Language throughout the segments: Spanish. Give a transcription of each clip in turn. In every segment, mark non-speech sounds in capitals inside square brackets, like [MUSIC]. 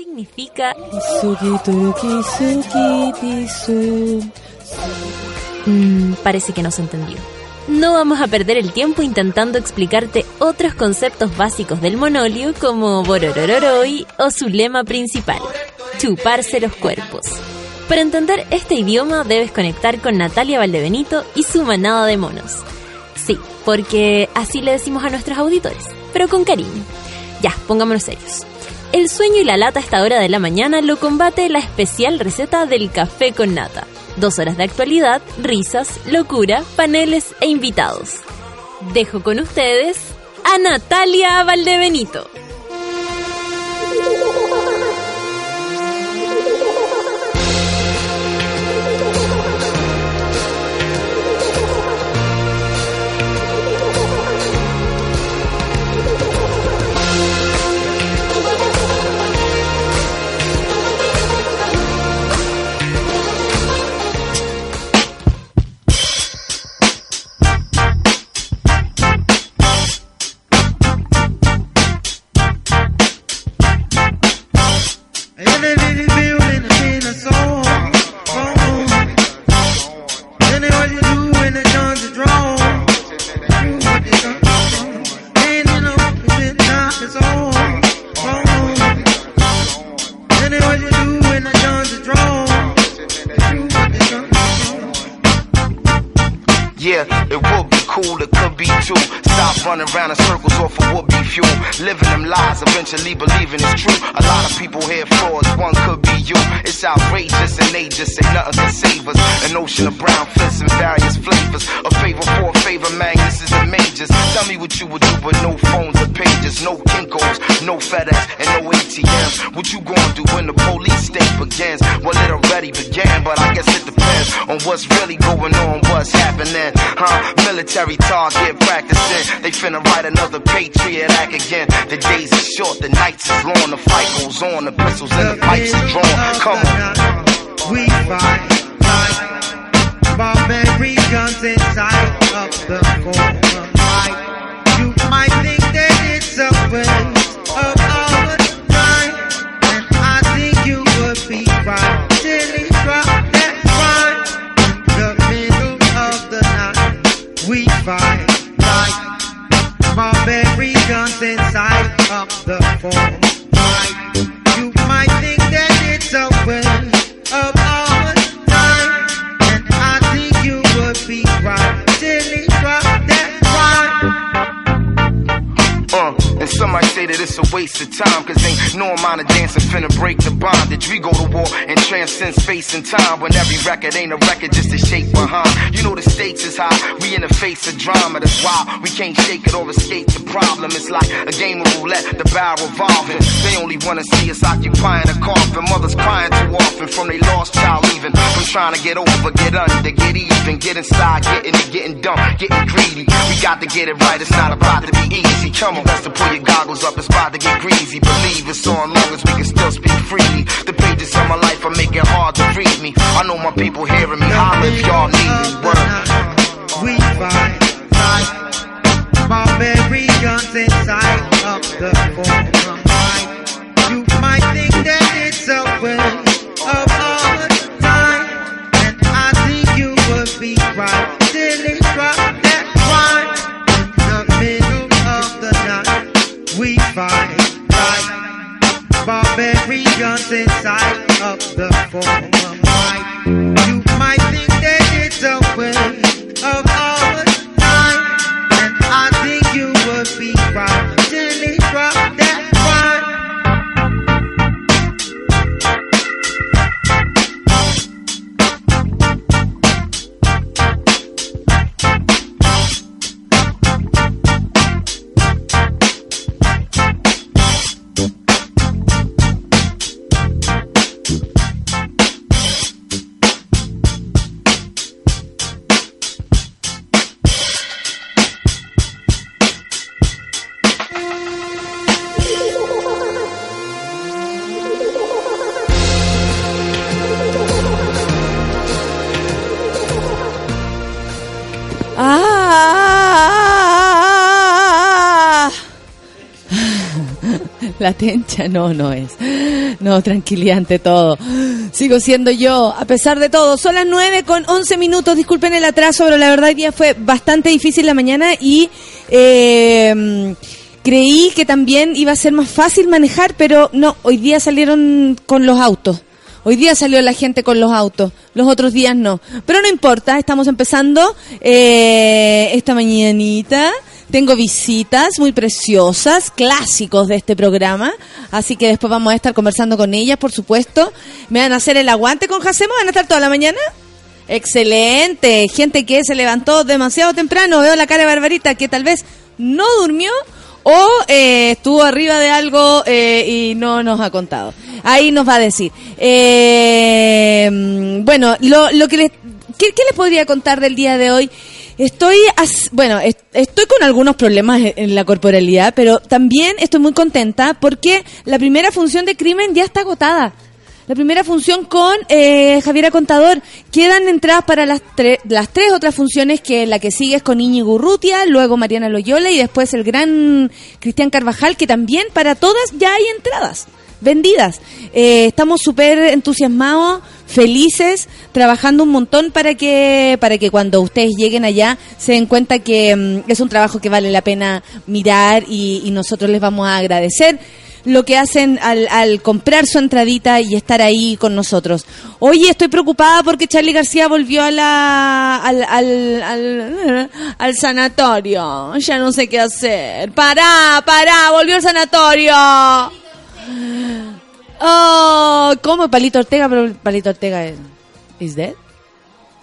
significa Mm, parece que no se entendió. No vamos a perder el tiempo intentando explicarte otros conceptos básicos del monolio como Bororororoi o su lema principal, chuparse los cuerpos. Para entender este idioma debes conectar con Natalia Valdebenito y su manada de monos. Sí, porque así le decimos a nuestros auditores, pero con cariño. Ya, pongámonos serios. El sueño y la lata a esta hora de la mañana lo combate la especial receta del café con nata. Dos horas de actualidad, risas, locura, paneles e invitados. Dejo con ustedes a Natalia Valdebenito. Lies, eventually believing it's true. A lot of people here frauds, one could. It's outrageous and they just say nothing can save us. An ocean of brown fists and various flavors. A favor for a favor, this is the majors. Tell me what you would do with no phones or pages, no Kinkos, no FedEx, and no ATMs. What you gonna do when the police state begins? Well, it already began, but I guess it depends on what's really going on, what's happening. Huh? Military target practicing. They finna write another Patriot Act again. The days are short, the nights is long, the fight goes on, the pistols and the pipes are drawn. Come. We fight, guns inside of the. Fight. You might think that it's a waste of time, and I think you would be right drop that the middle of the night, we fight guns inside of the phone. Say that it's a waste of time, cause ain't no amount of dancing finna break the bondage. We go to war and transcend space and time when every record ain't a record just a shake behind. You know the stakes is high, we in the face of drama, that's why we can't shake it or escape the problem. It's like a game of roulette, the barrel revolving. They only wanna see us occupying a coffin. Mothers crying too often from they lost child leaving. From trying to get over, get under, get even, get inside, getting it, getting dumb, getting greedy. We got to get it right, it's not about to be easy. Come on, best to put your goggles up, it's about to get greasy. Believe it's on long as we can still speak freely. The pages of my life are making hard to read me. I know my people hearing me holler if y'all need me. Word. We fight, fight, barbaric guns inside of the forum. You might think that it's a waste [LAUGHS] No, no es. No, tranquilidad ante todo. Sigo siendo yo, a pesar de todo. Son las 9 con 11 minutos. Disculpen el atraso, pero la verdad hoy día fue bastante difícil la mañana y eh, creí que también iba a ser más fácil manejar, pero no, hoy día salieron con los autos. Hoy día salió la gente con los autos, los otros días no. Pero no importa, estamos empezando eh, esta mañanita. Tengo visitas muy preciosas, clásicos de este programa, así que después vamos a estar conversando con ellas, por supuesto. ¿Me van a hacer el aguante con Jacemo? ¿Van a estar toda la mañana? Excelente, gente que se levantó demasiado temprano, veo la cara de Barbarita que tal vez no durmió o eh, estuvo arriba de algo eh, y no nos ha contado. Ahí nos va a decir. Eh, bueno, lo, lo que les, ¿qué, ¿qué les podría contar del día de hoy? Estoy, bueno, est- estoy con algunos problemas en- en la corporalidad, pero también estoy muy contenta porque la primera función de crimen ya está agotada. La primera función con eh, Javiera Contador. Quedan entradas para las, tre- las tres otras funciones, que la que sigue es con Íñigo Urrutia, luego Mariana Loyola y después el gran Cristian Carvajal, que también para todas ya hay entradas vendidas. Eh, estamos súper entusiasmados, felices, trabajando un montón para que, para que cuando ustedes lleguen allá se den cuenta que mm, es un trabajo que vale la pena mirar y, nosotros les vamos a agradecer lo que hacen al, al comprar su entradita y estar ahí con nosotros. Oye, estoy preocupada porque Charlie García volvió al, al, al, sanatorio. Ya no sé qué hacer. Pará, pará, volvió al sanatorio. Oh, ¿cómo? Palito Ortega, pero Palito Ortega es... ¿Is dead?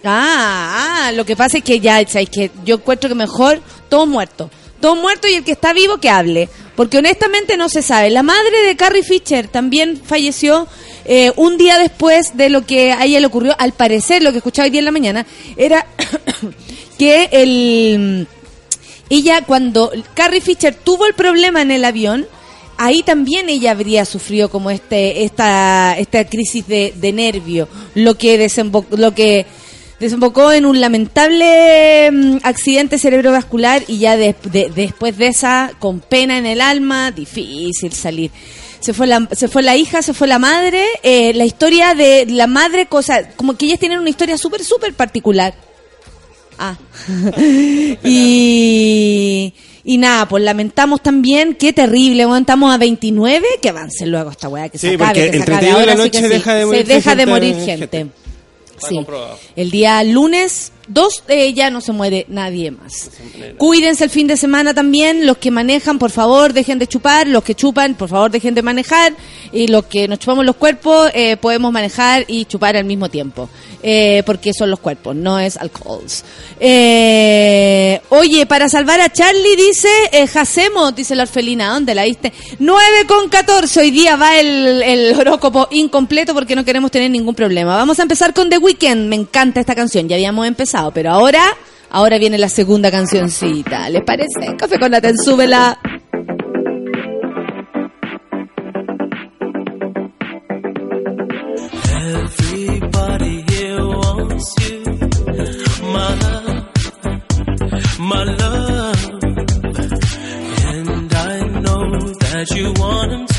Ah, ah, lo que pasa es que ya, ¿sabes? que yo encuentro que mejor todo muerto. Todo muerto y el que está vivo que hable. Porque honestamente no se sabe. La madre de Carrie Fisher también falleció eh, un día después de lo que a ella le ocurrió. Al parecer, lo que escuchaba hoy día en la mañana, era [COUGHS] que el ella cuando Carrie Fisher tuvo el problema en el avión, ahí también ella habría sufrido como este esta esta crisis de, de nervio, lo que desembocó, lo que desembocó en un lamentable mm, accidente cerebrovascular y ya de- de- después de esa con pena en el alma, difícil salir. Se fue la, se fue la hija, se fue la madre, eh, la historia de la madre, cosa, como que ellas tienen una historia súper, súper particular. Ah. [LAUGHS] y, y nada, pues lamentamos también, qué terrible, bueno, estamos a 29, que avance luego esta weá, que se acabe, porque que se el acabe. 31 de la Ahora sí que noche sí, deja de se morir deja de gente, morir gente. gente. Sí. El día lunes 2 eh, ya no se muere nadie más. Cuídense el fin de semana también. Los que manejan, por favor, dejen de chupar. Los que chupan, por favor, dejen de manejar. Y los que nos chupamos los cuerpos, eh, podemos manejar y chupar al mismo tiempo. Eh, porque son los cuerpos, no es alcohol. Eh, oye, para salvar a Charlie, dice eh, Jacemo, dice la orfelina. ¿Dónde la viste? 9 con 14. Hoy día va el, el horóscopo incompleto porque no queremos tener ningún problema. Vamos a empezar con The Weeknd. Me encanta esta canción. Ya habíamos empezado, pero ahora, ahora viene la segunda cancioncita. ¿Les parece? Café con la súbela. Everybody here wants you, my love, my love, and I know that you want to,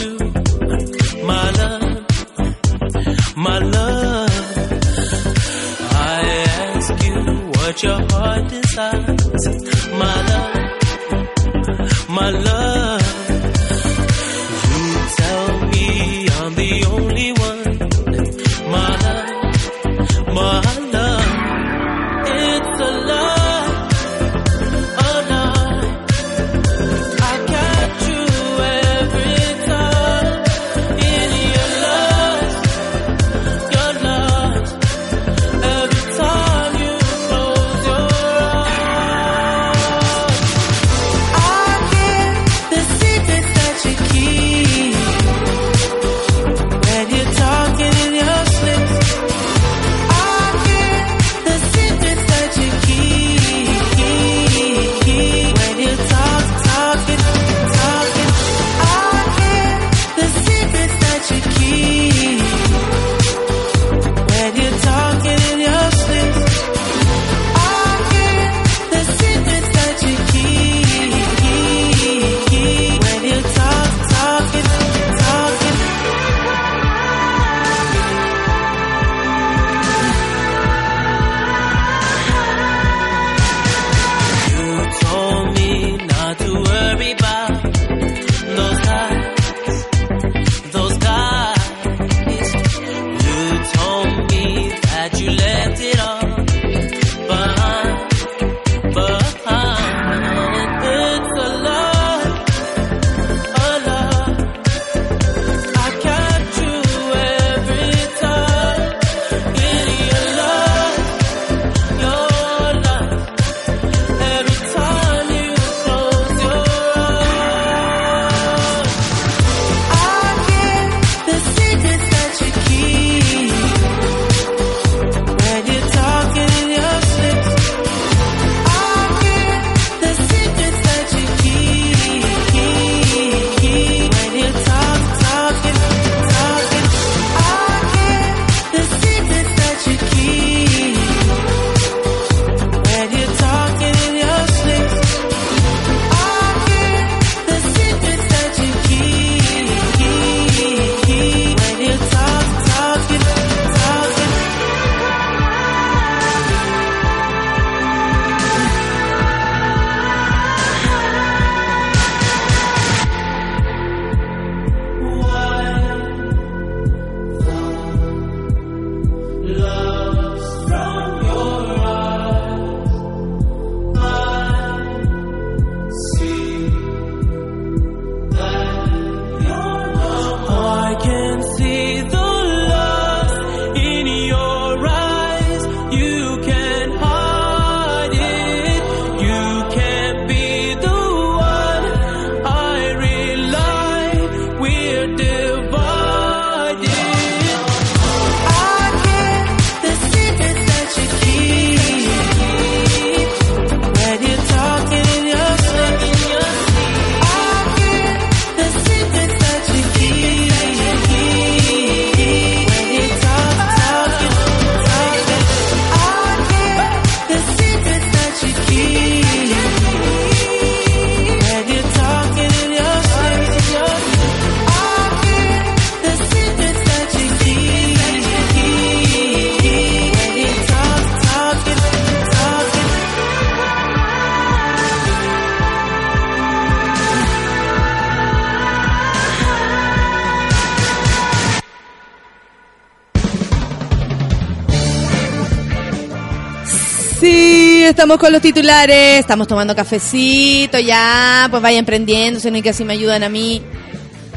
estamos con los titulares, estamos tomando cafecito, ya, pues vayan prendiéndose, no hay que así me ayudan a mí.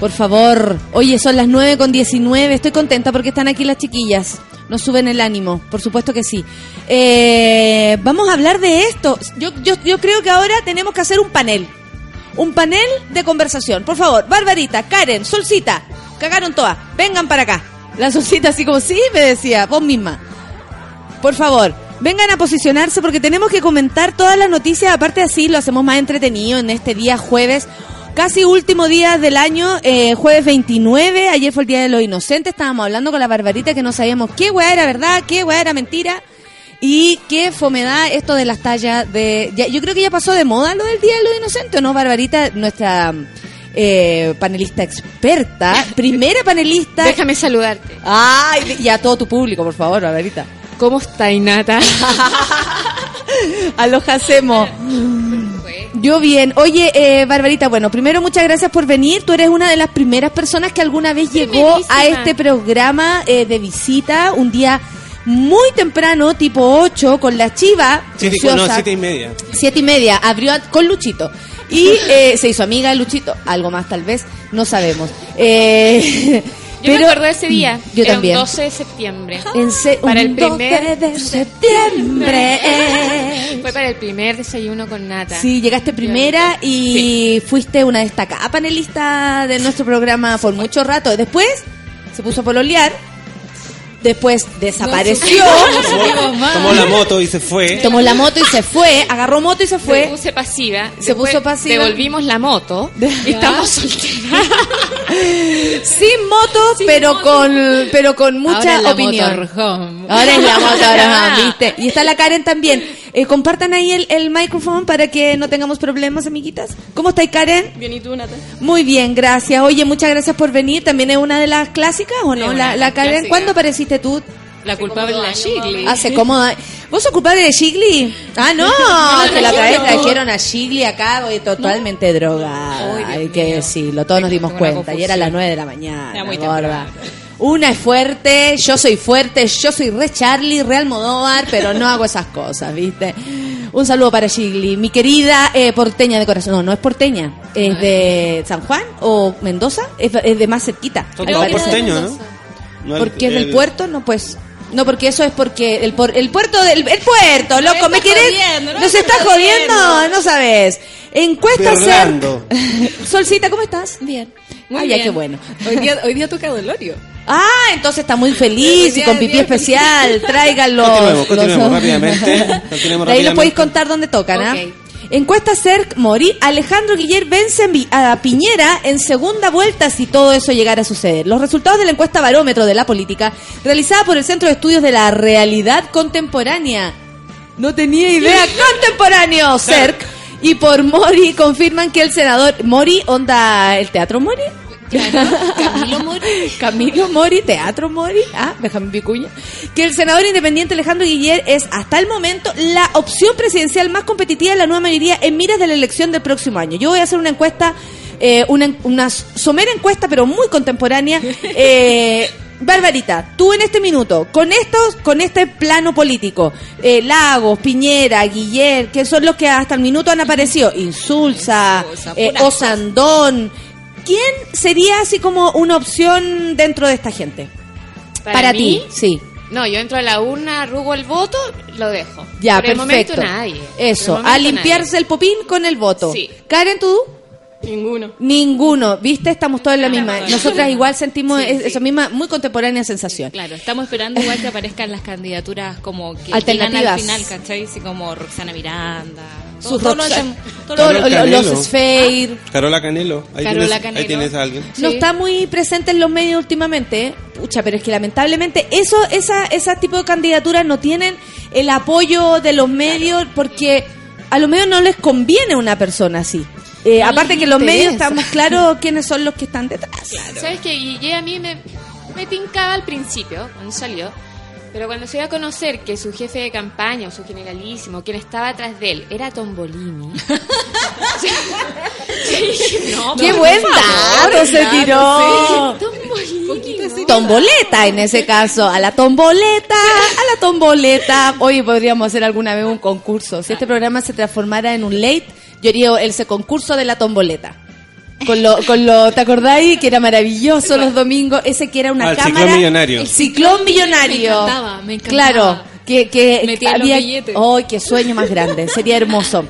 Por favor. Oye, son las 9 con 19, estoy contenta porque están aquí las chiquillas. Nos suben el ánimo, por supuesto que sí. Eh, vamos a hablar de esto. Yo, yo, yo creo que ahora tenemos que hacer un panel. Un panel de conversación. Por favor, Barbarita, Karen, Solcita, cagaron todas. Vengan para acá. La Solcita así como, sí, me decía, vos misma. Por favor, vengan a posicionarse porque tenemos que comentar todas las noticias. Aparte así lo hacemos más entretenido en este día jueves. Casi último día del año, eh, jueves 29. Ayer fue el Día de los Inocentes. Estábamos hablando con la Barbarita que no sabíamos qué weá era verdad, qué weá era mentira. Y qué fomedad esto de las tallas de... ya- yo creo que ya pasó de moda lo del Día de los Inocentes, ¿o ¿no, Barbarita? Nuestra eh, panelista experta, primera panelista... Déjame saludarte. Ay, y a todo tu público, por favor, Barbarita. ¿Cómo está Inata? [LAUGHS] Aloha Semo. Yo bien. Oye, eh, Barbarita, bueno, primero muchas gracias por venir. Tú eres una de las primeras personas que alguna vez llegó a este programa eh, de visita un día muy temprano, tipo 8, con la chiva. Siete, no, siete y media. Siete y media, abrió a- con Luchito. Y [LAUGHS] eh, se hizo amiga de Luchito, algo más tal vez, no sabemos. Eh, [LAUGHS] Yo pero- me acuerdo de ese día. Yo Era también. Un 12 de septiembre. Se- Para el un 12 primer- de [LAUGHS] septiembre. Fue para el primer desayuno con nata. Sí, llegaste primera y fuiste una destacada panelista de nuestro programa por mucho rato. Después se puso a pololear, después desapareció, Tomó la moto y se fue. tomó la moto y se fue, agarró moto y se fue. puse pasiva. Se Después puso pasiva. Devolvimos la moto. Y estamos solteras. [LAUGHS] Sin moto, pero con pero con mucha Ahora es la opinión. motorhome. Ahora es la moto, ahora [LAUGHS] ¿viste? Y está la Karen también. Eh, compartan ahí el, el micrófono para que no tengamos problemas, amiguitas. ¿Cómo estáis, Karen? Bien, ¿y tú, Nata? Muy bien, gracias. Oye, muchas gracias por venir. ¿También es una de las clásicas o no? La, de Karen, clásicas. ¿cuándo apareciste tú? La culpable es la Shirley. Hace cómoda. ¿Vos sos culpable de Shigli? Ah, no, [LAUGHS] que la otra vez trajeron a Shigli acá oye, totalmente drogada. Ay, Dios Hay que decirlo, todos nos dimos cuenta. Y era confusión. las 9 de la mañana. Era muy gorda. Una es fuerte, yo soy fuerte, yo soy re Charlie, Real Modóvar, pero no hago esas cosas, ¿viste? Un saludo para Shigli, mi querida eh, porteña de corazón. No, no es porteña, es de San Juan o Mendoza, es, es de más cerquita. ¿no? No, el- Porque es del el- puerto, no pues. No, porque eso es porque el, por- el puerto del el puerto, loco, ¿me quieres? jodiendo, no ¿Nos estás jodiendo? jodiendo. No sabes. Encuesta ser. [LAUGHS] Solcita, ¿cómo estás? Bien. Ay, ya, qué bueno. Hoy día, hoy día toca Delorio. Ah, entonces está muy feliz y con pipí especial. [LAUGHS] Traigan los. Continuemos, continuemos los- rápidamente. [LAUGHS] Continuemos De ahí rápidamente. podéis contar dónde tocan, ¿ah? Ok. Encuesta CERC Mori, Alejandro Guiller vence a Piñera en segunda vuelta si todo eso llegara a suceder. Los resultados de la encuesta barómetro de la política realizada por el Centro de Estudios de la Realidad Contemporánea. No tenía idea. [LAUGHS] Contemporáneo, CERC. Y por Mori confirman que el senador Mori, onda el teatro Mori. Camilo Mori. [LAUGHS] Camilo Mori, Teatro Mori, ah, Benjamín Vicuña, que el senador independiente Alejandro Guiller es hasta el momento la opción presidencial más competitiva de la nueva mayoría en miras de la elección del próximo año. Yo voy a hacer una encuesta, eh, una, una somera encuesta, pero muy contemporánea. [LAUGHS] Eh, Barbarita, tú en este minuto, con estos, con este plano político, eh, Lagos, Piñera, Guiller, que son los que hasta el minuto han aparecido, Insulza, Insulza, eh, Osandón, ¿quién sería así como una opción dentro de esta gente? Para, ti, sí. No, yo entro a la urna, arrugo el voto, lo dejo. Ya, Por el perfecto. momento nadie. Eso, el a limpiarse nadie. el popín con el voto. Sí. Karen, tú Ninguno. ninguno, ¿viste? Estamos todos en la misma. Nosotras [LAUGHS] igual sentimos Sí, es- sí. esa misma muy contemporánea sensación. Claro, estamos esperando igual que aparezcan las candidaturas como que Alternativas. al final, ¿cachai? Así como Roxana Miranda. Sus todo- todo todo lo- los. Sphere. Carola Canelo. Ahí, Carola tienes, Canelo. ahí tienes a alguien. No Sí. está muy presente en los medios últimamente, ¿eh? pucha, pero es que lamentablemente eso, esa, ese tipo de candidaturas no tienen el apoyo de los medios porque a los medios no les conviene una persona así. Eh, No aparte que los medios estamos claros quiénes son los que están detrás. ¿Sabes qué? Y a mí me, me tincaba al principio, cuando salió. Pero cuando se iba a conocer que su jefe de campaña o su generalísimo, quien estaba atrás de él, era Tombolini. [LAUGHS] no, ¡Qué buen dato se tiró! sí. Tomboleta en ese caso, a la tomboleta, a la tomboleta. Hoy podríamos hacer alguna vez un concurso. Si este programa se transformara en un late, yo haría ese concurso de la tomboleta. Con lo, con lo, ¿te acordáis? Que era maravilloso los domingos, ese que era una Ah, el cámara. ciclón millonario. El ciclón millonario. Me encantaba, me encantaba. Claro, que, que Metían los había, billetes. ¡ay, qué sueño más grande! Sería hermoso.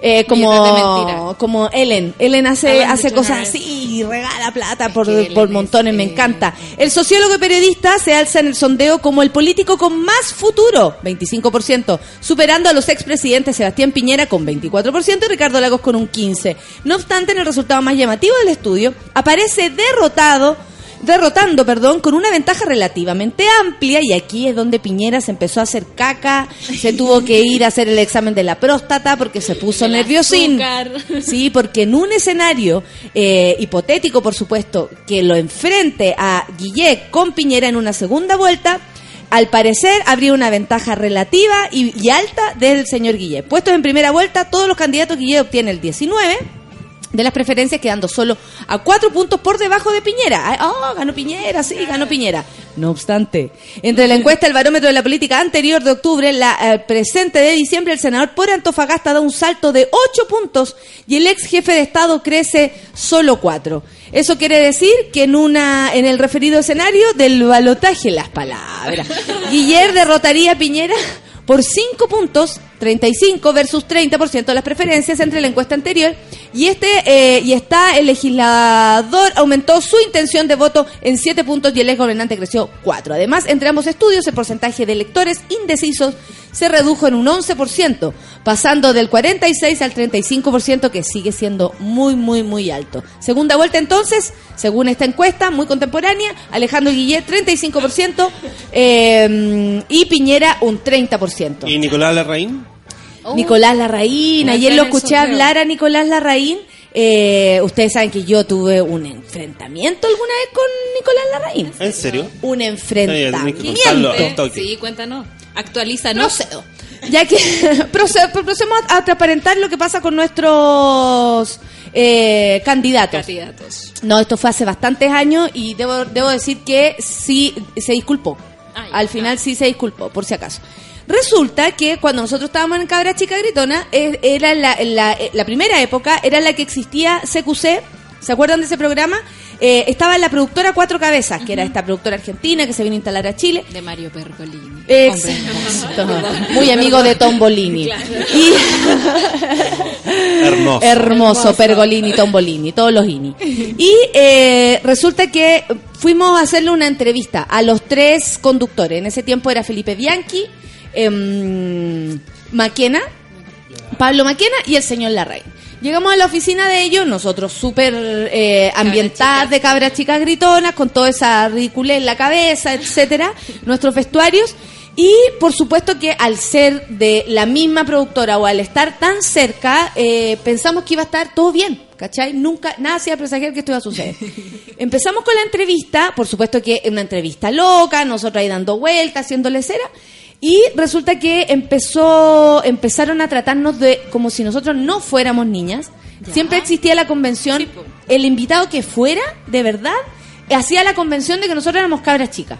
Eh, como, como Ellen. Ellen hace, hace cosas así y regala plata por, que por es, montones, me encanta. El sociólogo y periodista se alza en el sondeo como el político con más futuro, 25%, superando a los expresidentes Sebastián Piñera con 24% y Ricardo Lagos con un 15%. No obstante, en el resultado más llamativo del estudio, aparece derrotado derrotando, perdón, con una ventaja relativamente amplia y aquí es donde Piñera se empezó a hacer caca, se tuvo que ir a hacer el examen de la próstata porque se puso nerviosín. [LAUGHS] Sí, porque en un escenario eh, hipotético, por supuesto, que lo enfrente a Guillet con Piñera en una segunda vuelta, al parecer habría una ventaja relativa y, y alta del señor Guillet. Puestos en primera vuelta, todos los candidatos Guillet obtiene el 19 de las preferencias quedando solo a cuatro puntos por debajo de Piñera. Ay, Oh, ganó Piñera, sí, ganó Piñera. No obstante, entre la encuesta El Barómetro de la Política anterior de octubre, la eh, presente de diciembre, el senador por Antofagasta da un salto de ocho puntos y el ex jefe de Estado crece solo cuatro. Eso quiere decir que en una en el referido escenario del balotaje, las palabras, [LAUGHS] Guiller derrotaría a Piñera por 5 puntos, 35 versus 30% de las preferencias entre la encuesta anterior y este eh, y está el legislador aumentó su intención de voto en 7 puntos y el ex gobernante creció 4. Además, entre ambos estudios el porcentaje de electores indecisos se redujo en un 11%, pasando del 46 al 35% que sigue siendo muy muy muy alto. Segunda vuelta entonces, según esta encuesta muy contemporánea, Alejandro Guillet 35% eh, y Piñera un 30%. ¿Y Nicolás Larraín? Nicolás Larraín, ayer lo escuché hablar a Nicolás Larraín. Eh, ustedes saben que yo tuve un enfrentamiento alguna vez con Nicolás Larraín. ¿En serio? Un enfrentamiento. Sí, cuéntanos. Actualízanos. Procedo. Ya que [LAUGHS] proce- procedemos a transparentar lo que pasa con nuestros eh, candidatos. Candidatos. No, esto fue hace bastantes años y debo, debo decir que sí se disculpó. Al final sí se disculpó, por si acaso. Resulta que cuando nosotros estábamos en Cabra Chica Gritona, eh, era la, la, la primera época, era la que existía CQC. ¿Se acuerdan de ese programa? Eh, estaba la productora Cuatro Cabezas, que era esta productora argentina que se vino a instalar a Chile. De Mario Pergolini. Exacto. [LAUGHS] Muy amigo de Tombolini. Y [LAUGHS] Hermoso. Hermoso, Pergolini, Tombolini, todos los ini. Y eh, resulta que fuimos a hacerle una entrevista a los tres conductores. En ese tiempo era Felipe Bianchi, em, Maquena, Pablo Maquena y el señor Larraín. Llegamos a la oficina de ellos, nosotros súper eh, ambientadas de cabras chicas gritonas, con toda esa ridiculez en la cabeza, etcétera, [LAUGHS] nuestros vestuarios. Y por supuesto que al ser de la misma productora o al estar tan cerca, eh, pensamos que iba a estar todo bien, ¿cachai? Nunca, nada hacía presagiar que esto iba a suceder. [LAUGHS] Empezamos con la entrevista, por supuesto que una entrevista loca, nosotros ahí dando vueltas, haciéndole cera. Y resulta que empezó, empezaron a tratarnos de como si nosotros no fuéramos niñas. Siempre existía la convención, el invitado que fuera, de verdad, hacía la convención de que nosotros éramos cabras chicas.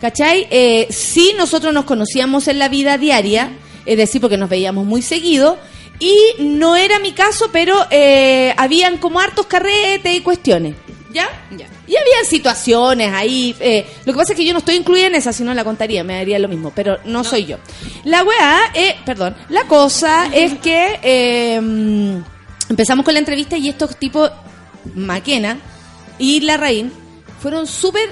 ¿Cachai? Eh, sí, nosotros nos conocíamos en la vida diaria, es decir, porque nos veíamos muy seguido. Y no era mi caso, pero eh, habían como hartos carretes y cuestiones. ¿Ya? Ya. Y había situaciones ahí. eh, lo que pasa es que yo no estoy incluida en esa, si no la contaría, me daría lo mismo, pero no, soy yo. La weá, eh, perdón, la cosa es que eh, mm, empezamos con la entrevista y estos tipos, Maquena y Larraín, fueron súper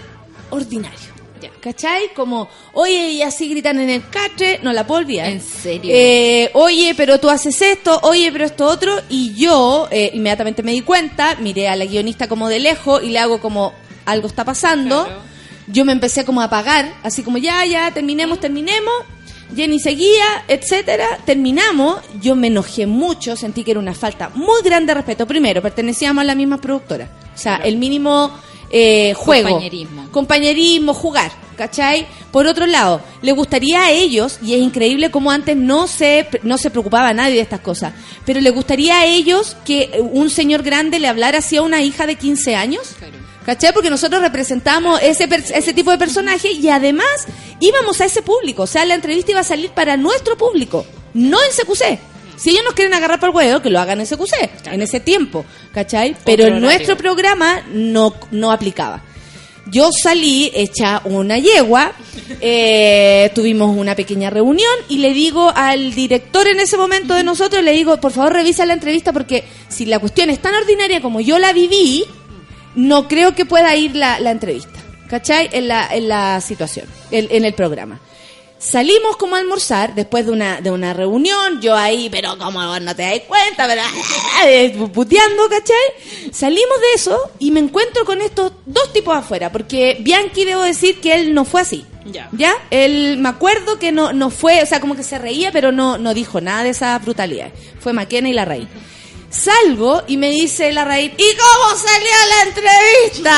ordinarios. ¿Cachai? Como, oye, y así gritan en el catre, no la puedo olvidar. ¿En serio? Eh, oye, pero tú haces esto, oye, pero esto otro. Y yo eh, inmediatamente me di cuenta, miré a la guionista como de lejos y le hago como, algo está pasando. Yo me empecé como a apagar, así como, ya, ya, terminemos, terminemos. Jenny seguía, etcétera. Terminamos. Yo me enojé mucho, sentí que era una falta muy grande de respeto. Primero, pertenecíamos a la misma productora. O sea, el mínimo eh, juego. Compañerismo. Compañerismo, jugar. ¿Cachai? Por otro lado, le gustaría a ellos, y es increíble cómo antes no se, no se preocupaba nadie de estas cosas, pero le gustaría a ellos que un señor grande le hablara así a una hija de 15 años. ¿Cachai? Porque nosotros representamos ese, ese tipo de personaje y además íbamos a ese público. O sea, la entrevista iba a salir para nuestro público, no en CQC. Si ellos nos quieren agarrar por el huevo, que lo hagan en CQC, en ese tiempo, ¿cachai? Pero en horario. nuestro programa no, no aplicaba. Yo salí hecha una yegua, [LAUGHS] eh, tuvimos una pequeña reunión y le digo al director en ese momento de nosotros, le digo, por favor revisa la entrevista porque si la cuestión es tan ordinaria como yo la viví, no creo que pueda ir la, la entrevista, ¿cachai? En la, en la situación, en, en el programa. Salimos como a almorzar después de una, de una reunión, yo ahí, pero como no te das cuenta, pero [LAUGHS] eh, puteando, ¿cachai? Salimos de eso y me encuentro con estos dos tipos afuera, porque Bianchi debo decir que él no fue así. Ya. ¿Ya? Él, me acuerdo que no, no fue, o sea, como que se reía, pero no, no dijo nada de esa brutalidad. Fue Maquena y la raíz. Salgo y me dice la raíz, ¿y cómo salió la entrevista?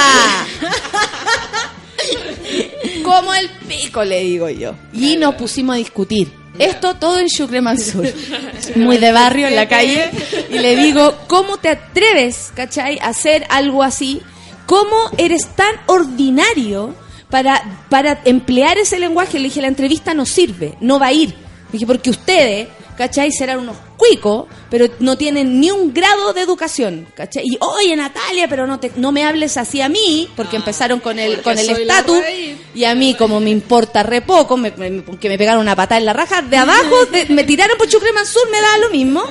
[LAUGHS] [LAUGHS] Como el pico, le digo yo. Y nos pusimos a discutir. Esto todo en Chucreman Sur. [LAUGHS] Muy de barrio, en la calle. Y le digo, ¿cómo te atreves, cachai, a hacer algo así? ¿Cómo eres tan ordinario para, para emplear ese lenguaje? Le dije, la entrevista no sirve, no va a ir. Dije, porque ustedes, ¿cachai? Serán unos cuicos, pero no tienen ni un grado de educación, ¿cachai? Y, oye, Natalia, pero no, te, no me hables así a mí, porque empezaron con el con el estatus, y a mí, como me importa re poco, me- me- que me pegaron una patada en la raja, de abajo, de- me tiraron por Chucre Mansur, me da lo mismo.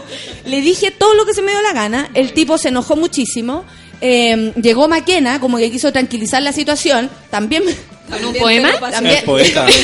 Le dije todo lo que se me dio la gana, el tipo se enojó muchísimo. eh, llegó Maquena, como que quiso tranquilizar la situación, también... ¿Con un poema? También, Es poeta. [LAUGHS]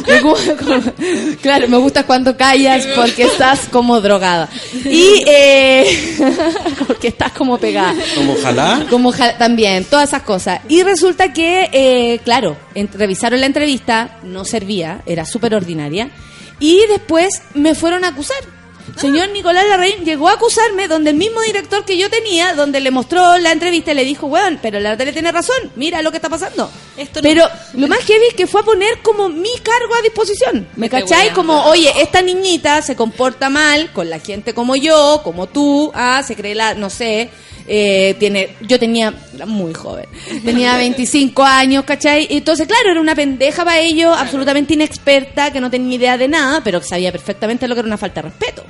[LAUGHS] claro, me gusta cuando callas porque estás como drogada. Y eh, [LAUGHS] porque estás como pegada. Como ojalá. Como también, todas esas cosas. Y resulta que, eh, claro, en- revisaron la entrevista, no servía, era súper ordinaria. Y después me fueron a acusar. Señor Nicolás Larraín llegó a acusarme donde el mismo director que yo tenía, donde le mostró la entrevista y le dijo, weón, pero la tele tiene razón, mira lo que está pasando. Esto no- pero lo más heavy es que fue a poner como mi cargo a disposición. ¿Me cachai? weando. Como, oye, esta niñita se comporta mal con la gente como yo, como tú, ah, se cree la, no sé, eh, tiene, yo tenía, era muy joven, tenía 25 años, ¿cachai? Y Entonces, claro, era una pendeja para ellos, absolutamente inexperta, que no tenía idea de nada, pero que sabía perfectamente lo que era una falta de respeto,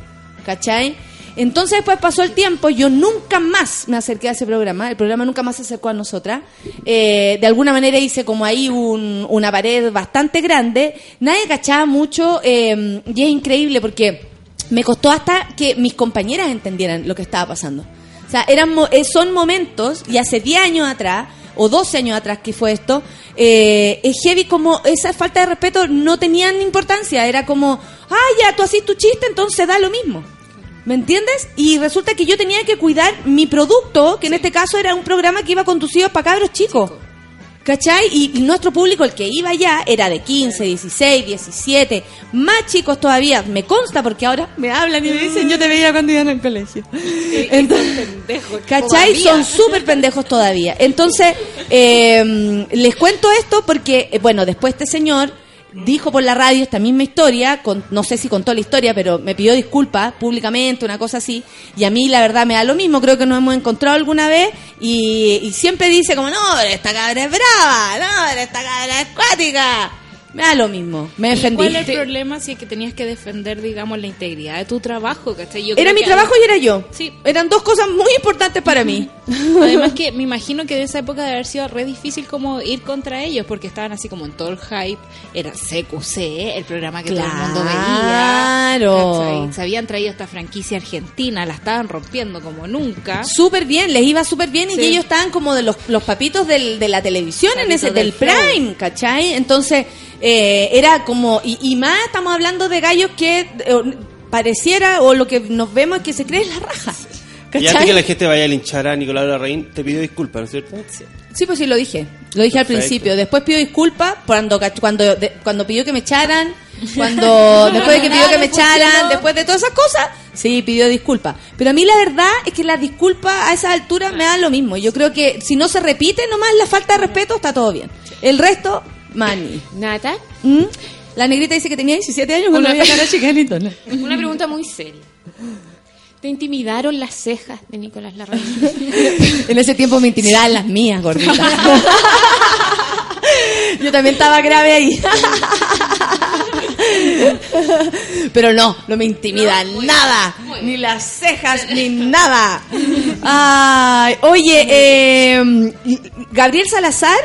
¿cachai? Entonces después pasó el tiempo, yo nunca más me acerqué a ese programa, el programa nunca más se acercó a nosotras. Eh, de alguna manera hice como ahí un- una pared bastante grande, nadie cachaba mucho eh, y es increíble porque me costó hasta que mis compañeras entendieran lo que estaba pasando. O sea, eran, mo- eh, son momentos, y hace 10 años atrás, o 12 años atrás que fue esto, eh, es heavy como esa falta de respeto no tenían importancia, era como, ah, ya, tú haces tu chiste, entonces da lo mismo. ¿Me entiendes? Y resulta que yo tenía que cuidar mi producto, que en este caso era un programa que iba conducido para cabros chicos. ¿Cachai? Y, y nuestro público, el que iba allá, era de 15, 16, 17, más chicos todavía. Me consta porque ahora me hablan y me dicen, yo te veía cuando iban al colegio. [LAUGHS] Entonces, ¿Cachai? Son súper pendejos todavía. Entonces, eh, les cuento esto porque, eh, bueno, después este señor dijo por la radio esta misma historia, con, no sé si contó la historia, pero me pidió disculpas públicamente, una cosa así, y a mí la verdad me da lo mismo, creo que nos hemos encontrado alguna vez, y, y siempre dice como, no, esta cabra es brava, no, esta cabra es cuática. Me da lo mismo, me ¿Y defendí. ¿Cuál es el problema si es que tenías que defender, digamos, la integridad de tu trabajo? ¿cachai? Yo Era mi trabajo y era yo. Sí. Eran dos cosas muy importantes para mí. Además que [LAUGHS] me imagino que de esa época debe haber sido re difícil como ir contra ellos porque estaban así como en todo el hype. Era CQC, el programa que todo el mundo veía. Claro. Se habían traído esta franquicia argentina, la estaban rompiendo como nunca. Súper bien, les iba súper bien y ellos estaban como de los, los papitos del, de la televisión en ese, del prime, ¿cachai? Entonces, eh, era como, y, y más estamos hablando de gallos que eh, pareciera, o lo que nos vemos es que se creen la raja. [LAUGHS] Y antes que la gente vaya a linchar a Nicolás Larraín, te pido disculpas, ¿no es cierto? Sí, pues sí, lo dije. Lo dije al principio. Después pido disculpas cuando, cuando, de- cuando pidió que me echaran, [LAUGHS] cuando después de que pidió que me echaran, después de todas esas cosas, sí, pidió disculpas. Pero a mí la verdad es que las disculpas a esas alturas me dan lo mismo. Yo creo que si no se repite nomás la falta de respeto, está todo bien. El resto, mani. Nata, ¿Mm? La negrita dice que tenía 17 años cuando Una- había cara chicanito. ¿no? [LAUGHS] una pregunta muy seria. Te intimidaron las cejas de Nicolás Larraín. [LAUGHS] En ese tiempo me intimidaban las mías, gordita. [LAUGHS] Yo también estaba grave ahí. Pero no, no me intimidan nada. Ni las cejas, ni nada. Ay, oye, eh, Gabriel Salazar,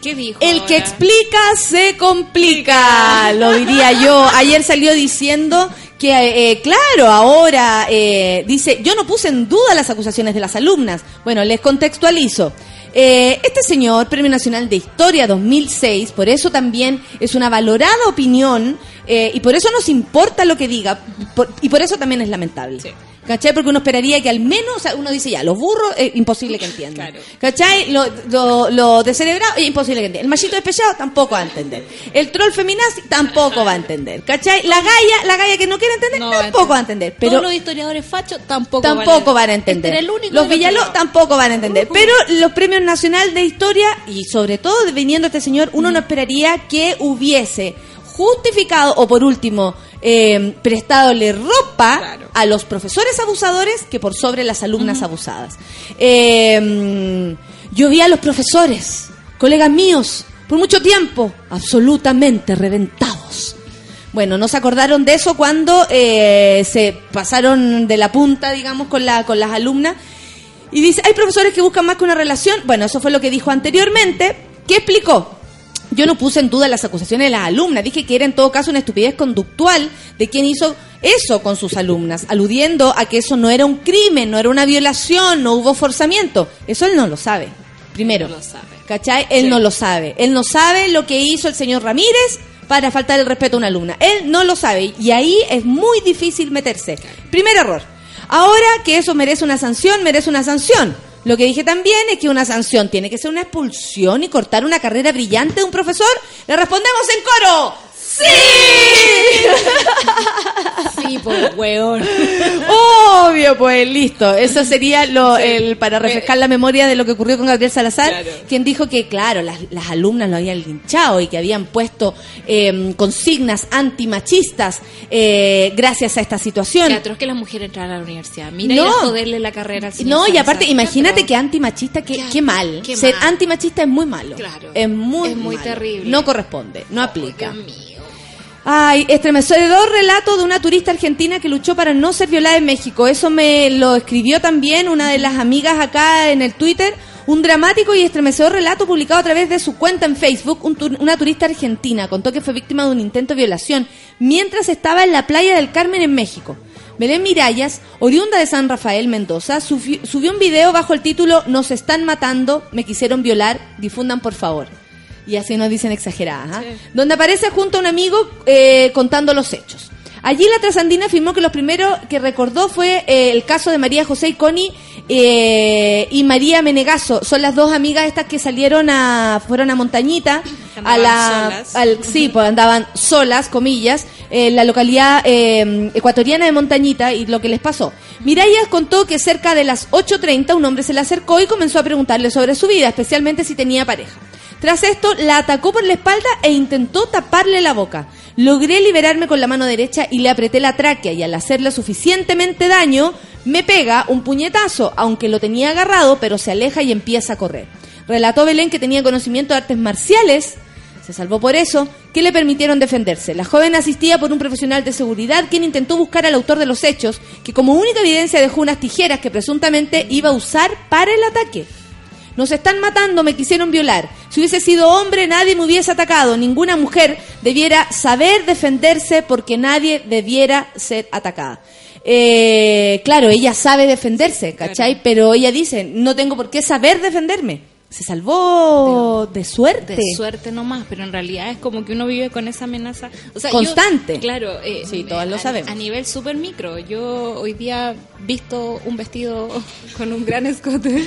¿Qué dijo? el que explica se complica, lo diría yo. Ayer salió diciendo que, eh, claro, ahora eh, dice, yo no puse en duda las acusaciones de las alumnas. Bueno, les contextualizo. Eh, este señor, Premio Nacional de Historia 2006, por eso también es una valorada opinión eh, y por eso nos importa lo que diga por- y por eso también es lamentable. ¿Cachai? Porque uno esperaría que al menos, o sea, uno dice ya, los burros, es imposible que entiendan. Claro. ¿Cachai? Lo, lo, lo descerebrado, es imposible que entienda. El machito despechado tampoco va a entender. El troll feminazi tampoco va a entender. ¿Cachai? La galla, la galla que no quiere entender, No tampoco va a entender. Pero Todos los historiadores fachos tampoco, tampoco van a entender. Este era el único los Villalobos tampoco van a entender. Pero los premios nacional de historia, y sobre todo viniendo este señor, uno no esperaría que hubiese justificado o por último eh, prestadole ropa Claro. a los profesores abusadores que por sobre las alumnas abusadas. Eh, yo vi a los profesores, colegas míos, por mucho tiempo, absolutamente reventados. Bueno, no se acordaron de eso cuando eh, se pasaron de la punta, digamos, con, la, con las alumnas. Y dice, hay profesores que buscan más que una relación. Bueno, eso fue lo que dijo anteriormente. ¿Qué explicó? Yo no puse en duda las acusaciones de las alumnas. Dije que era en todo caso una estupidez conductual de quien hizo eso con sus alumnas, aludiendo a que eso no era un crimen, no era una violación, no hubo forzamiento. Eso él no lo sabe. Primero. No lo sabe. ¿Cachai? Él no lo sabe. Él no sabe lo que hizo el señor Ramírez para faltar el respeto a una alumna. Él no lo sabe. Y ahí es muy difícil meterse. Primer error. Ahora que eso merece una sanción, merece una sanción. Lo que dije también es que una sanción tiene que ser una expulsión y cortar una carrera brillante de un profesor. Le respondemos en coro. ¡Sí! [LAUGHS] Sí, pues, weón. Obvio, pues listo. Eso sería lo, el, para refrescar la memoria de lo que ocurrió con Gabriel Salazar, Claro. quien dijo que, claro, las, las alumnas lo habían linchado y que habían puesto eh, consignas antimachistas eh, gracias a esta situación. Qué atroz que las mujeres entraran a la universidad. Mira, No. a joderle la carrera al señor No, y aparte, imagínate que antimachista, qué, Qué- mal. qué Ser mal. antimachista es muy malo. Claro. Es muy, Es muy malo. terrible. No corresponde, no aplica. Dios mío. Ay, estremecedor relato de una turista argentina que luchó para no ser violada en México. Eso me lo escribió también una de las amigas acá en el Twitter. Un dramático y estremecedor relato publicado a través de su cuenta en Facebook. Un una turista argentina contó que fue víctima de un intento de violación mientras estaba en la playa del Carmen en México. Belén Mirallas, oriunda de San Rafael, Mendoza, subió un video bajo el título Nos están matando, me quisieron violar, difundan por favor. Y así nos dicen exageradas, ¿ah? donde aparece junto a un amigo eh, contando los hechos. Allí la trasandina afirmó que lo primero que recordó fue eh, el caso de María José y Connie eh, y María Menegazo. Son las dos amigas estas que salieron a, fueron a Montañita, a la, solas. al, sí, pues andaban solas, comillas, en la localidad eh, ecuatoriana de Montañita y lo que les pasó. Mirallas contó que cerca de las 8.30 un hombre se le acercó y comenzó a preguntarle sobre su vida, especialmente si tenía pareja. Tras esto, la atacó por la espalda e intentó taparle la boca. Logré liberarme con la mano derecha y le apreté la tráquea y al hacerle suficientemente daño, me pega un puñetazo, aunque lo tenía agarrado, pero se aleja y empieza a correr. Relató Belén que tenía conocimiento de artes marciales, se salvó por eso, que le permitieron defenderse. La joven asistía por un profesional de seguridad quien intentó buscar al autor de los hechos, que como única evidencia dejó unas tijeras que presuntamente iba a usar para el ataque. Nos están matando, me quisieron violar. Si hubiese sido hombre, nadie me hubiese atacado. Ninguna mujer debiera saber defenderse porque nadie debiera ser atacada. Eh, claro, ella sabe defenderse, ¿cachai? Pero ella dice, no tengo por qué saber defenderme. Se salvó de suerte. De suerte nomás, pero en realidad es como que uno vive con esa amenaza. O sea, Constante. yo- claro. eh, Sí, todas lo a- sabemos. A nivel súper micro. Yo hoy día visto un vestido [LAUGHS] con un gran escote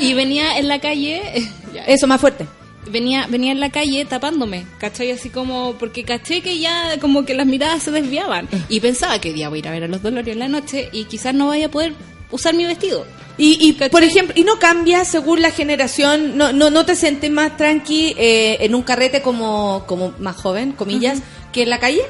y venía en la calle. [LAUGHS] Eso más fuerte. venía venía en la calle tapándome, ¿cachai? Así como, porque caché que ya como que las miradas se desviaban y pensaba que día voy a ir a ver a los dolores en la noche y quizás no vaya a poder usar mi vestido. Y, y por ejemplo, y no cambia según la generación, no, no, no te sientes más tranqui eh, en un carrete como, como más joven, comillas, que en la calle.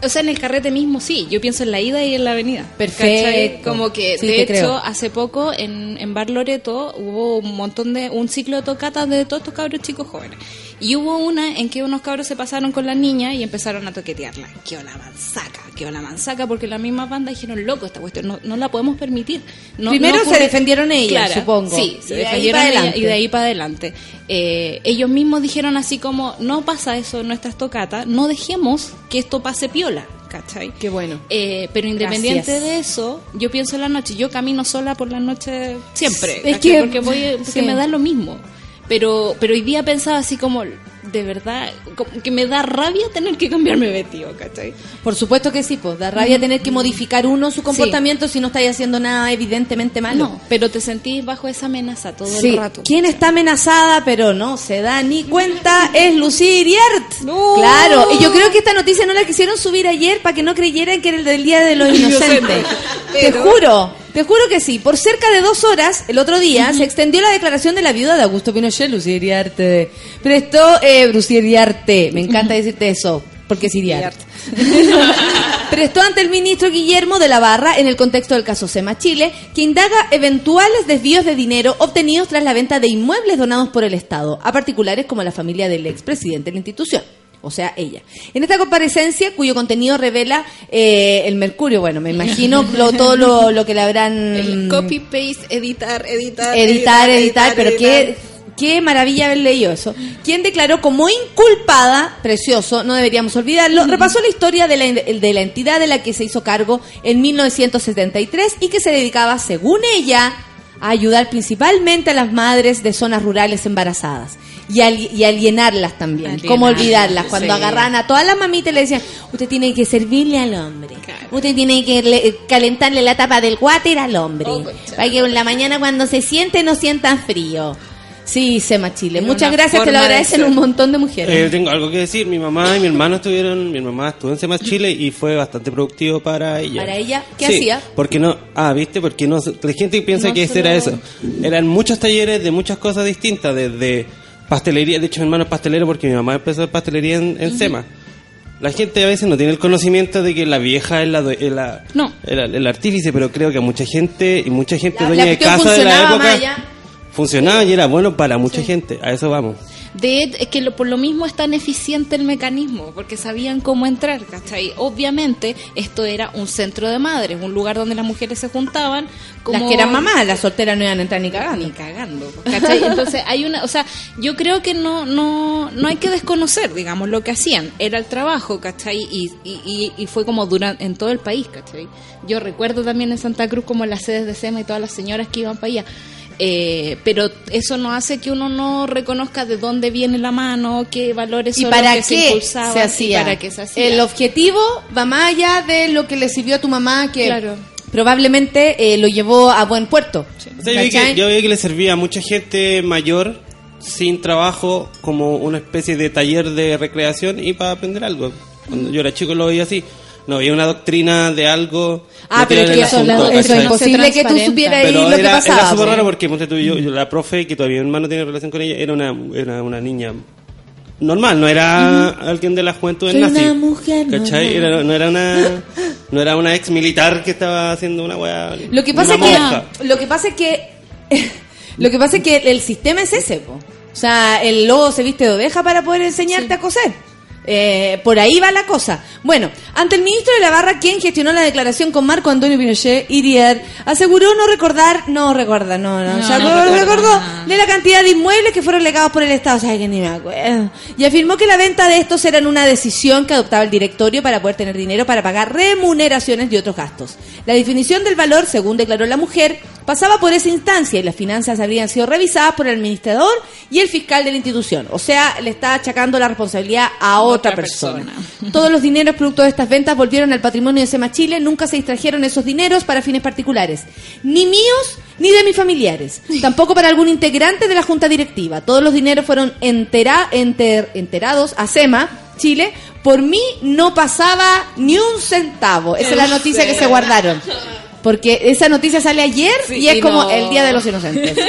O sea, en el carrete mismo sí, yo pienso en la ida y en la avenida. Perfecto. ¿Cachai? Como que, Sí, de hecho, creo. hace poco en, en Bar Loreto hubo un montón de, un ciclo de tocatas de todos estos cabros chicos jóvenes. Y hubo una en que unos cabros se pasaron con la niña y empezaron a toquetearla. Que la manzaca, que la manzaca, porque la misma banda dijeron, loco, esta cuestión no, no la podemos permitir. No- Primero no se defendieron ellas, supongo. Sí, Y se de ahí defendieron ellas adelante. y de ahí para adelante. Eh, ellos mismos dijeron así como, no pasa eso en nuestras tocatas, no dejemos que esto pase piola, ¿cachai? Qué bueno. Eh, pero independiente Gracias. de eso, yo pienso en la noche. Yo camino sola por la noche siempre. Es que- porque voy, porque sí. me da lo mismo. Pero, pero hoy día pensaba así como, de verdad, que me da rabia tener que cambiarme de vestido, ¿cachai? Por supuesto que sí, pues da rabia tener que modificar uno su comportamiento si no estáis haciendo nada evidentemente malo. No, pero te sentís bajo esa amenaza todo Sí. el rato. ¿Quién está amenazada pero no se da ni cuenta? [LAUGHS] Es Lucía Iriart. No. Claro, y yo creo que esta noticia no la quisieron subir ayer para que no creyeran que era el del Día de los [LAUGHS] Inocentes. Te juro, te juro que sí. Por cerca de dos horas, el otro día, se extendió la declaración de la viuda de Augusto Pinochet, Lucía Iriarte. Prestó, eh, Lucía Iriarte, me encanta decirte eso, porque es Iriarte. [LAUGHS] Prestó ante el ministro Guillermo de la Barra en el contexto del caso SEMA Chile, que indaga eventuales desvíos de dinero obtenidos tras la venta de inmuebles donados por el Estado a particulares como la familia del expresidente de la institución. O sea, ella. En esta comparecencia, cuyo contenido revela eh, el Mercurio, bueno, me imagino lo- todo lo, lo que le habrán... El copy, paste, editar, editar, editar, editar, pero qué, qué maravilla haber leído eso. Quien declaró como inculpada, precioso, no deberíamos olvidarlo, repasó la historia de la, de la entidad de la que se hizo cargo en 1973 y que se dedicaba, según ella, a ayudar principalmente a las madres de zonas rurales embarazadas. Y, ali- y alienarlas también. Alienarlas, ¿Cómo olvidarlas? Cuando sí. agarran a todas las mamitas y le decían, usted tiene que servirle al hombre. Claro. Usted tiene que le- calentarle la tapa del water al hombre. Oh, para que en la mañana cuando se siente no sientan frío. Sí, Sema Chile. Muchas gracias, te lo agradecen un montón de mujeres. Eh, tengo algo que decir. Mi mamá y mi hermano estuvieron. Mi mamá estuvo en Semas Chile y fue bastante productivo para ella. ¿Para ella? ¿Qué Sí, hacía? Porque no. Ah, ¿viste? Porque no. La gente piensa No que solo- era eso. Eran muchos talleres de muchas cosas distintas. Desde pastelería. De hecho, mi hermano es pastelero porque mi mamá empezó en pastelería en, en Sema. La gente a veces no tiene el conocimiento de que la vieja es la, es la- No. el, el artífice, pero creo que mucha gente y mucha gente La- dueña la de casa de la época. Funcionaba y era bueno para mucha gente. A eso vamos. De es que lo- por lo mismo es tan eficiente el mecanismo, porque sabían cómo entrar, ¿cachai? Obviamente, esto era un centro de madres, un lugar donde las mujeres se juntaban. Como... Las que eran mamás, las solteras no iban a entrar ni cagando. Ni cagando, ¿cachai? Entonces hay una, o sea, yo creo que no, no, no hay que desconocer, digamos, lo que hacían. Era el trabajo, ¿cachai? Y, y, y- y fue como durante, en todo el país, ¿cachai? Yo recuerdo también en Santa Cruz como las sedes de SEMA y todas las señoras que iban para allá. Eh, pero eso no hace que uno no reconozca de dónde viene la mano, qué valores ¿Y son para los que se qué impulsaban se hacía? y para qué se hacía. El objetivo va más allá de lo que le sirvió a tu mamá, que Claro. probablemente eh, lo llevó a buen puerto. O sea, yo, vi que, yo vi que le servía a mucha gente mayor sin trabajo como una especie de taller de recreación y para aprender algo. Cuando yo era chico lo veía así. No había una doctrina de algo. Ah, pero es que el eso, es imposible que tú supieras ahí Pero lo que era, pasaba. era súper raro porque ponte tú, yo, yo, la profe, que todavía mi hermano tiene relación con ella, era una, era una niña normal, no era alguien de la juventud Soy nazi. una mujer ¿cachai? normal. Era- no era una [LAUGHS] no era una ex militar que estaba haciendo una weá. Lo que pasa es monja. que lo que pasa es que [LAUGHS] lo que pasa es que el sistema es ese, po. o sea, el lobo se viste de oveja para poder enseñarte a coser. Eh, por ahí va la cosa. Bueno, ante el ministro de la Barra, quien gestionó la declaración con Marco Antonio Pinochet, Iriar, aseguró no recordar, no recuerda, no, no, No, recuerda recordó de la cantidad de inmuebles que fueron legados por el Estado, o sea, que ni me acuerdo. Y afirmó que la venta de estos eran una decisión que adoptaba el directorio para poder tener dinero para pagar remuneraciones y otros gastos. La definición del valor, según declaró la mujer, pasaba por esa instancia y las finanzas habrían sido revisadas por el administrador y el fiscal de la institución. O sea, le está achacando la responsabilidad a otra, Otra persona. persona. [LAUGHS] Todos los dineros producto de estas ventas volvieron al patrimonio de Sema Chile, nunca se extrajeron esos dineros para fines particulares, ni míos ni de mis familiares, tampoco para algún integrante de la junta directiva. Todos los dineros fueron entera- enter- enterados a Sema Chile. Por mí no pasaba ni un centavo. Esa es la noticia que se guardaron. [LAUGHS] Porque esa noticia sale ayer Sí, y es y como no. el Día de los Inocentes. [LAUGHS]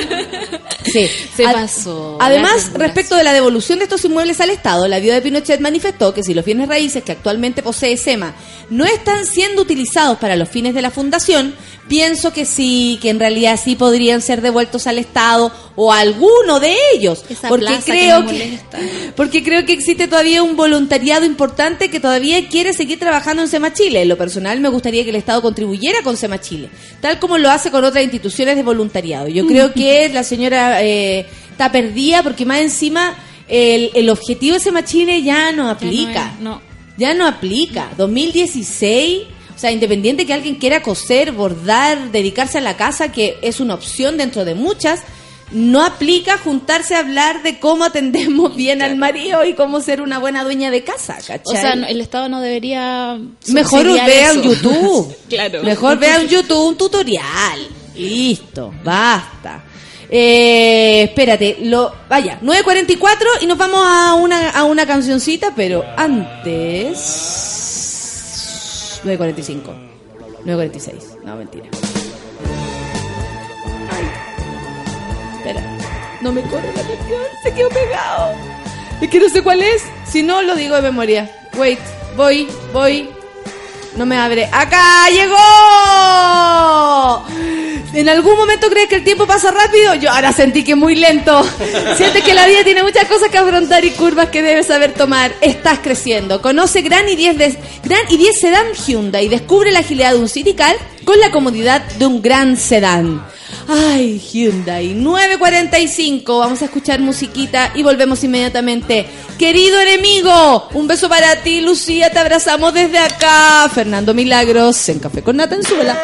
Sí. Se Ad- pasó. Además, respecto de la devolución de estos inmuebles al Estado, la viuda de Pinochet manifestó que si los bienes raíces que actualmente posee SEMA no están siendo utilizados para los fines de la fundación, pienso que sí, que en realidad sí podrían ser devueltos al Estado o a alguno de ellos. Esa porque que creo que, [LAUGHS] porque creo que existe todavía un voluntariado importante que todavía quiere seguir trabajando en SEMA Chile. En lo personal me gustaría que el Estado contribuyera con SEMA Chile, tal como lo hace con otras instituciones de voluntariado. Yo creo [LAUGHS] que la señora eh, está perdida porque más encima el, el objetivo de SEMA Chile ya no Ya aplica. no es- no. Ya no aplica. 2016, o sea, independiente que alguien quiera coser, bordar, dedicarse a la casa, que es una opción dentro de muchas, no aplica juntarse a hablar de cómo atendemos bien al marido y cómo ser una buena dueña de casa, ¿cachai? O sea, el Estado no debería. Mejor vea un [LAUGHS] YouTube. Claro. Mejor vea un YouTube, un tutorial. Listo, basta. Eh, espérate, lo, vaya, 9.44 y nos vamos a una, a una cancioncita, pero antes... 9.45. 9.46. No, mentira. Espera. No me corre la canción, se quedó pegado. Es que no sé cuál es. Si no, lo digo de memoria. Wait, voy, voy. No me abre. ¡Acá llegó! ¿En algún momento crees que el tiempo pasa rápido? Yo ahora sentí que muy lento. [LAUGHS] Sientes que la vida tiene muchas cosas que afrontar y curvas que debes saber tomar. Estás creciendo. Conoce Gran i10 de, Gran i10 Sedan Hyundai. Descubre la agilidad de un City Car con la comodidad de un gran sedán. Ay, Hyundai. 9.45. Vamos a escuchar musiquita y volvemos inmediatamente. Querido enemigo, un beso para ti, Lucía. Te abrazamos desde acá. Fernando Milagros en Café con Nata en Suela.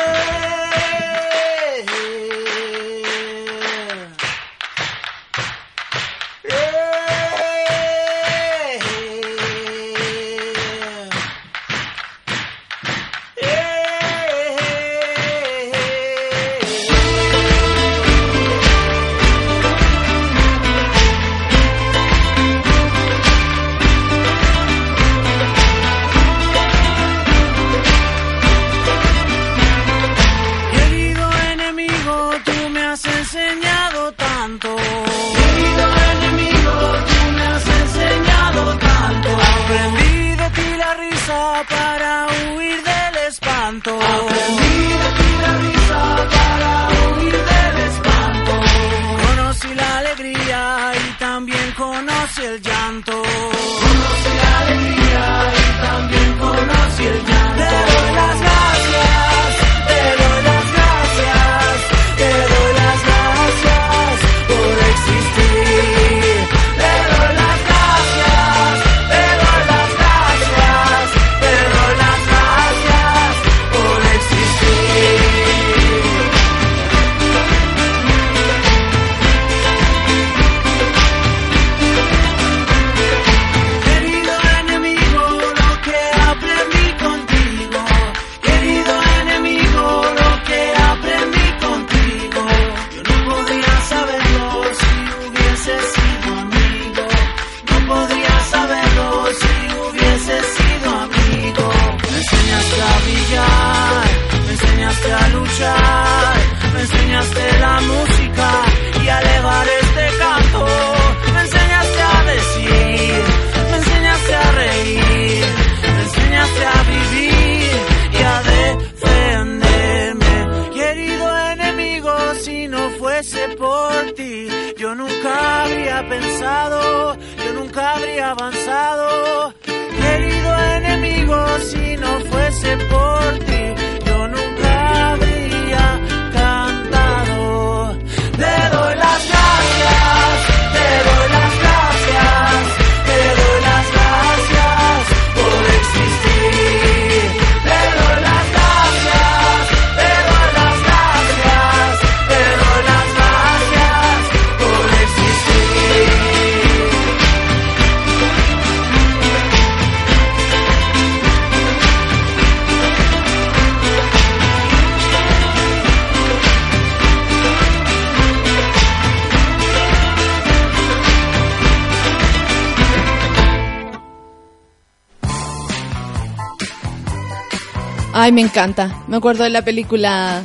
Ay, me encanta. Me acuerdo de la película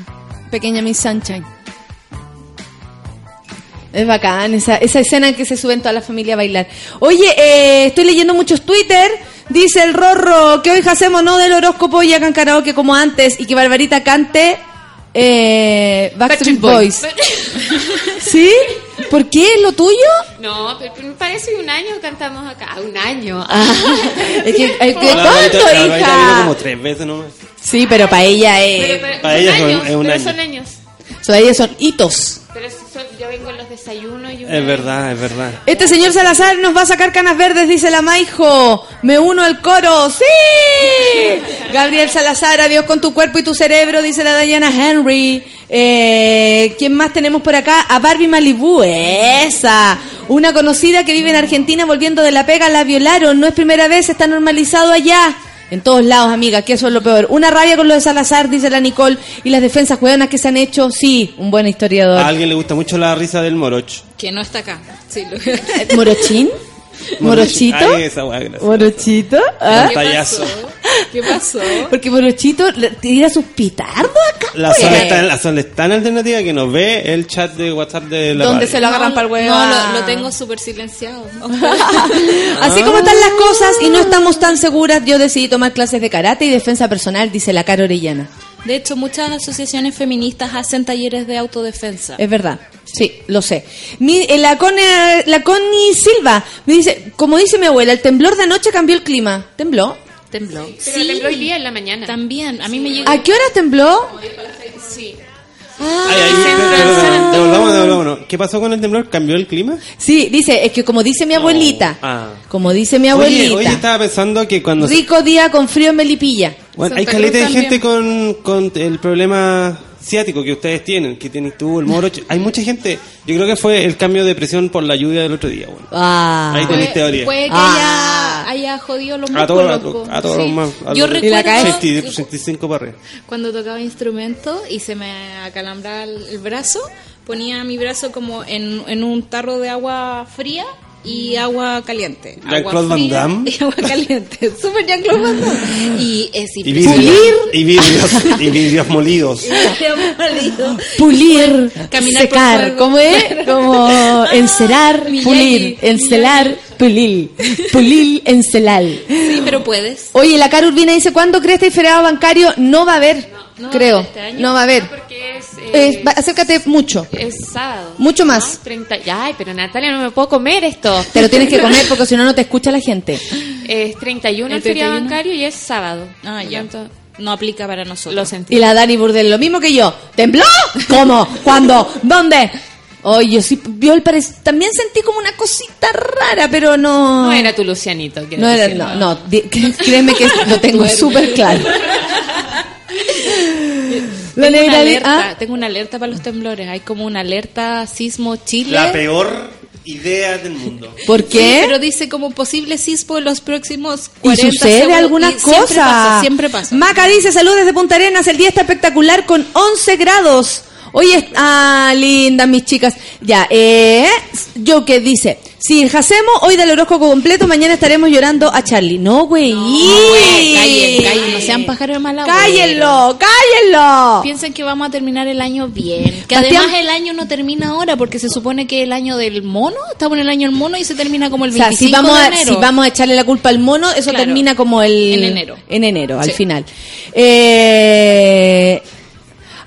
Pequeña Miss Sunshine. Es bacán, esa, esa escena en que se suben toda la familia a bailar. Oye, eh, estoy leyendo muchos Twitter. Dice el Rorro que hoy hacemos no del horóscopo y hagan karaoke como antes y que Barbarita cante eh, Backstreet Boys. ¿Sí? ¿Por qué? ¿Es lo tuyo? No, pero me parece un año cantamos acá. Un año. [LAUGHS] [LAUGHS] Es que, es que ¿cuánto, la hija? como tres veces nomás. Sí, pero para ella es... Pero, pero- Para ella son- años, es un pero año. son años. Para ella son hitos. Pero si son- yo vengo en los desayunos y Es verdad, es verdad. Este señor Salazar nos va a sacar canas verdes, dice la Maijo. Me uno al coro. ¡Sí! [LAUGHS] Gabriel Salazar, adiós con tu cuerpo y tu cerebro, dice la Diana Henry. Eh, ¿Quién más tenemos por acá? A Barbie Malibu. Esa. Una conocida que vive en Argentina volviendo de la pega, la violaron. No es primera vez, está normalizado allá. En todos lados, amiga, que eso es lo peor. Una rabia con lo de Salazar, dice la Nicole. Y las defensas juegonas que se han hecho, sí, un buen historiador. A alguien le gusta mucho la risa del morocho. Que no está acá. Sí, lo- [LAUGHS] ¿Morochín? ¿Morochito? Ay, esa weá, gracias. ¿Morochito? ¿Ah? Un payaso. ¿Qué pasó? Porque Morochito le- tira sus pitardos acá. La pues. Sol, está, la Sol es tan alternativa que nos ve el chat de WhatsApp de la Donde radio. se lo agarran para el huevo. No, lo, lo tengo súper silenciado. [LAUGHS] [LAUGHS] Así como están las cosas y no estamos tan seguras, yo decidí tomar clases de karate y defensa personal, dice la cara orellana. De hecho, muchas asociaciones feministas hacen talleres de autodefensa. Es verdad, sí, lo sé. Mi- eh, la, Connie, la Connie Silva me dice, como dice mi abuela, el temblor de anoche cambió el clima. ¿Tembló? Tembló. Pero tembló hoy día en la mañana. También, a mí me llegó. ¿A qué hora tembló? Sí. Ay, ay, pero, pero, devolvamos, devolvámonos. ¿Qué pasó con el temblor? ¿Cambió el clima? Sí, dice, es que como dice mi abuelita, Ah. como dice mi Oye, abuelita, oye, estaba pensando que cuando... se- rico día con frío en Melipilla. Bueno, Santa hay caleta de gente con, con el problema ciático que ustedes tienen, que tienes tú, el morocho. Hay mucha gente. Yo creo que fue el cambio de presión por la lluvia del otro día. Bueno. Ah. Ahí tenés teoría. Puede que Ah. haya, haya jodido los A todos, a músculos. todos, po. a todos Sí. los más. a Yo los- ¿Y la recuerdo 60, 65 para cuando tocaba instrumento y se me acalambraba el el brazo, ponía mi brazo como en, en un tarro de agua fría y agua caliente. Agua Jean-Claude Van Damme. [LAUGHS] Y agua caliente. [LAUGHS] Súper Jean-Claude Van Damme. Y es Y vidrios, y vidrios, y vidrios molidos. [LAUGHS] molido. Pulir, Caminar secar. ¿cómo es? Como encerar, Miyagi. pulir, encelar, pulir, pulir, encelar. Sí, pero puedes. Oye, la cara Urbina dice, ¿cuándo crees que el feriado bancario no va a haber? No, Creo, este año. no va a haber. Eh, acércate mucho, es sábado. mucho más. ¿no? 30 Ay, pero Natalia, no me puedo comer esto. Te lo tienes que comer porque si no, no te [LAUGHS] escucha la gente. Es 31 el, ¿El feriado 31? bancario y es sábado. Ah, ya. tanto, No aplica para nosotros. Lo sentí. Y la Dani Burdel, lo mismo que yo. ¿Tembló? ¿Cómo? ¿Cuándo? ¿Dónde? Oye, yo sí, yo el parec- también sentí como una cosita rara, pero no... No era tu Lucianito. quiero No era, decir. no, no, di- [LAUGHS] créeme que lo tengo súper claro. La Tengo una alerta, ah, tengo una alerta para los temblores. Hay como una alerta sismo Chile. La peor idea del mundo. ¿Por Sí, qué? pero dice como posible sismo en los próximos y 40 sucede segundos. alguna Y cosa. Siempre pasa, siempre pasa. Maca dice, saludos desde Punta Arenas, el día está espectacular con 11 grados. Hoy es... Ah, linda, mis chicas. Ya, eh... Yo que dice, si hacemos hoy del horóscopo completo, mañana estaremos llorando a Charlie. No, güey. güey, callen, callen, no sean pájaros de mal agüero. Cállenlo, cállenlo. Piensen que vamos a terminar el año bien. Que Bastián- además el año no termina ahora porque se supone que el año del mono, estamos en el año del mono y se termina como el O sea, 25 si vamos, de a, enero. si vamos a echarle la culpa al mono, eso Claro. termina como el... En enero. En enero, al Sí. final. Eh...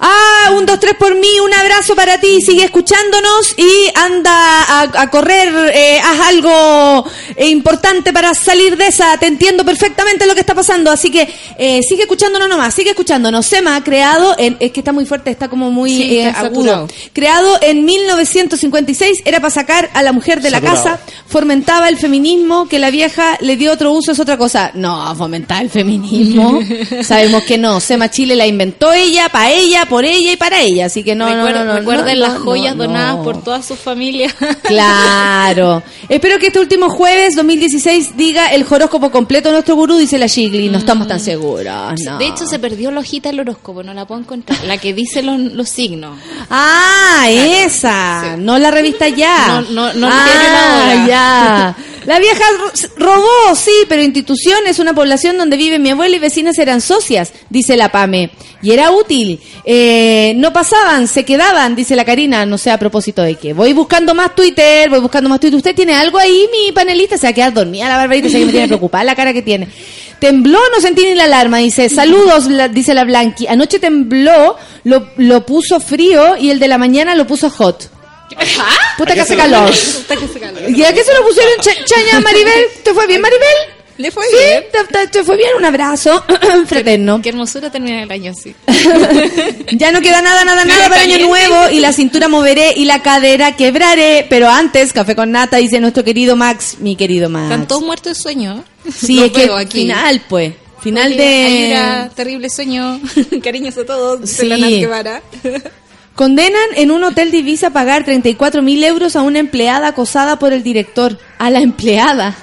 Ah, un, dos, tres por mí, un abrazo para ti, sigue escuchándonos y anda a, a correr, eh, haz algo eh, importante para salir de esa, te entiendo perfectamente lo que está pasando, así que eh, sigue escuchándonos nomás, sigue escuchándonos. Sema, creado, en, es que está muy fuerte, está como muy Sí, eh, está agudo. Creado en 1956, era para sacar a la mujer de la casa, fomentaba el feminismo, que la vieja le dio otro uso es otra cosa. No, fomentar el feminismo. [LAUGHS] Sabemos que no. Sema Chile la inventó ella, para ella, por ella y para ella. Así que no, no, Recuerden, no, no, recuerden no, las joyas donadas por toda su familia. [LAUGHS] Claro. Espero que este último jueves 2016 diga el horóscopo completo nuestro gurú, dice la Shigli. No estamos tan seguros. no. De hecho, se perdió la hojita del horóscopo, no la puedo encontrar. La que dice los, los signos. Ah, esa. No la revista ya. No, no, no ah, La Hora. ya. [LAUGHS] La vieja ro- robó, sí, pero institución es una población donde vive mi abuela y vecinas eran socias, dice la Pame. Y era útil. Eh, no pasaban, se quedaban, dice la Karina, no sé a propósito de qué. Voy buscando más Twitter, voy buscando más Twitter. ¿Usted tiene algo ahí, mi panelista? Se va a quedar dormida la barbarita, se me tiene preocupada la cara que tiene. Tembló, no sentí ni la alarma, dice. Saludos, la- dice la Blanqui. Anoche tembló, lo, lo puso frío y el de la mañana lo puso hot. Puta ¿A que qué hace calor. ¿Y a qué se lo pusieron, Cha- Chaña Maribel? ¿Te fue bien, Maribel? Le fue ¿Sí? bien. ¿Te, te- te fue bien? Un abrazo [CLEARS THROAT] fraterno. Qué hermosura terminar el año así. [LAUGHS] Ya no queda nada, nada, nada para año nuevo y la cintura moveré y la cadera quebraré. Pero antes, café con nata, dice nuestro querido Max, mi querido Max. Están todos muertos de sueño. Sí, Los es que aquí. final, pues. Final Oye, de... Ayura, terrible sueño. [LAUGHS] Cariños a todos. Sí. [LAUGHS] Condenan en un hotel de Ibiza a pagar 34 mil euros a una empleada acosada por el director. A la empleada.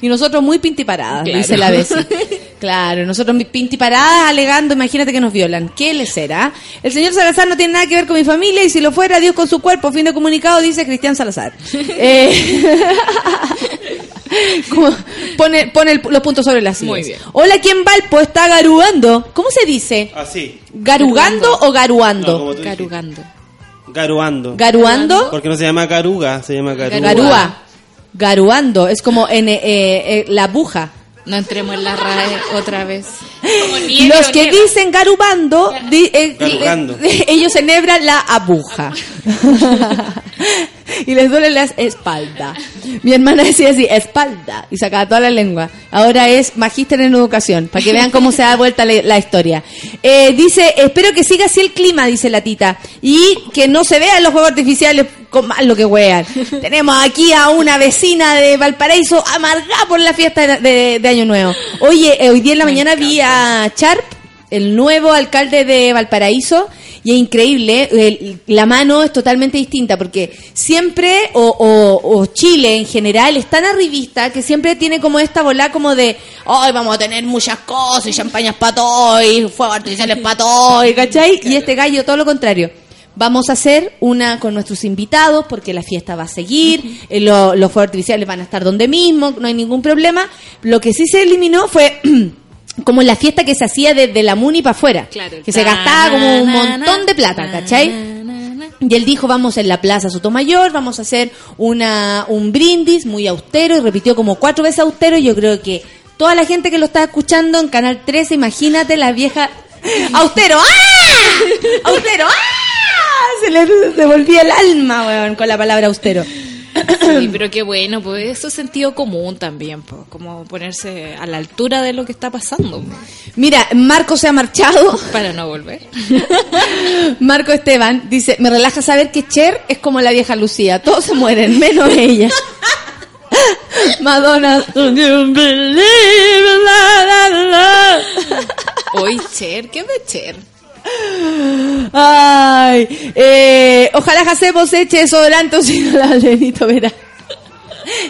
Y nosotros muy pintiparadas, Claro. dice la Bessie. [LAUGHS] Claro, nosotros muy pintiparadas alegando, imagínate que nos violan. ¿Qué les será? El señor Salazar no tiene nada que ver con mi familia y si lo fuera, Dios con su cuerpo. Fin de comunicado, dice Cristian Salazar. [LAUGHS] Eh, [LAUGHS] como- pone pone el- los puntos sobre las sillas. Muy bien. Hola, ¿quién Valpo está garugando? ¿Cómo se dice? Así. ¿Garugando o No, garuando? como tú dijiste. Carugando. Garuando. ¿Garuando? Porque no se llama garuga, se llama garúa. Garúa. Garuando. Es como en eh, eh, la abuja. No entremos en la RAE otra vez. Los que dicen garubando, di- eh, le- [LAUGHS] ellos enhebran la aguja. [LAUGHS] y les duele la espalda. Mi hermana decía así, espalda, y sacaba toda la lengua. Ahora es magíster en educación, para que vean cómo se da vuelta la, la historia. Eh, dice, espero que siga así el clima, dice la tita, y que no se vean los juegos artificiales con más lo que wean. [LAUGHS] Tenemos aquí a una vecina de Valparaíso amargada por la fiesta de, de- Año Nuevo. Oye, eh, hoy día en la mañana vi a Charp, el nuevo alcalde de Valparaíso, y es increíble, el- la mano es totalmente distinta, porque siempre, o, o- o Chile en general, es tan arribista que siempre tiene como esta bola como de, hoy vamos a tener muchas cosas, y champañas para todos, y fuegos artificiales para todos, y ¿cachai? Y este gallo todo lo contrario. Vamos a hacer una con nuestros invitados porque la fiesta va a seguir, eh, lo- los fuegos artificiales van a estar donde mismo, no hay ningún problema. Lo que sí se eliminó fue [CLEARS THROAT] como la fiesta que se hacía desde la Muni para afuera, Claro. que se gastaba como un montón de plata, ¿cachai? Y él dijo, vamos en la Plaza Sotomayor, vamos a hacer una, un brindis muy austero, y repitió como cuatro veces austero, y yo creo que toda la gente que lo está escuchando en Canal 13, imagínate la vieja... [LAUGHS] ¡Austero! ¡Ah! ¡Austero! ¡Ah! Se le devolvía el alma, weón, con la palabra austero. Sí, pero qué bueno, pues eso es sentido común también, pues, como ponerse a la altura de lo que está pasando, Mira, Marco se ha marchado. para no volver. [LAUGHS] Marco Esteban dice, me relaja saber que Cher es como la vieja Lucía, todos se mueren, menos ella. [LAUGHS] Madonna. Hoy Cher, ¿qué de Cher? Ay, eh, ojalá Jacemos eche desodorante o si no la Lenito verá.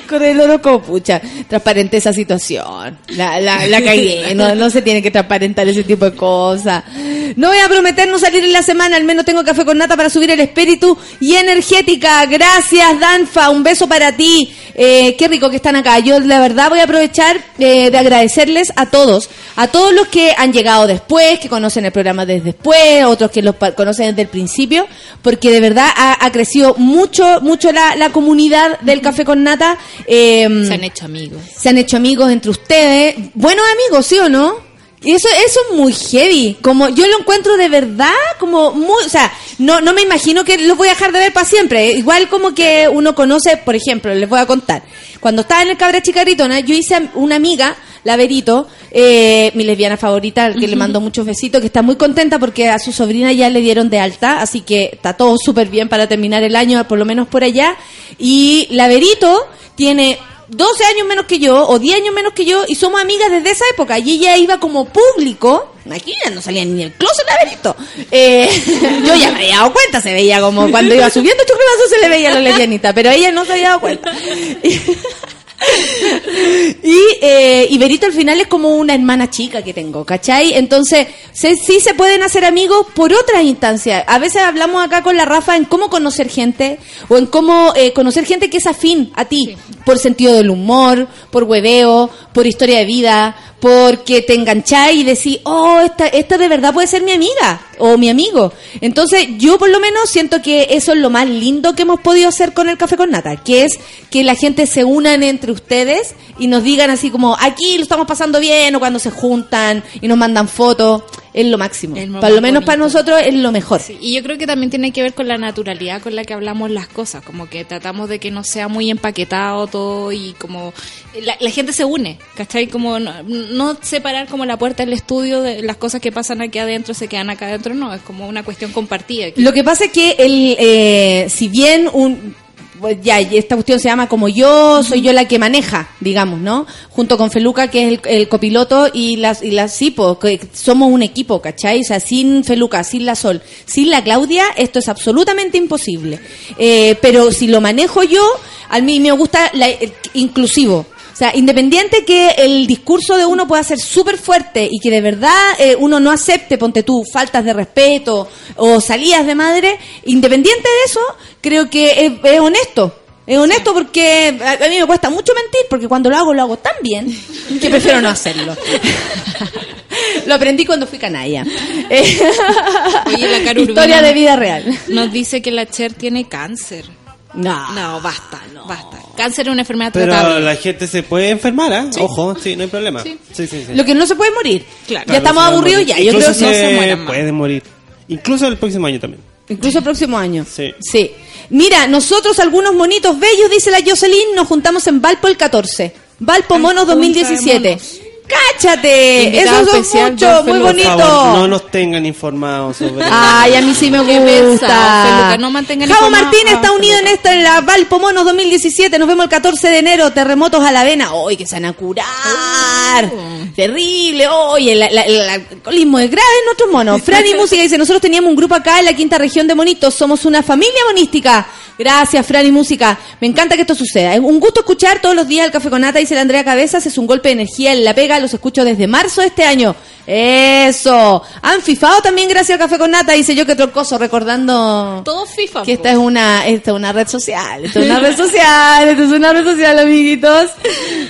Corre el oro como pucha. Transparente esa situación. La, la, la cagué. [LAUGHS] No, no se tiene que transparentar ese tipo de cosas. No voy a prometer no salir en la semana. Al menos tengo café con nata para subir el espíritu y energética. Gracias, Danfa. Un beso para ti. Eh, qué rico que están acá. Yo, la verdad, voy a aprovechar eh, de agradecerles a todos. A todos los que han llegado después, que conocen el programa desde después, otros que los conocen desde el principio, porque de verdad ha, ha crecido mucho, mucho la, la comunidad del café con nata. Eh, Se han hecho amigos. se han hecho amigos entre ustedes, buenos amigos, ¿sí o no? Y eso, eso es muy heavy. Como yo lo encuentro de verdad, como muy, o sea, no, no me imagino que los voy a dejar de ver para siempre. Igual como que uno conoce, por ejemplo, les voy a contar. Cuando estaba en el Cabra Chicarritona, yo hice una amiga, la Verito, eh, mi lesbiana favorita, que le mando muchos besitos, que está muy contenta porque a su sobrina ya le dieron de alta, así que está todo súper bien para terminar el año, por lo menos por allá. Y la Verito tiene 12 años menos que yo, o 10 años menos que yo, y somos amigas desde esa época. Y ella iba como público, imagínate, no salía ni el closet laberinto. Eh, [LAUGHS] yo ya me había dado cuenta, se veía como cuando iba subiendo chocolazo se le veía la lesbianita, pero ella no se había dado cuenta. [LAUGHS] Y eh, y Berito al final es como una hermana chica que tengo, ¿cachai? Entonces, se- sí se pueden hacer amigos por otras instancias. A veces hablamos acá con la Rafa en cómo conocer gente o en cómo eh, conocer gente que es afín a ti, por sentido del humor, por hueveo, por historia de vida, porque te engancháis y decís, oh, esta, esta de verdad puede ser mi amiga o mi amigo. Entonces, yo por lo menos siento que eso es lo más lindo que hemos podido hacer con el Café con Nata, que es que la gente se unan entre ustedes y nos digan así como, aquí lo estamos pasando bien, o cuando se juntan y nos mandan fotos, es lo máximo. Lo Para lo menos para nosotros es lo mejor. Sí, y yo creo que también tiene que ver con la naturalidad con la que hablamos las cosas, como que tratamos de que no sea muy empaquetado todo y como la, la gente se une, ¿cachai? Como no, no separar como la puerta del estudio de las cosas que pasan aquí adentro se quedan acá adentro, no, es como una cuestión compartida. Lo que pasa es que el, eh, si bien un pues ya esta cuestión se llama como yo soy yo la que maneja, digamos, ¿no? Junto con Feluca que es el, el copiloto y las y las Cipo, que somos un equipo, ¿cachai? O sea, sin Feluca, sin la Sol, sin la Claudia, esto es absolutamente imposible. Eh, pero si lo manejo yo, a mí me gusta la, el inclusivo. O sea, independiente que el discurso de uno pueda ser súper fuerte y que de verdad eh, uno no acepte, ponte tú, faltas de respeto o salidas de madre, independiente de eso, creo que es, es honesto. Es honesto porque a, mí me cuesta mucho mentir porque cuando lo hago, lo hago tan bien que prefiero no hacerlo. [LAUGHS] lo aprendí cuando fui canalla. Oye, la Caro [LAUGHS] Historia de vida real. Nos dice que la Cher tiene cáncer. No. No, basta, basta. Cáncer es una enfermedad Pero tratable. la gente se puede enfermar, ¿ah? Ojo, sí, no hay problema. Sí, sí, sí. Lo que no se puede morir. Claro. ya estamos aburridos ya. Yo creo que no se mueran más. puede morir. Incluso el próximo año también. Incluso el próximo año. Sí. Mira, nosotros algunos monitos bellos, dice la Jocelyn, nos juntamos en Valpo el 14. Valpo Monos punta de 2017. ¡Cáchate! Invitado Eso es mucho, muy bonito. favor, no nos tengan informados sobre [LAUGHS] Ay, a mí sí me gusta. no mantengan Javo informado Martínez a está unido en esta en la Valpo Monos 2017. Nos vemos el 14 de enero. Terremotos a la vena. ¡Ay, que se van a curar! Oh. Terrible. Oye, el, la- el alcoholismo es grave en nuestros monos. Franny [LAUGHS] Música dice, nosotros teníamos un grupo acá en la quinta región de Monitos. Somos una familia monística. Gracias, Franny Música. Me encanta que esto suceda. Es un gusto escuchar todos los días el Café con Nata, dice la Andrea Cabezas. Es un golpe de energía en la pega. Los escucho desde marzo de este año. Eso. Han fifado también gracias al Café con Nata, dice yo que trocoso, recordando Todo FIFA. que po. esta es una esta es una red social, esta es una red social, esta es una red social, amiguitos.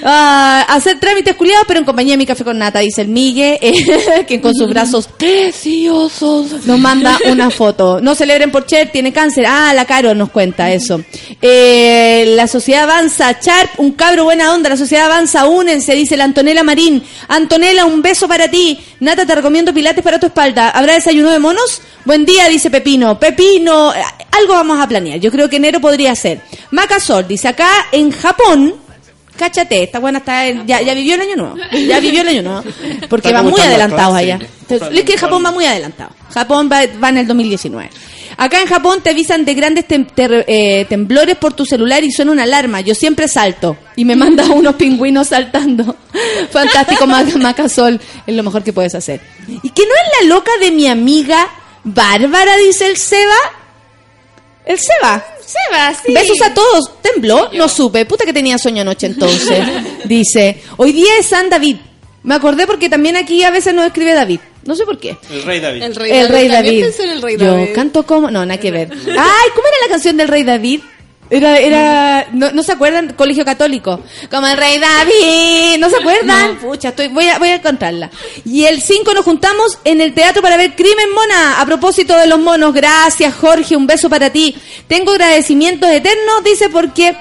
Ah, hacer trámites culiados, pero en compañía de mi café con nata, dice el Migue, eh, [LAUGHS] que con sus brazos preciosos nos manda una foto. No celebren por Cher, tiene cáncer. Ah, la Caro nos cuenta eso. Eh, la sociedad avanza, Charp, un cabro buena onda, la sociedad avanza, únense, dice la Antonella Marín. Antonella, un beso para ti. Nata, te recomiendo pilates para tu espalda. ¿Habrá desayuno de monos? Buen día, dice Pepino. Pepino, eh, algo vamos a planear. Yo creo que enero podría ser. Macasol, dice acá en Japón. Cáchate, esta buena está en- ya, ya vivió el año nuevo. Ya vivió el año nuevo. Porque va muy adelantados las allá. Entonces, Es que Japón va muy adelantado. Japón va, va en el 2019. Acá en Japón te avisan de grandes tem- ter- eh, temblores por tu celular y suena una alarma. Yo siempre salto. Y me manda [LAUGHS] unos pingüinos saltando. [LAUGHS] Fantástico, Mac- Macasol. Es lo mejor que puedes hacer. ¿Y que no es la loca de mi amiga Bárbara, dice el Seba? El Seba. Seba, sí. Besos a todos. ¿Tembló? No supe. Puta que tenía sueño anoche entonces. [LAUGHS] Dice, hoy día es San David. Me acordé porque también aquí a veces nos escribe David. No sé por qué. El rey David. El rey El rey David. pensé en el rey Yo David. canto como... No, nada que ver. [LAUGHS] Ay, ¿cómo era la canción del rey David? Era, era, no, ¿no se acuerdan? Colegio Católico. Como el rey David. ¿No se acuerdan? Pucha, estoy, voy a, voy a encontrarla. Y el 5 nos juntamos en el teatro para ver Crimen Mona. A propósito de los monos. Gracias, Jorge. Un beso para ti. Tengo agradecimientos eternos, dice, porque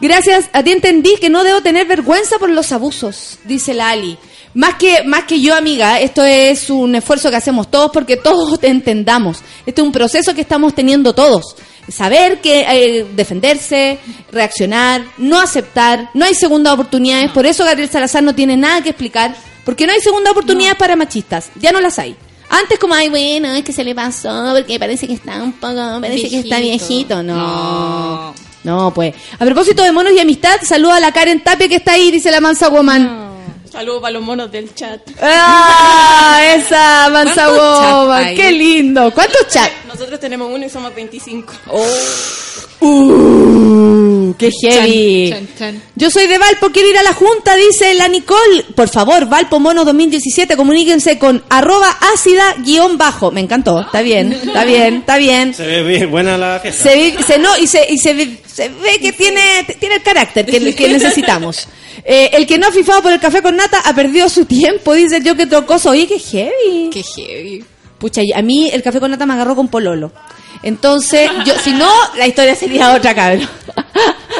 gracias a ti entendí que no debo tener vergüenza por los abusos, dice la Ali. Más que, más que yo, amiga, esto es un esfuerzo que hacemos todos porque todos te entendamos. Este es un proceso que estamos teniendo todos. Saber que eh, defenderse, reaccionar, no aceptar, no hay segunda oportunidades. Por eso Gabriel Salazar no tiene nada que explicar, porque no hay segunda oportunidad para machistas. Ya no las hay. Antes como, ay, bueno, es que se le pasó, porque parece que está un poco, parece que está Viejito. No. No. No, pues. A propósito de monos y amistad, saluda a la Karen Tapia que está ahí, dice la mansa woman. Saludos para los monos del chat. ¡Ah! Esa mansa ¿Cuántos chats woman. hay? ¡Qué lindo! ¿Cuántos chats? Nosotros tenemos uno y somos 25. Uh, qué heavy. Chan, chan, chan. Yo soy de Valpo, quiero ir a la junta, dice la Nicole. Por favor, Valpo Mono 2017, comuníquense con arroba ácida guion bajo. Me encantó, está bien, está bien, está bien. Se ve bien, buena la fiesta. Se, no, y se, y se, ve- se ve que tiene, tiene el carácter que, [LAUGHS] que necesitamos. Eh, el que no ha fifado por el café con nata ha perdido su tiempo, dice yo que tocoso. Oye, qué heavy. Qué heavy. Pucha, a mí el café con nata me agarró con pololo. Entonces, yo, si no, la historia sería otra, cabrón. [LAUGHS]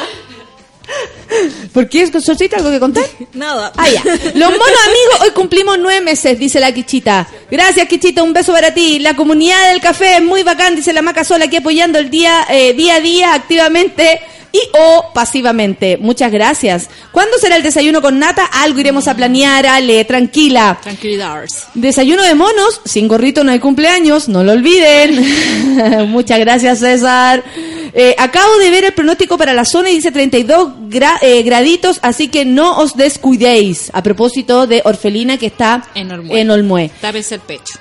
¿Por qué? ¿Solcita algo que contar? [LAUGHS] Nada. Ah, ya. Los [LAUGHS] monos amigos, hoy cumplimos nueve meses, dice la Quichita. Gracias, Quichita, un beso para ti. La comunidad del café es muy bacán, dice la Maca Sola, aquí apoyando el día, eh, día a día, activamente y o pasivamente. Muchas gracias. ¿Cuándo será el desayuno con nata? Algo iremos a planear, Ale, tranquila. Tranquilidad. Desayuno de monos, sin gorrito no hay cumpleaños, no lo olviden. [LAUGHS] Muchas gracias, César. Eh, acabo de ver el pronóstico para la zona y dice 32 gra- eh, graditos, así que no os descuidéis. A propósito de Orfelina que está En Olmué. en Olmué. El pecho.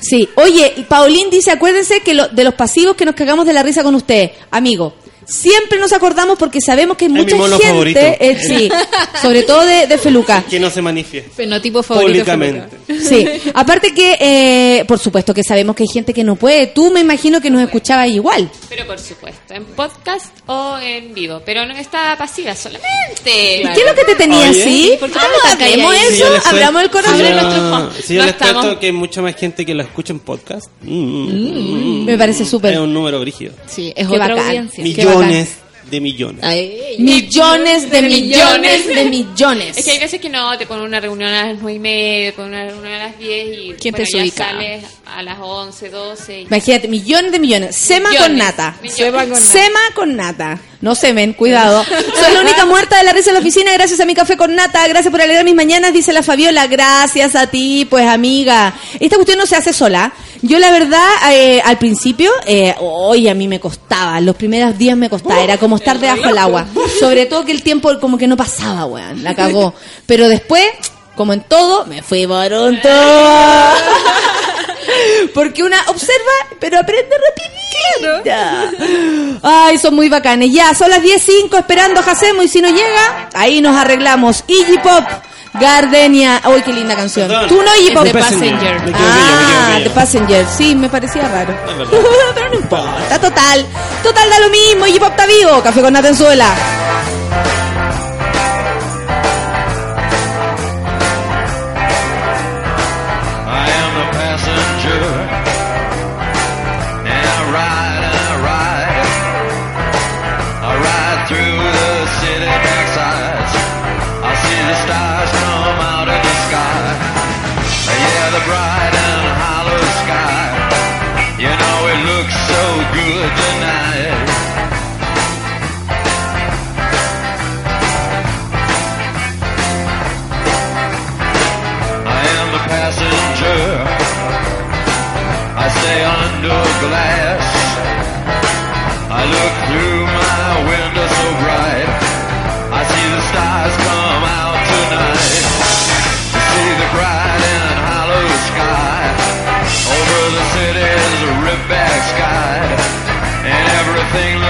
Sí, oye, y Paulín dice, acuérdense que lo- de los pasivos que nos cagamos de la risa con usted, amigo. Siempre nos acordamos porque sabemos que hay Es mi mucha mono gente, favorito. eh, sí, [LAUGHS] sobre todo de, de Feluca. Que no se manifieste. Fenotipo favorito. Públicamente. Sí, aparte que, eh, por supuesto que sabemos que hay gente que no puede. Tú me imagino que nos escuchabas igual. Pero por supuesto, en podcast o en vivo. Pero no está pasiva solamente. ¿Qué es lo que te tenía Oye. así? ¿Por qué hablemos? Si yo eso, les cuento- abramos el corazón. Si yo, nuestro- si yo no les cuento estamos- que hay mucha más gente que lo escucha en podcast. mm, Me parece súper. Es un número brígido. Sí, es Qué otra bacán. audiencia. Millones de millones. Ay, Millones de millones de millones. Es que hay veces que no, te ponen una reunión a las nueve y media, te ponen una reunión a las 10 y ¿Quién te bueno, ya desubica? sales a las 11, 12. y- Imagínate, millones de millones. Sema Millones. con nata. Sema con nata. Sema con nata. No semen, cuidado. Soy la única muerta de la risa en la oficina gracias a mi café con nata. Gracias por alegrar mis mañanas, dice la Fabiola. Gracias a ti, pues amiga. Esta cuestión no se hace sola. Yo la verdad, eh, al principio, eh, hoy a mí me costaba. Los primeros días me costaba. Era como estar debajo del agua. Sobre todo que el tiempo como que no pasaba, weón. La cagó. Pero después, como en todo, me fui tubo. [LAUGHS] Porque una observa, pero aprende rapidito. Ay, son muy bacanes. Ya, son las 10.05 esperando a Jacemo y si no llega, ahí nos arreglamos. Iggy Pop, Gardenia. Uy, qué linda canción. Perdón. Tú no, Pop. The Passenger. Ah, The. Passenger. Sí, me parecía raro. [LAUGHS] Pero no importa, total. Total da lo mismo. Iggy Pop está vivo. Café con Natenzuela. I am the passenger, and I ride and I ride. I ride through the city backsides. I see the stars Bright and hollow sky. You know it looks so good tonight. I am the passenger. I stay under glass. I look through my window so bright. nothing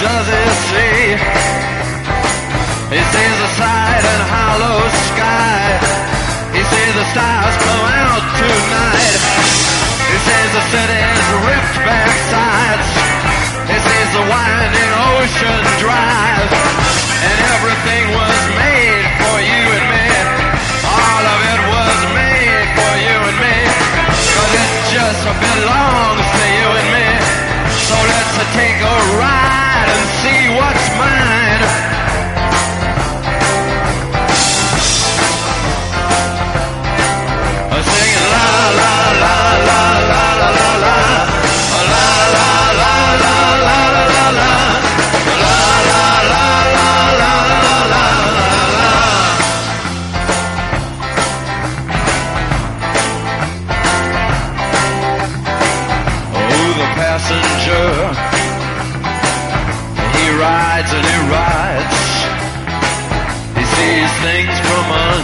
Does he see? He sees the side and hollow sky. He sees the stars come out tonight. He sees the city's ripped back sides. He sees the winding ocean drive. And everything was made for you and me. All of it was made for you and me. But it just belongs to you and me. Take a ride and see what's mine.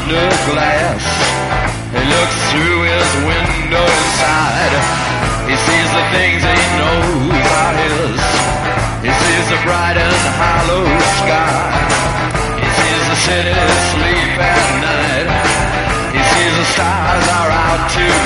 Under glass. He looks through his window inside. He sees the things he knows are his. He sees the bright and hollow sky. He sees the city sleep at night. He sees the stars are out tonight.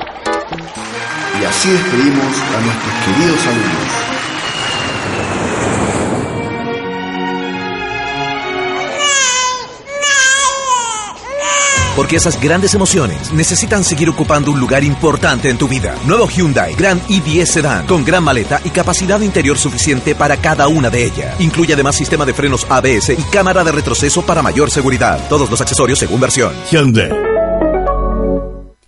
Y así despedimos a nuestros queridos alumnos. Porque esas grandes emociones necesitan seguir ocupando un lugar importante en tu vida. Nuevo Hyundai Grand i10 Sedan con gran maleta y capacidad interior suficiente para cada una de ellas. Incluye además sistema de frenos ABS y cámara de retroceso para mayor seguridad. Todos los accesorios según versión. Hyundai.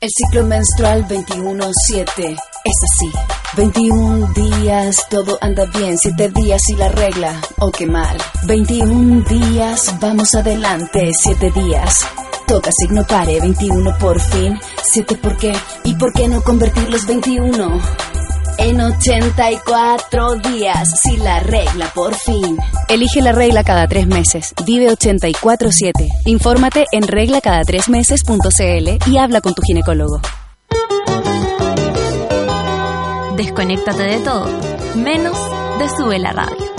El ciclo menstrual 21-7 es así. 21 días, todo anda bien. 7 días y la regla, oh qué mal. 21 días, vamos adelante. 7 días, toca signo pare. 21 por fin. 7 por qué y por qué no convertir los 21 en 84 días. Si la regla por fin. Elige la regla cada tres meses. Vive 84-7. Infórmate en reglacada3meses.cl y habla con tu ginecólogo. Desconéctate de todo, menos de Sube la Radio.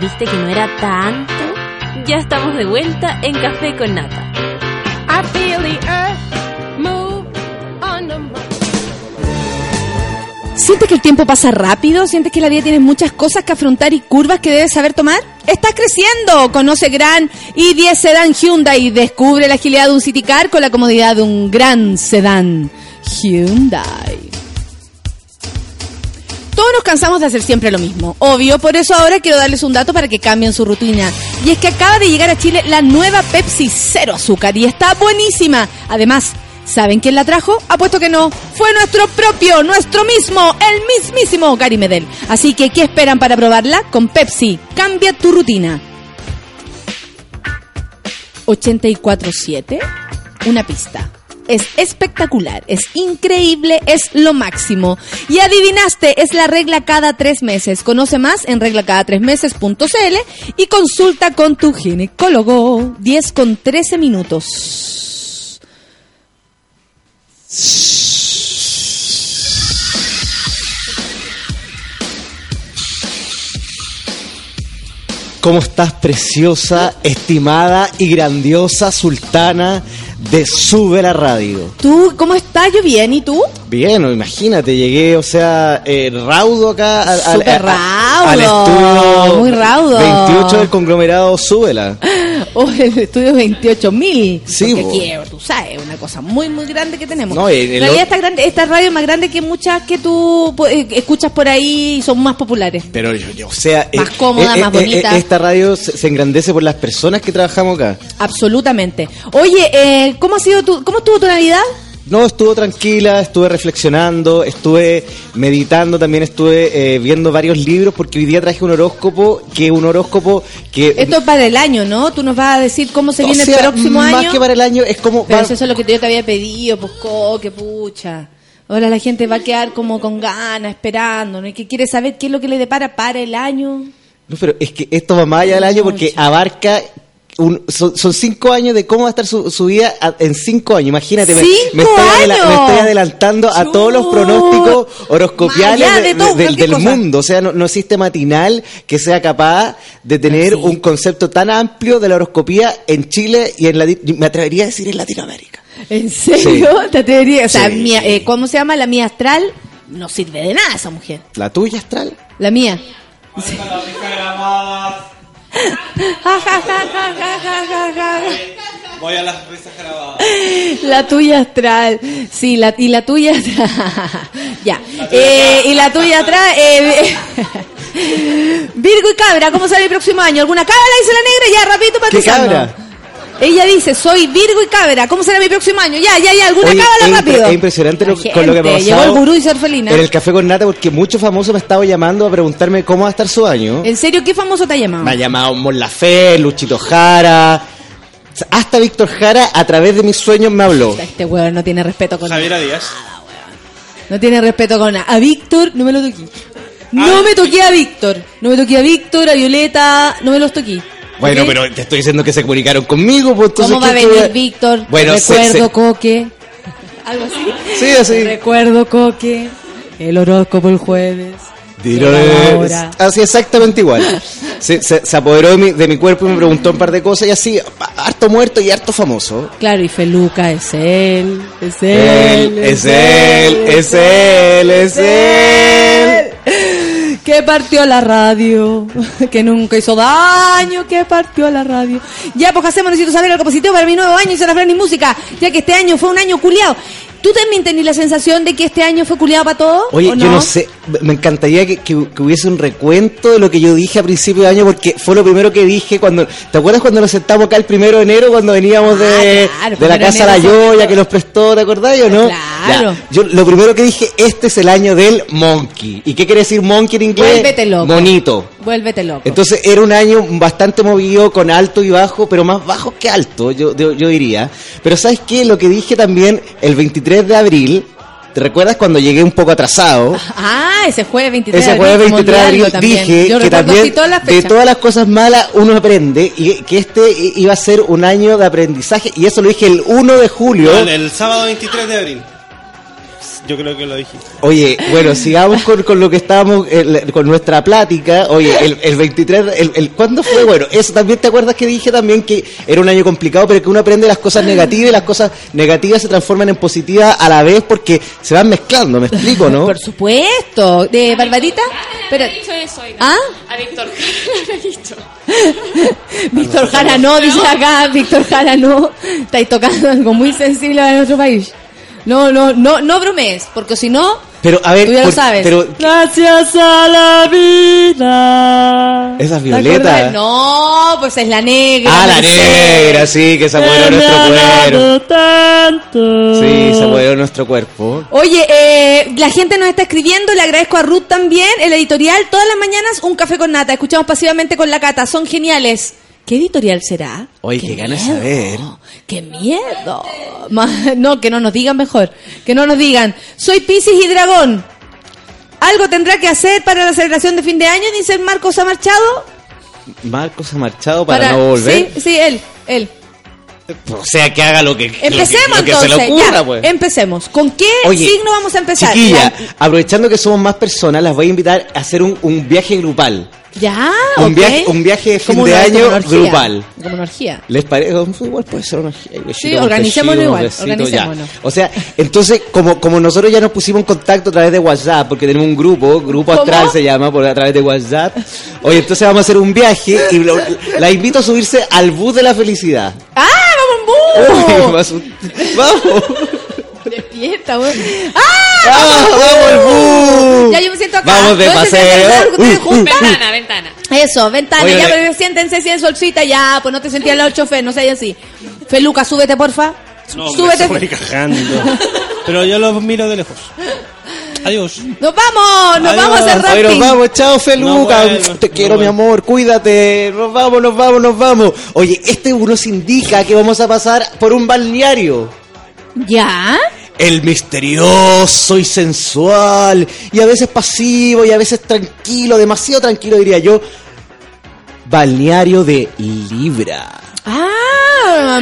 ¿Viste que no era tanto? Ya estamos de vuelta en Café con Nata. I feel the earth move under my ¿Sientes que el tiempo pasa rápido? ¿Sientes que la vida tiene muchas cosas que afrontar y curvas que debes saber tomar? ¡Estás creciendo! Conoce Gran i10 Sedan Hyundai y descubre la agilidad de un City Car con la comodidad de un gran sedán Hyundai. Todos nos cansamos de hacer siempre lo mismo. Obvio, por eso ahora quiero darles un dato para que cambien su rutina. Y es que acaba de llegar a Chile la nueva Pepsi Cero Azúcar y está buenísima. Además, ¿Saben quién la trajo? Apuesto que no. Fue nuestro propio, nuestro mismo, el mismísimo Gary Medel. Así que, ¿qué esperan para probarla? Con Pepsi, cambia tu rutina. 847, una pista. Es espectacular, es increíble, es lo máximo. Y adivinaste, es la regla cada tres meses. Conoce más en reglacada3meses.cl y consulta con tu ginecólogo. 10 con 13 minutos. ¿Cómo estás, preciosa, estimada y grandiosa sultana de Sube la Radio? ¿Tú cómo estás? Yo bien, ¿y tú? Bien, imagínate, llegué, o sea, eh, raudo acá al, a- al raudo, estudio muy raudo. 28 del conglomerado Súbela. [LAUGHS] [LAUGHS] Oh, el estudio 28 mil. Sí, Porque bo. aquí, eh, tú sabes, una cosa muy, muy grande que tenemos. No, el- en el realidad, o- esta, grande, esta radio es más grande que muchas que tú pues, eh, escuchas por ahí y son más populares. Pero, yo- yo, o sea... Más cómoda, más bonita. esta radio se, se engrandece por las personas que trabajamos acá. Absolutamente. Oye, eh, ¿cómo ha sido tu, cómo estuvo tu Navidad? No, estuvo tranquila, estuve reflexionando, estuve meditando, también estuve eh, viendo varios libros porque hoy día traje un horóscopo, que un horóscopo que... Esto es para el año, ¿no? Tú nos vas a decir cómo se o viene sea, el próximo más año. que para el año, es como... Pero eso es lo que yo te había pedido, pues, co, que pucha. Ahora la gente va a quedar como con ganas, esperando, ¿no? Y que quiere saber qué es lo que le depara para el año. No, pero es que esto va más allá del año porque abarca... un- son, son cinco años de cómo va a estar su, su vida a- en cinco años. Imagínate, me, ¡Cinco me estoy, adela- años! me estoy adelantando a todos los pronósticos horoscopiales Más allá de- de todo, de- del, cualquier del cosa. mundo. O sea, no, no existe matinal que sea capaz de tener un concepto tan amplio de la horoscopía en Chile y en Lati- me atrevería a decir en Latinoamérica. ¿En serio? ¿Te atreverías? O sea, Sí. mía- eh, ¿cómo se llama? La mía astral no sirve de nada esa mujer. ¿La tuya astral? La mía. [LAUGHS] Voy a las risas grabadas. La tuya astral. Sí, la, y la tuya [LAUGHS] ya. Eh, y la tuya atrás. eh, [LAUGHS] Virgo y cabra, ¿cómo sale el próximo año? ¿Alguna cabra? Dice la negra, ya, rapidito para ¿Qué cabra? Ella dice, soy Virgo y cabra, ¿cómo será mi próximo año? Ya, ya, ya, alguna Oye, cabra es, rápido. es impresionante lo- con lo que me ha pasado Llegó el gurú y ser felina. en el café con nata porque muchos famosos me estaban llamando a preguntarme cómo va a estar su año. ¿En serio qué famoso te ha llamado? Me ha llamado Mon Laferte, Luchito Jara, hasta Víctor Jara a través de mis sueños me habló. Este weón no tiene respeto con Javiera Díaz. No tiene respeto con nada. A Víctor no me lo toqué. No me toqué a Víctor. No me toqué a Víctor, a Violeta, no me los toqué. Bueno, ¿Ok? pero te estoy diciendo que se comunicaron conmigo, pues entonces ¿Cómo va a ¿qué- qué venir Víctor? Bueno, Recuerdo se- Coque. Algo así. Sí, así. Recuerdo Coque. El horóscopo el jueves. Hora. Así exactamente igual. [LAUGHS] Se, se- se apoderó de mi, de mi cuerpo y me preguntó un par de cosas y así, harto muerto y harto famoso. Claro, y Feluca es él. Es él. Él, es él, es él, es él. Que partió la radio, [LAUGHS] que nunca hizo daño, que partió la radio. Ya, pues hacemos, necesito saber algo positivo para mi nuevo año y se la y música, ya que este año fue un año culiado. ¿Tú también tenés la sensación de que este año fue culiado para todos? Oye, ¿o yo no sé, me encantaría que, que- que hubiese un recuento de lo que yo dije a principio de año, porque fue lo primero que dije cuando. ¿Te acuerdas cuando nos sentamos acá el primero de enero, cuando veníamos de, Ah, claro, de la casa La Yoya que nos prestó, ¿te acordás o no? Claro. Ya, Yo lo primero que dije, este es el año del monkey. ¿Y qué quiere decir monkey en inglés? Vuélvete loco. Bonito. Vuélvete loco. Entonces era un año bastante movido, con alto y bajo, pero más bajo que alto, yo, yo, yo diría. Pero ¿sabes qué? Lo que dije también el 23 de abril, ¿te recuerdas cuando llegué un poco atrasado? Ah, ese jueves 23 Ese de jueves abril, 23 de abril también. dije Yo que también todas las de todas las cosas malas uno aprende y que este iba a ser un año de aprendizaje y eso lo dije el 1 de julio. No, el, el sábado 23 de abril. Yo creo que lo dijiste. Oye, bueno, sigamos con, con lo que estábamos, con nuestra plática. Oye, el, el 23, el, el, ¿cuándo fue? Bueno, eso también te acuerdas que dije también que era un año complicado, pero que uno aprende las cosas negativas y las cosas negativas se transforman en positivas a la vez porque se van mezclando, ¿me explico, no? Por supuesto. ¿De Barbarita? Pero, dicho eso, oiga. ¿Ah? A Víctor Jara. [LAUGHS] [LAUGHS] Víctor Jara no, dice acá, Víctor Jara no. Estáis tocando algo muy sensible a nuestro país. No, no, no, no bromees, porque si no, Pero, a ver, Tú ya lo sabes. pero Gracias a la vida. esa es ¿Te Violeta. acordás? No, pues es la negra. Ah, la negra, sí, que se apoderó nuestro cuerpo. tanto. Sí, se apoderó de nuestro cuerpo. Oye, eh, la gente nos está escribiendo, le agradezco a Ruth también, el editorial, todas las mañanas un café con nata, escuchamos pasivamente con la cata, son geniales. ¿Qué editorial será? Oye, qué ganas de saber. ¡Qué miedo! No, que no nos digan mejor, que no nos digan, soy Piscis y Dragón. ¿Algo tendrá que hacer para la celebración de fin de año? Dice Marcos ha marchado. Marcos ha marchado para, no volver. Sí, sí, él, él. O sea, que haga lo que, lo que- Empecemos lo que, entonces. se le ocurra, ya, pues. Empecemos. ¿Con qué Oye, signo vamos a empezar? Chiquilla, La- aprovechando que somos más personas, las voy a invitar a hacer un, un viaje grupal. Ya, un, ok. viaje, un viaje de fin Como de una- como año orgía. grupal. Como una orgía. ¿Les parece? Igual puede ser una orgía, Sí, besito, igual, organicémonos. O sea, entonces, como, como nosotros ya nos pusimos en contacto a través de WhatsApp, porque tenemos un grupo, Grupo ¿Cómo? Astral se llama, por, a través de WhatsApp. Oye, entonces vamos a hacer un viaje y lo- la invito a subirse al bus de la felicidad. ¡Ah, Uy, me asust- ¡Vamos! Despierta, güey. ¡Ah! ¡Vamos, vamos! Ya yo me siento acá. Vamos de Entonces, paseo. Ventana, ventana. Eso, ventana, Oye, ya, pero siéntense si en solcita, ya, pues no te sentías al lado del chofer, no seas así. Feluca, súbete, porfa. No, me súbete. estoy cagando. Pero yo los miro de lejos. Adiós. Nos vamos, nos Adiós. vamos a rafting. nos vamos, chao Feluca. No Te no quiero, mi amor, cuídate. Nos vamos, nos vamos, nos vamos. Oye, este nos indica que vamos a pasar por un balneario. ¿Ya? El misterioso y sensual, y a veces pasivo, y a veces tranquilo, demasiado tranquilo diría yo. Balneario de Libra. Ah,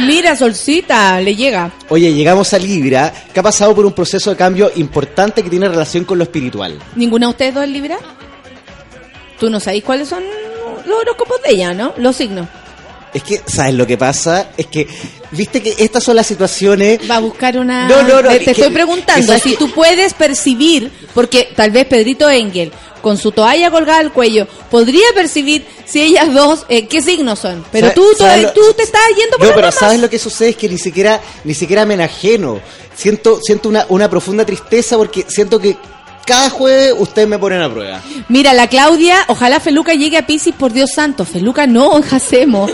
mira, solcita, le llega. Oye, llegamos a Libra, que ha pasado por un proceso de cambio importante que tiene relación con lo espiritual. ¿Ninguna de ustedes dos es Libra? Tú no sabéis cuáles son los horóscopos de ella, ¿no? Los signos. Es que, ¿sabes lo que pasa? Es que, viste que estas son las situaciones Va a buscar una... No, no, no, Te, es te que- estoy preguntando ¿sabes si tú puedes percibir, porque tal vez Pedrito Engel, con su toalla colgada al cuello, podría percibir si ellas dos, eh, qué signos son. Pero ¿Sabe- tú, tú, lo- tú te estás yendo por No, pero. ¿sabes lo que sucede? Es que ni siquiera, ni siquiera me enajeno. Siento, siento una, una profunda tristeza porque siento que cada jueves ustedes me ponen a prueba. Mira, la Claudia, ojalá Feluca llegue a Pisces, por Dios santo. Feluca no, Jacemo.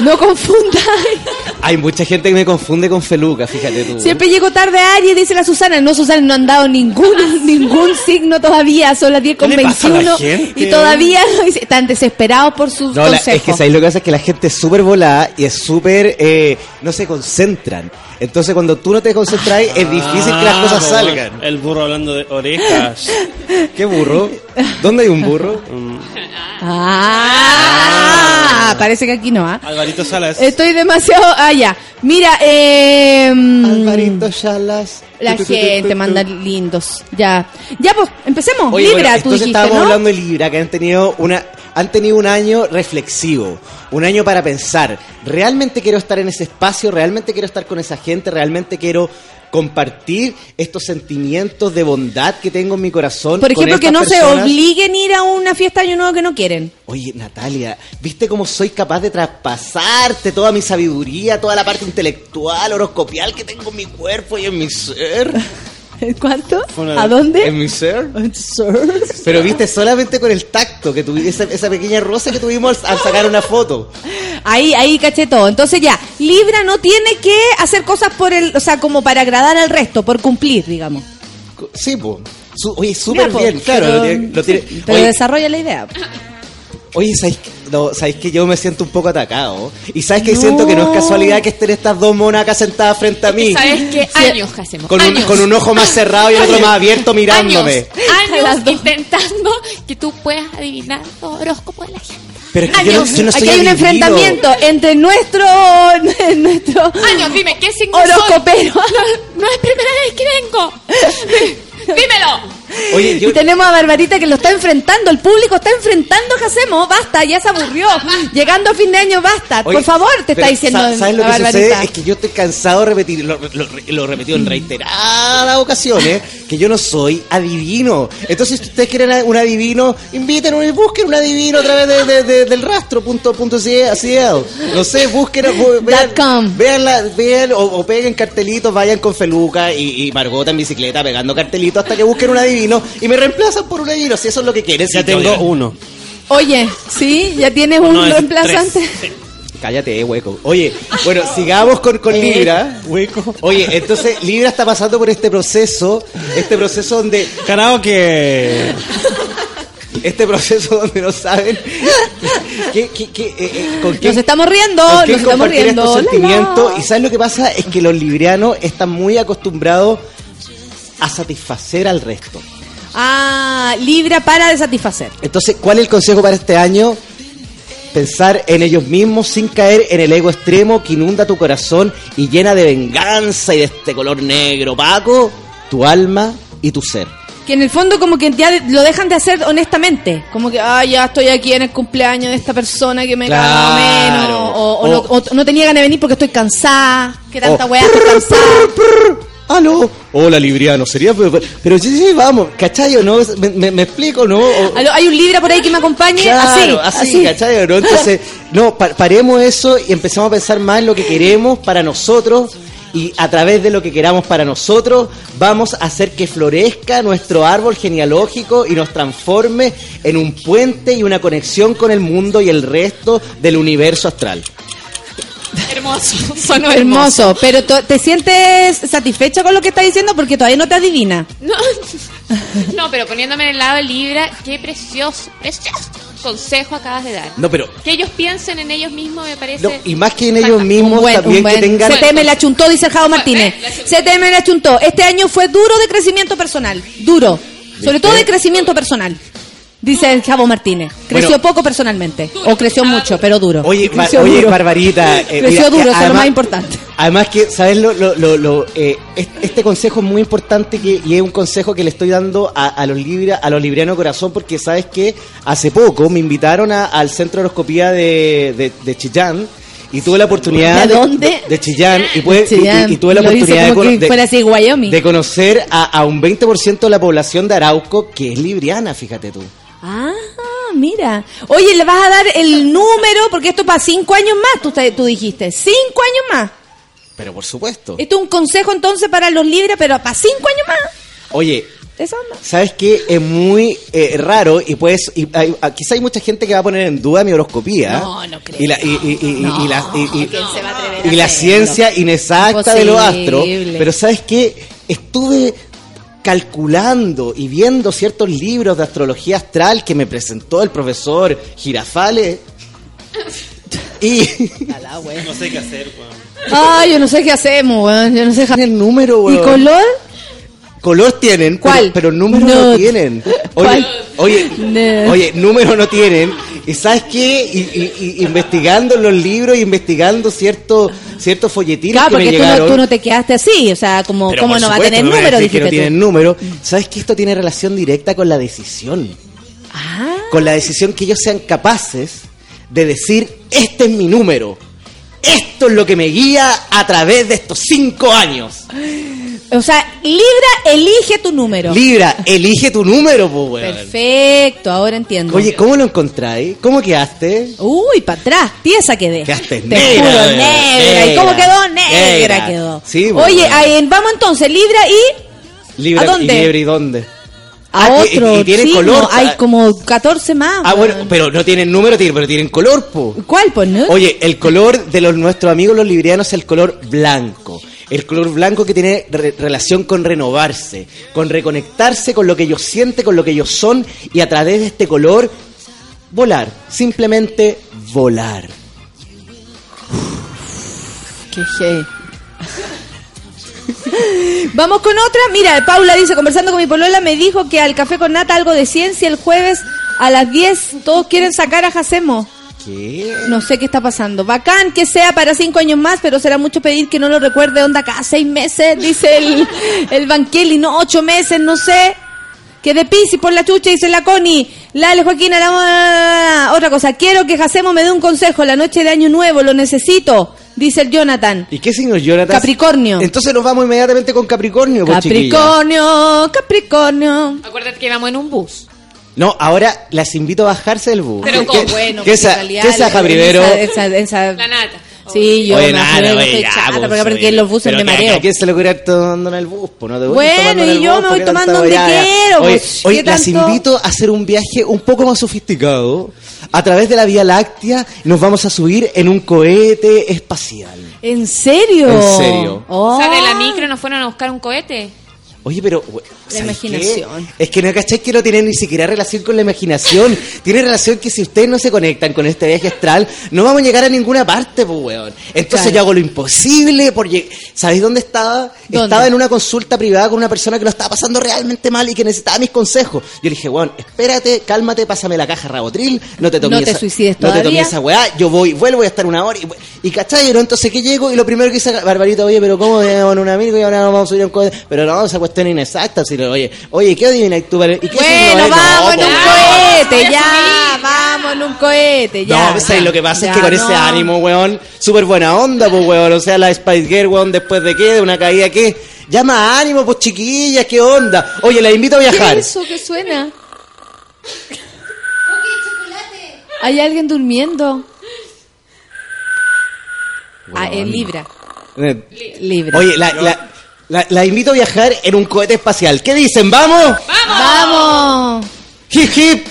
No confundáis. Hay mucha gente que me confunde con Feluca, fíjate tú. Siempre llego tarde a Aries, dice la Susana. No, Susana, no han dado ningún, ningún signo todavía. Son las 10 con ¿Qué le pasa a la 21. gente, Y todavía están desesperados por sus No, la- consejos. es que ¿sabes lo que pasa? Es que la gente es súper volada y es súper... eh, no se concentran. Entonces cuando tú no te concentras es difícil que las cosas Ah, salgan. El burro hablando de orejas. [LAUGHS] ¿Qué burro? ¿Dónde hay un burro? Mm, Ah, parece que aquí no, ¿ah? Alvarito Salas. Estoy demasiado allá. Mira, eh, Alvarito Salas. La gente manda lindos. Ya. Ya, pues, empecemos. Oye, Libra, bueno, tú entonces dijiste, estábamos ¿no? hablando de Libra, que han tenido una han tenido un año reflexivo, un año para pensar, ¿realmente quiero estar en ese espacio? ¿Realmente quiero estar con esa gente? ¿Realmente quiero compartir estos sentimientos de bondad que tengo en mi corazón? Por con ejemplo, que no se obliguen a ir a una fiesta de año nuevo que no quieren. Oye, Natalia, ¿viste cómo soy capaz de traspasarte toda mi sabiduría, toda la parte intelectual, horoscopial que tengo en mi cuerpo y en mi ser? [LAUGHS] ¿Cuánto? Una- ¿A dónde? En mi [LAUGHS] ser. Pero viste, solamente con el tacto que tuviste, esa, esa pequeña rosa que tuvimos al sacar una foto. Ahí, ahí caché todo. Entonces ya, Libra no tiene que hacer cosas por el, o sea, como para agradar al resto, por cumplir, digamos. Sí. Su- oye, súper bien, claro. pero- lo tiene- lo tiene- Pero oye, desarrolla la idea. Oye, ¿sabéis que, no, ¿sabéis que yo me siento un poco atacado? Y ¿sabes que No. siento que no es casualidad que estén estas dos monas acá sentadas frente a mí? ¿Sabes qué? Años hacemos. Con un, con un ojo más cerrado y el otro más abierto mirándome. Años, años intentando que tú puedas adivinar los horóscopos de la gente. Pero es que yo no, Años. yo no soy Aquí hay un enfrentamiento entre nuestro, [LAUGHS] nuestro Años, dime, ¿qué signo horoscopero. No, no es primera vez que vengo. [LAUGHS] Dímelo. Oye, yo, Y tenemos a Barbarita que lo está enfrentando, el público está enfrentando a Jacemo, basta, ya se aburrió. Llegando a fin de año, basta. Oye, Por favor, te está diciendo sa- ¿Sabes lo que Barbarita. sucede? Es que yo estoy cansado de repetir, lo, lo, repetido en reiteradas ocasiones, que yo no soy adivino. Entonces, si ustedes quieren un adivino, inviten y busquen un adivino a través de, de- de- del rastro, punto, punto, así. No sé, busquen, bu- vean, vean, la- vean o, o peguen cartelitos, vayan con Feluca y, y Margota en bicicleta pegando cartelitos hasta que busquen un adivino y me reemplazan por un gallino, si eso es lo que quieren. Ya tengo uno. Oye, ¿sí? ¿Ya tienes un No, reemplazante? [LAUGHS] Cállate, eh, hueco. Oye, bueno, sigamos con, con Libra. Hueco. Oye, entonces Libra está pasando por este proceso, este proceso donde, Karaoke. este proceso donde no saben qué, qué- qué, eh, eh, con quién Nos estamos riendo, con nos estamos riendo. La, la. Y ¿sabes lo que pasa? Es que los librianos están muy acostumbrados a satisfacer al resto. Ah, Libra para de satisfacer. Entonces, ¿cuál es el consejo para este año? Pensar en ellos mismos sin caer en el ego extremo que inunda tu corazón y llena de venganza y de este color negro opaco tu alma y tu ser. Que en el fondo como que ya lo dejan de hacer honestamente. Como que, ah, ya estoy aquí en el cumpleaños de esta persona que me Claro. caga menos. O, o O- no, o no tenía ganas de venir porque estoy cansada. Que tanta weá, estoy cansada. ¡Aló! Hola, Libriano, sería... Pero, pero sí, sí, vamos, ¿cachai o no? ¿Me, me- me explico, no? O- Aló, ¿Hay un Libra por ahí que me acompañe? Claro, así, así, así. ¿cachai o no? Entonces, no, pa- paremos eso y empezamos a pensar más en lo que queremos para nosotros y a través de lo que queramos para nosotros vamos a hacer que florezca nuestro árbol genealógico y nos transforme en un puente y una conexión con el mundo y el resto del universo astral. Hermoso, [LAUGHS] sonó hermoso. Hermoso, pero ¿te sientes satisfecha con lo que estás diciendo? Porque todavía no te adivina. No, [LAUGHS] no, pero poniéndome en el lado de Libra, qué precioso, precioso consejo acabas de dar. No, pero Que ellos piensen en ellos mismos me parece. no, y más que en ellos mismos Buen- también buen- que tengan Se teme la chuntó, dice el Javo Martínez. Se teme la chuntó. Este año fue duro de crecimiento personal. Duro. Sobre todo de crecimiento personal. Dice el Javo Martínez. Creció Bueno. poco personalmente. O creció mucho, pero duro. Oye, Creció oye duro. Barbarita. eh, Creció mira, duro, eso es lo más importante. Además que, ¿sabes? Lo, lo, lo, lo, eh, es- este consejo es muy importante que, y es un consejo que le estoy dando a, a los libra, a los librianos corazón porque sabes que hace poco me invitaron a- al centro de horoscopía de, de, de Chillán y tuve la oportunidad ¿De dónde? de, de Chillán y, y- Chillán. y- y tuve la Lo oportunidad de, así, de conocer a, a un 20% de la población de Arauco que es libriana, fíjate tú. Ah, mira. Oye, le vas a dar el número, porque esto para cinco años más, tú, tú dijiste. Cinco años más. Pero por supuesto. Esto es un consejo entonces para los libres, pero para cinco años más. Oye. ¿Sabes qué? Es muy eh, raro y pues y hay- ah, quizá hay mucha gente que va a poner en duda mi horoscopía. No, no creo. Y la, y, la, ciencia inexacta de los astros. Pero ¿sabes qué? Estuve calculando y viendo ciertos libros de astrología astral que me presentó el profesor Girafales. Y No sé qué hacer, weón. Ay, yo no sé qué hacemos, weón. Yo no sé. el número, ¿Y color? Color tienen, pero- ¿Cuál? pero, número no tienen. [LAUGHS] Oye, oye, Nude. oye, número no tienen. ¿Y sabes qué? Y, y- y investigando los libros y investigando ciertos ciertos folletines Claro, que me porque no, llegaron. tú no te quedaste así. O sea, como, Pero ¿cómo no va a tener número? decir que no Dijiste tienen número. ¿Sabes que esto tiene relación directa con la decisión? Ah. Con la decisión que ellos sean capaces de decir, este es mi número. Esto es lo que me guía a través de estos cinco años. O sea, Libra, elige tu número. Libra, elige tu número, pues, weón. Perfecto, ahora entiendo. Oye, ¿cómo lo encontráis? ¿Cómo quedaste? Uy, para atrás, tiesa quedé. Quedaste Te negra, juro, weón. negra. ¿Y cómo Negra, quedó? Negra, negra. quedó. Sí, pues, Oye, bueno. ahí, vamos entonces, Libra y Libra ¿A dónde? y Liebre, ¿y dónde? a Ah, y- otro. y tiene signo. color. Hay como 14 más. Ah, bueno, pero no tienen número, tienen- pero tienen color, po. ¿Cuál, pues, no? Oye, el color de los nuestros amigos los librianos es el color blanco. El color blanco que tiene re- relación con renovarse, con reconectarse con lo que ellos sienten, con lo que ellos son y a través de este color volar, simplemente volar. Qué gay. [LAUGHS] Vamos con otra. Mira, Paula dice, conversando con mi polola, me dijo que al café con nata algo de ciencia el jueves a las 10 todos quieren sacar a Jacemo. ¿Qué? No sé qué está pasando. Bacán que sea para cinco años más, pero será mucho pedir que no lo recuerde onda cada seis meses, [LAUGHS] dice el, el Banqueli, no ocho meses, no sé. Que de Pisi por la chucha, dice la Connie. Lale Joaquín, a la... otra cosa. Quiero que Jacemo me dé un consejo. La noche de Año Nuevo, lo necesito, dice el Jonathan. ¿Y qué signo es Jonathan? Capricornio. Entonces nos vamos inmediatamente con Capricornio, pues. Capricornio, Capricornio. Acuérdate que vamos en un bus. No, ahora las invito a bajarse del bus. Pero ¿Qué-. Bueno, ¿Qué pues, esa, realidad, qué esa, Jabrivero? esa- esa- esa- La nata. Sí, yo Oye, me nada, oye, estoy ya, chata, pues, porque aparte que los buses pero me mareo. ¿A quién se le ocurre tomando en el bus? Pues no te voy Bueno, y yo bus, me ¿por voy tomando donde quiero, Oye, pues, oye, ¿qué las tanto? invito a hacer un viaje un poco más sofisticado. A través de la Vía Láctea nos vamos a subir en un cohete espacial. ¿En serio? En serio. Oh. O sea, de la micro nos fueron a buscar un cohete. Oye, pero... La imaginación. Es que no cacháis que no tiene ni siquiera relación con la imaginación. [LAUGHS] tiene relación que si ustedes no se conectan con este viaje astral, no vamos a llegar a ninguna parte, pues, weón. Entonces Claro. yo hago lo imposible por ¿Sabéis dónde estaba? ¿Dónde? Estaba en una consulta privada con una persona que lo estaba pasando realmente mal y que necesitaba mis consejos. Yo le dije, weón, espérate, cálmate, pásame la caja Rabotril, no te tomes No te esa, suicides no te todavía. tomes esa weá, yo voy, vuelvo, voy a estar una hora y, y ¿cachai? ¿no? Entonces que llego y lo primero que dice Barbarita, oye, pero ¿cómo en un amigo y ahora vamos a subir a un cohete? Pero no, esa cuestión es inexacta, si oye, oye, ¿qué adivináis tú? ¿Y qué Bueno? No, vamos en un cohete, ya, vamos en un cohete, ya. No, ahí lo que pasa Ya, es que con ese ánimo, weón, súper buena onda, pues, weón. O sea, la Spice Girl, weón, después de qué, de una caída, ¿qué? Llama ánimo, pues, chiquillas, ¿qué onda? Oye, la invito a viajar. ¿Qué es eso que suena? ¿Hay alguien durmiendo? Ah, es Libra. Eh, Libra. Oye, la, la, la, la invito a viajar en un cohete espacial. ¿Qué dicen? ¿Vamos? ¡Vamos! Hip, hip.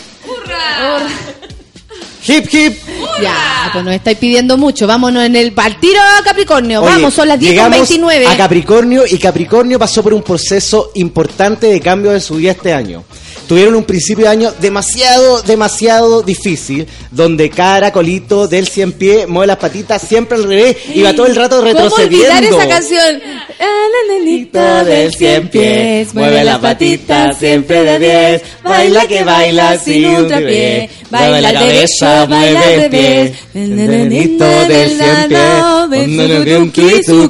Hip, hip. Ya, pues nos estáis pidiendo mucho. Vámonos en el al tiro a Capricornio. Oye, Vamos, son las 10 con llegamos 29. A Capricornio y Capricornio pasó por un proceso importante de cambio de su vida este año. Tuvieron un principio de año demasiado, demasiado difícil, donde cara, colito del cien pie, mueve las patitas siempre al revés y va todo el rato ¿Cómo retrocediendo. olvidar esa canción? Ah, la nenita del cien pies, mueve las patitas siempre de diez, baila que baila sin un trapié, baila al derecho, baila al revés, el nenito del cien pies, un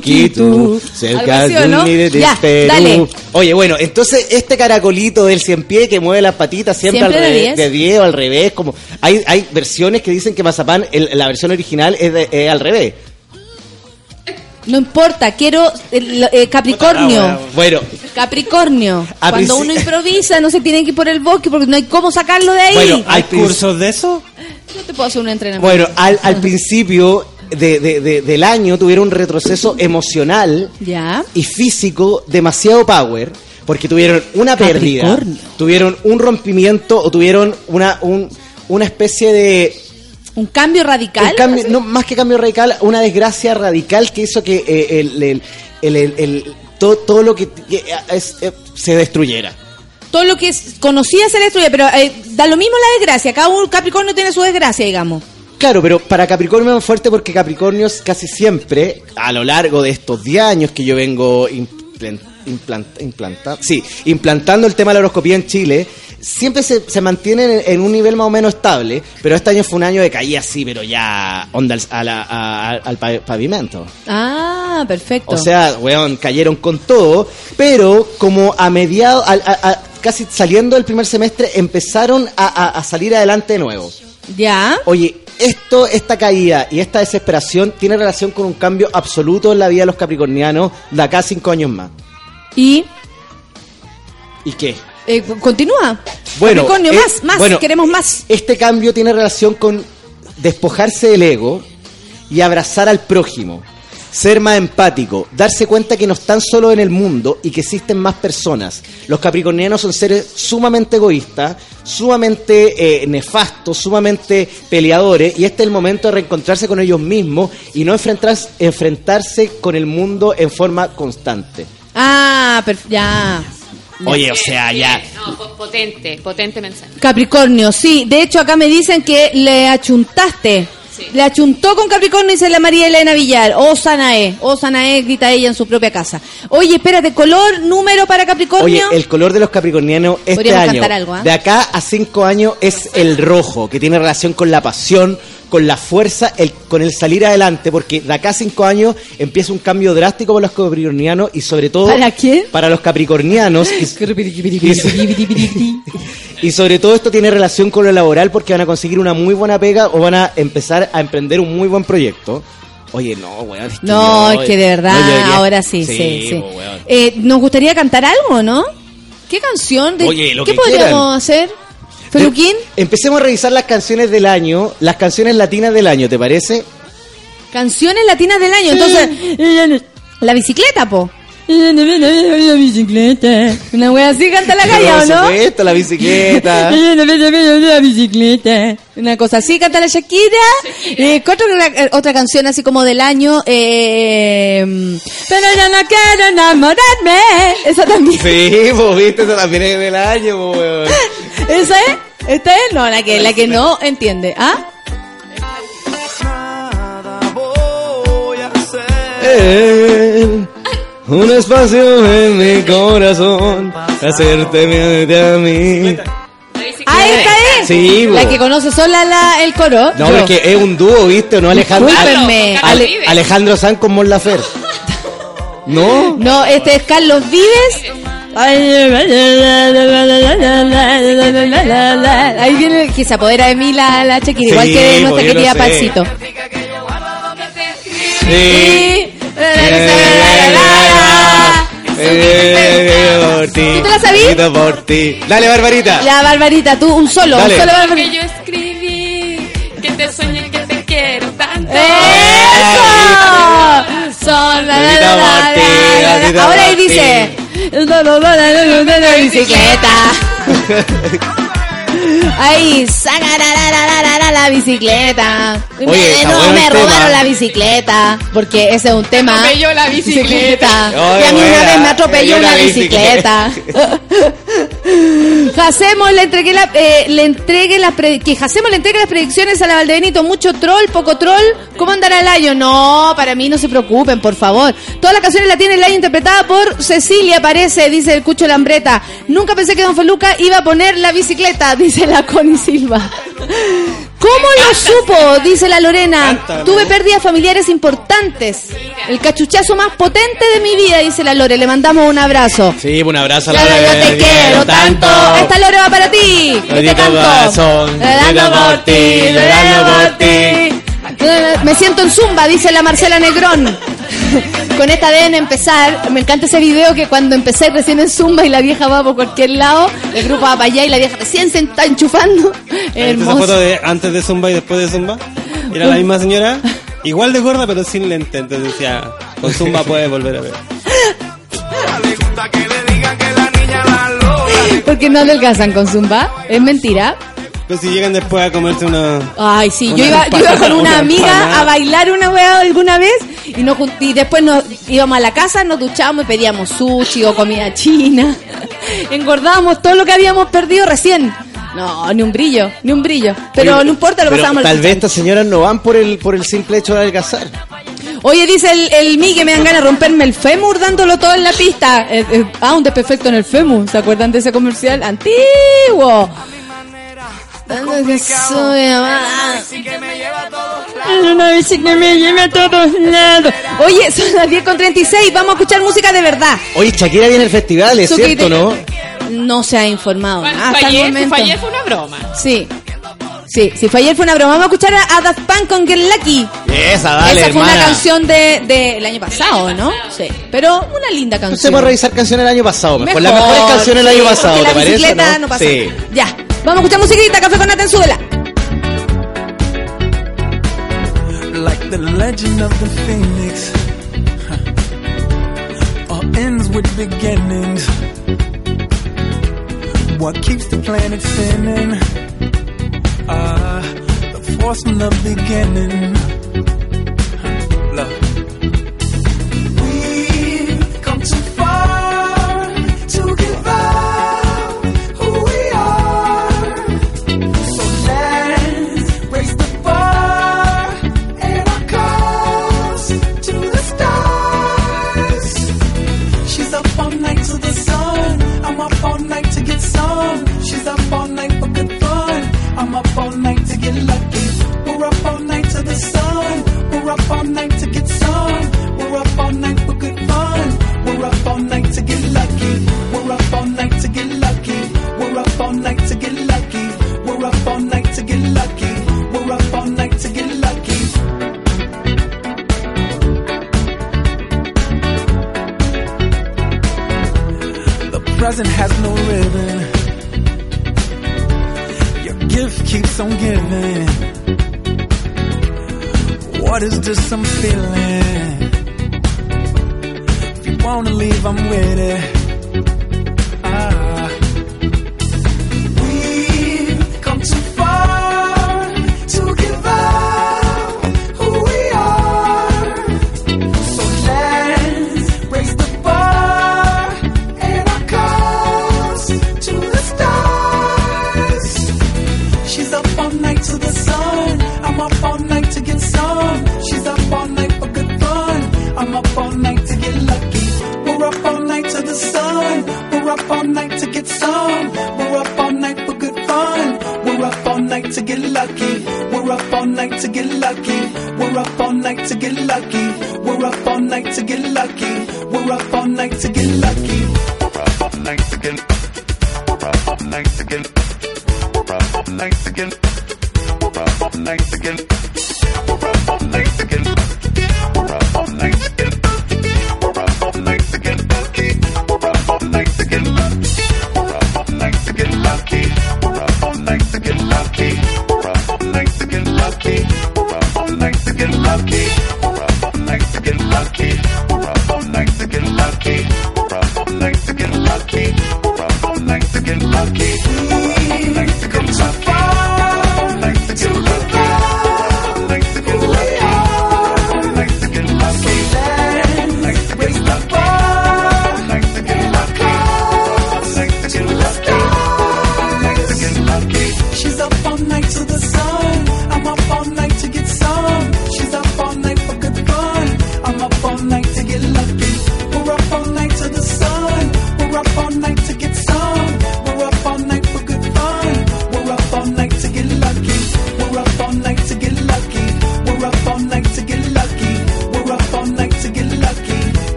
cerca Algo así, ¿o de Perú. Oye, bueno, entonces este caracolito del cien pie que mueve las patitas siempre, Siempre al revés, 10. de 10 o al revés, como hay hay versiones que dicen que Mazapán, el- la versión original es, de- es al revés. No importa, quiero eh, Capricornio. Bueno, Capricornio. A Cuando uno improvisa no se tiene que ir por el bosque porque no hay cómo sacarlo de ahí. Bueno, ¿Hay cursos de eso? Yo te puedo hacer un entrenamiento. Bueno, al, al principio de- de- de- del año tuvieron un retroceso emocional Ya. y físico demasiado power porque tuvieron una pérdida, Capricornio. tuvieron un rompimiento o tuvieron una, un- una especie de... Un cambio radical. un cambio- no, más que cambio radical, una desgracia radical que hizo que eh, el, el- el- todo, todo lo que, eh, es- eh, se destruyera. Todo lo que es- conocía se destruye, pero eh, da lo mismo la desgracia. Cada uno Capricornio tiene su desgracia, digamos. Claro, pero para Capricornio es más fuerte porque Capricornio casi siempre, a lo largo de estos 10 años que yo vengo implan- implant- implanta- sí, implantando el tema de la horoscopía en Chile, siempre se, se mantiene en, en un nivel más o menos estable, pero este año fue un año de caída así, pero ya onda al, a la- a- al pa- pavimento. Ah, perfecto. O sea, weón, cayeron con todo, pero como a mediados, casi saliendo del primer semestre, empezaron a, a- a salir adelante de nuevo. ya. Oye, esto, esta caída y esta desesperación tiene relación con un cambio absoluto en la vida de los capricornianos de acá a cinco años más. Y ¿Y qué? Eh, continúa. Bueno, Capricornio, eh, más, más, bueno, queremos más. Este cambio tiene relación con despojarse del ego y abrazar al prójimo. Ser más empático, darse cuenta que no están solo en el mundo y que existen más personas. Los capricornianos son seres sumamente egoístas, sumamente eh, nefastos, sumamente peleadores y este es el momento de reencontrarse con ellos mismos y no enfrentarse, enfrentarse con el mundo en forma constante. Ah, ya. Oye, o sea, ya... No, po- potente, potente mensaje. Capricornio, sí. De hecho, acá me dicen que le achuntaste. Le achuntó con Capricornio, dice la María Elena Villar. Oh, Sanae. Oh, Sanae, grita ella en su propia casa. Oye, espérate, color, número para Capricornio. Oye, el color de los capricornianos este Podríamos año, algo, ¿ah? de acá a cinco años, es el rojo, que tiene relación con la pasión, con la fuerza, el, con el salir adelante, porque de acá a cinco años empieza un cambio drástico para los capricornianos y sobre todo ¿Para quién? para los capricornianos. Y, sobre todo esto tiene relación con lo laboral porque van a conseguir una muy buena pega o van a empezar a emprender un muy buen proyecto. Oye, no, weón. es que No, es que de verdad, no, ahora sí, sí. Eh, Nos gustaría cantar algo, ¿no? ¿Qué canción? De, Oye, lo ¿Qué que podríamos quieran. hacer? ¿Feluquín? Empecemos a revisar las canciones del año, las canciones latinas del año, ¿te parece? Canciones latinas del año. Entonces, la bicicleta, po. La bicicleta. Una wea así canta la calle, ¿o no? supuesto, la bicicleta. [LAUGHS] La bicicleta. Una cosa así canta la Shakira. Eh, ¿qué otra, eh, otra canción así como del año. Eh, pero yo no quiero enamorarme. Esa también. Sí, pues viste, eso también es del año, po, weón. [LAUGHS] ¿Esa es? ¿Esta es? No, la que, la que no entiende. ¿Ah? Eh, un espacio en mi corazón, hacerte miente a mí. Ah, esta es. Sí. La que conoce sola la, el coro. No, Yo. es que es un dúo, ¿viste? ¿No, Alejandro? Discúlpenme. Ale- Alejandro San con Mon Lafer. ¿No? No, este es Carlos Vives. Ahí viene que se apodera de mí la, la igual Sí, que pues, nuestra querida sé. Palcito. Sí. Eh, por ti. ¿Tú te la? Escrito por ti. Dale, Barbarita. Ya, Barbarita, tú un solo, Dale. un solo Que Barbarita. yo escribí, que te soñé, que te quiero tanto. ¡Eso! Son la, la, la, la. Ahora ahí dice la bicicleta. Ahí, saca la, la, la, la, la, la bicicleta. Oye, Me- no, me robaron la bicicleta. Porque ese es un tema. atropelló la bicicleta. Y a mí una vez me atropelló Una una bicicleta. [LAUGHS] Hacemos le entregué la, eh, le entregue las que Hacemos le entregue las predicciones a la Valdebenito. Mucho troll, poco troll. ¿Cómo andará el año? No, para mí no se preocupen, por favor. Todas las canciones la tiene el año interpretada por Cecilia, parece, dice el Cucho Lambreta. Nunca pensé que Don Feluca iba a poner la bicicleta, dice la Connie Silva. ¿Cómo lo supo? Dice la Lorena. Tuve pérdidas familiares importantes. El cachuchazo más potente de mi vida, dice la Lore. Le mandamos un abrazo. Sí, un abrazo a la Claro, yo te quiero tanto. Esta Lore va para ti. Maldito canto. Llorando llorando por ti, llorando por ti. Me siento en zumba, dice la Marcela Negrón. [LAUGHS] Con esta deben empezar. Me encanta ese video que cuando empecé recién en zumba y la vieja va por cualquier lado, el grupo va para allá y la vieja recién se está enchufando. ¿Viste esa foto Hermoso. de antes de Zumba y después de Zumba? Era la misma señora, igual de gorda, pero sin lente. Entonces decía, con Zumba puedes volver a ver. [LAUGHS] Porque no adelgazan con zumba. Es mentira. Pues si llegan después a comerse una... Ay, sí, yo iba, yo iba con una una amiga empanada. a bailar una weá alguna vez y, nos, y después nos íbamos a la casa, nos duchábamos y pedíamos sushi o comida china. [LAUGHS] Engordábamos todo lo que habíamos perdido recién. No, ni un brillo, ni un brillo. Pero Oye, no importa, lo pero pasábamos Tal al vez estas señoras no van por el, por el simple hecho de adelgazar. Oye, dice el, el Mi que me dan ganas de romperme el fémur dándolo todo en la pista. Eh, eh, ah, un desperfecto en el fémur. ¿Se acuerdan de ese comercial? Antiguo. Dando que soy amada. En una bici que me lleve a todos lados. Oye, son las 10 con 36. Vamos a escuchar música de verdad. Oye, Shakira viene al festival, es cierto, ¿no? No se ha informado Bueno, hasta el ayer, momento. fue ayer fue una broma. Sí. Sí, sí, fue ayer fue una broma. Vamos a escuchar a, a Daft Punk con Get Lucky. Esa, dale, Esa fue hermana. una canción del de, del año pasado, ¿no? Sí. Pero una linda canción. Usted va a revisar canciones del año pasado. Mejor, Mejor, las mejores canciones del sí, año pasado, ¿te la parece? bicicleta no? no pasa. Sí. Ya. Vamos a escuchar musiquita, café con Nata en súbela. like the legend of the phoenix. huh. All ends with beginnings. What keeps the planet spinning? Ah, the force from the beginning.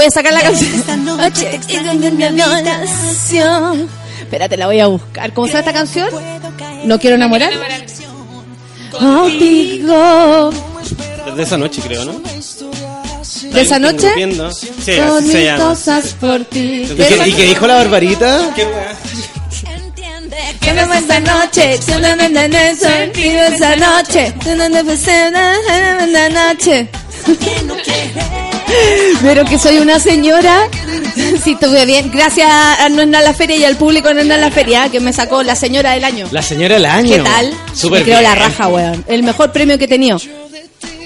Voy a sacar la canción. Esta [LAUGHS] noche en mi habitación. Espérate, la voy a buscar. ¿Cómo se llama esta canción? No quiero enamorar. Contigo. De esa noche, creo, ¿no? ¿De esa noche? Sí, Son así se mil llama. cosas por ti. ¿Y qué, y qué dijo la barbarita? ¿Qué? Que me esta noche, en eso, esa noche, noche. Pero que soy una señora, si estuve bien, gracias a No nada la feria y al público de No nada la feria, que me sacó la señora del año. La señora del año. ¿Qué tal? Súper creo la raja, weón. El mejor premio que he tenido.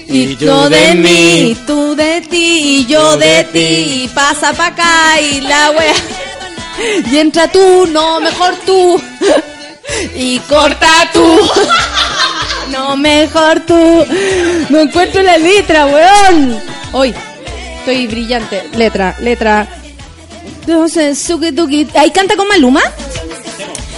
Y Yo de mí, tú de ti, y yo de ti, y pasa pa' acá y la wea. Y entra tú, no, mejor tú. Y corta tú. [LAUGHS] No, mejor tú. No encuentro la letra, weón. Hoy, estoy brillante. Letra, letra. Entonces. Ahí canta con Maluma.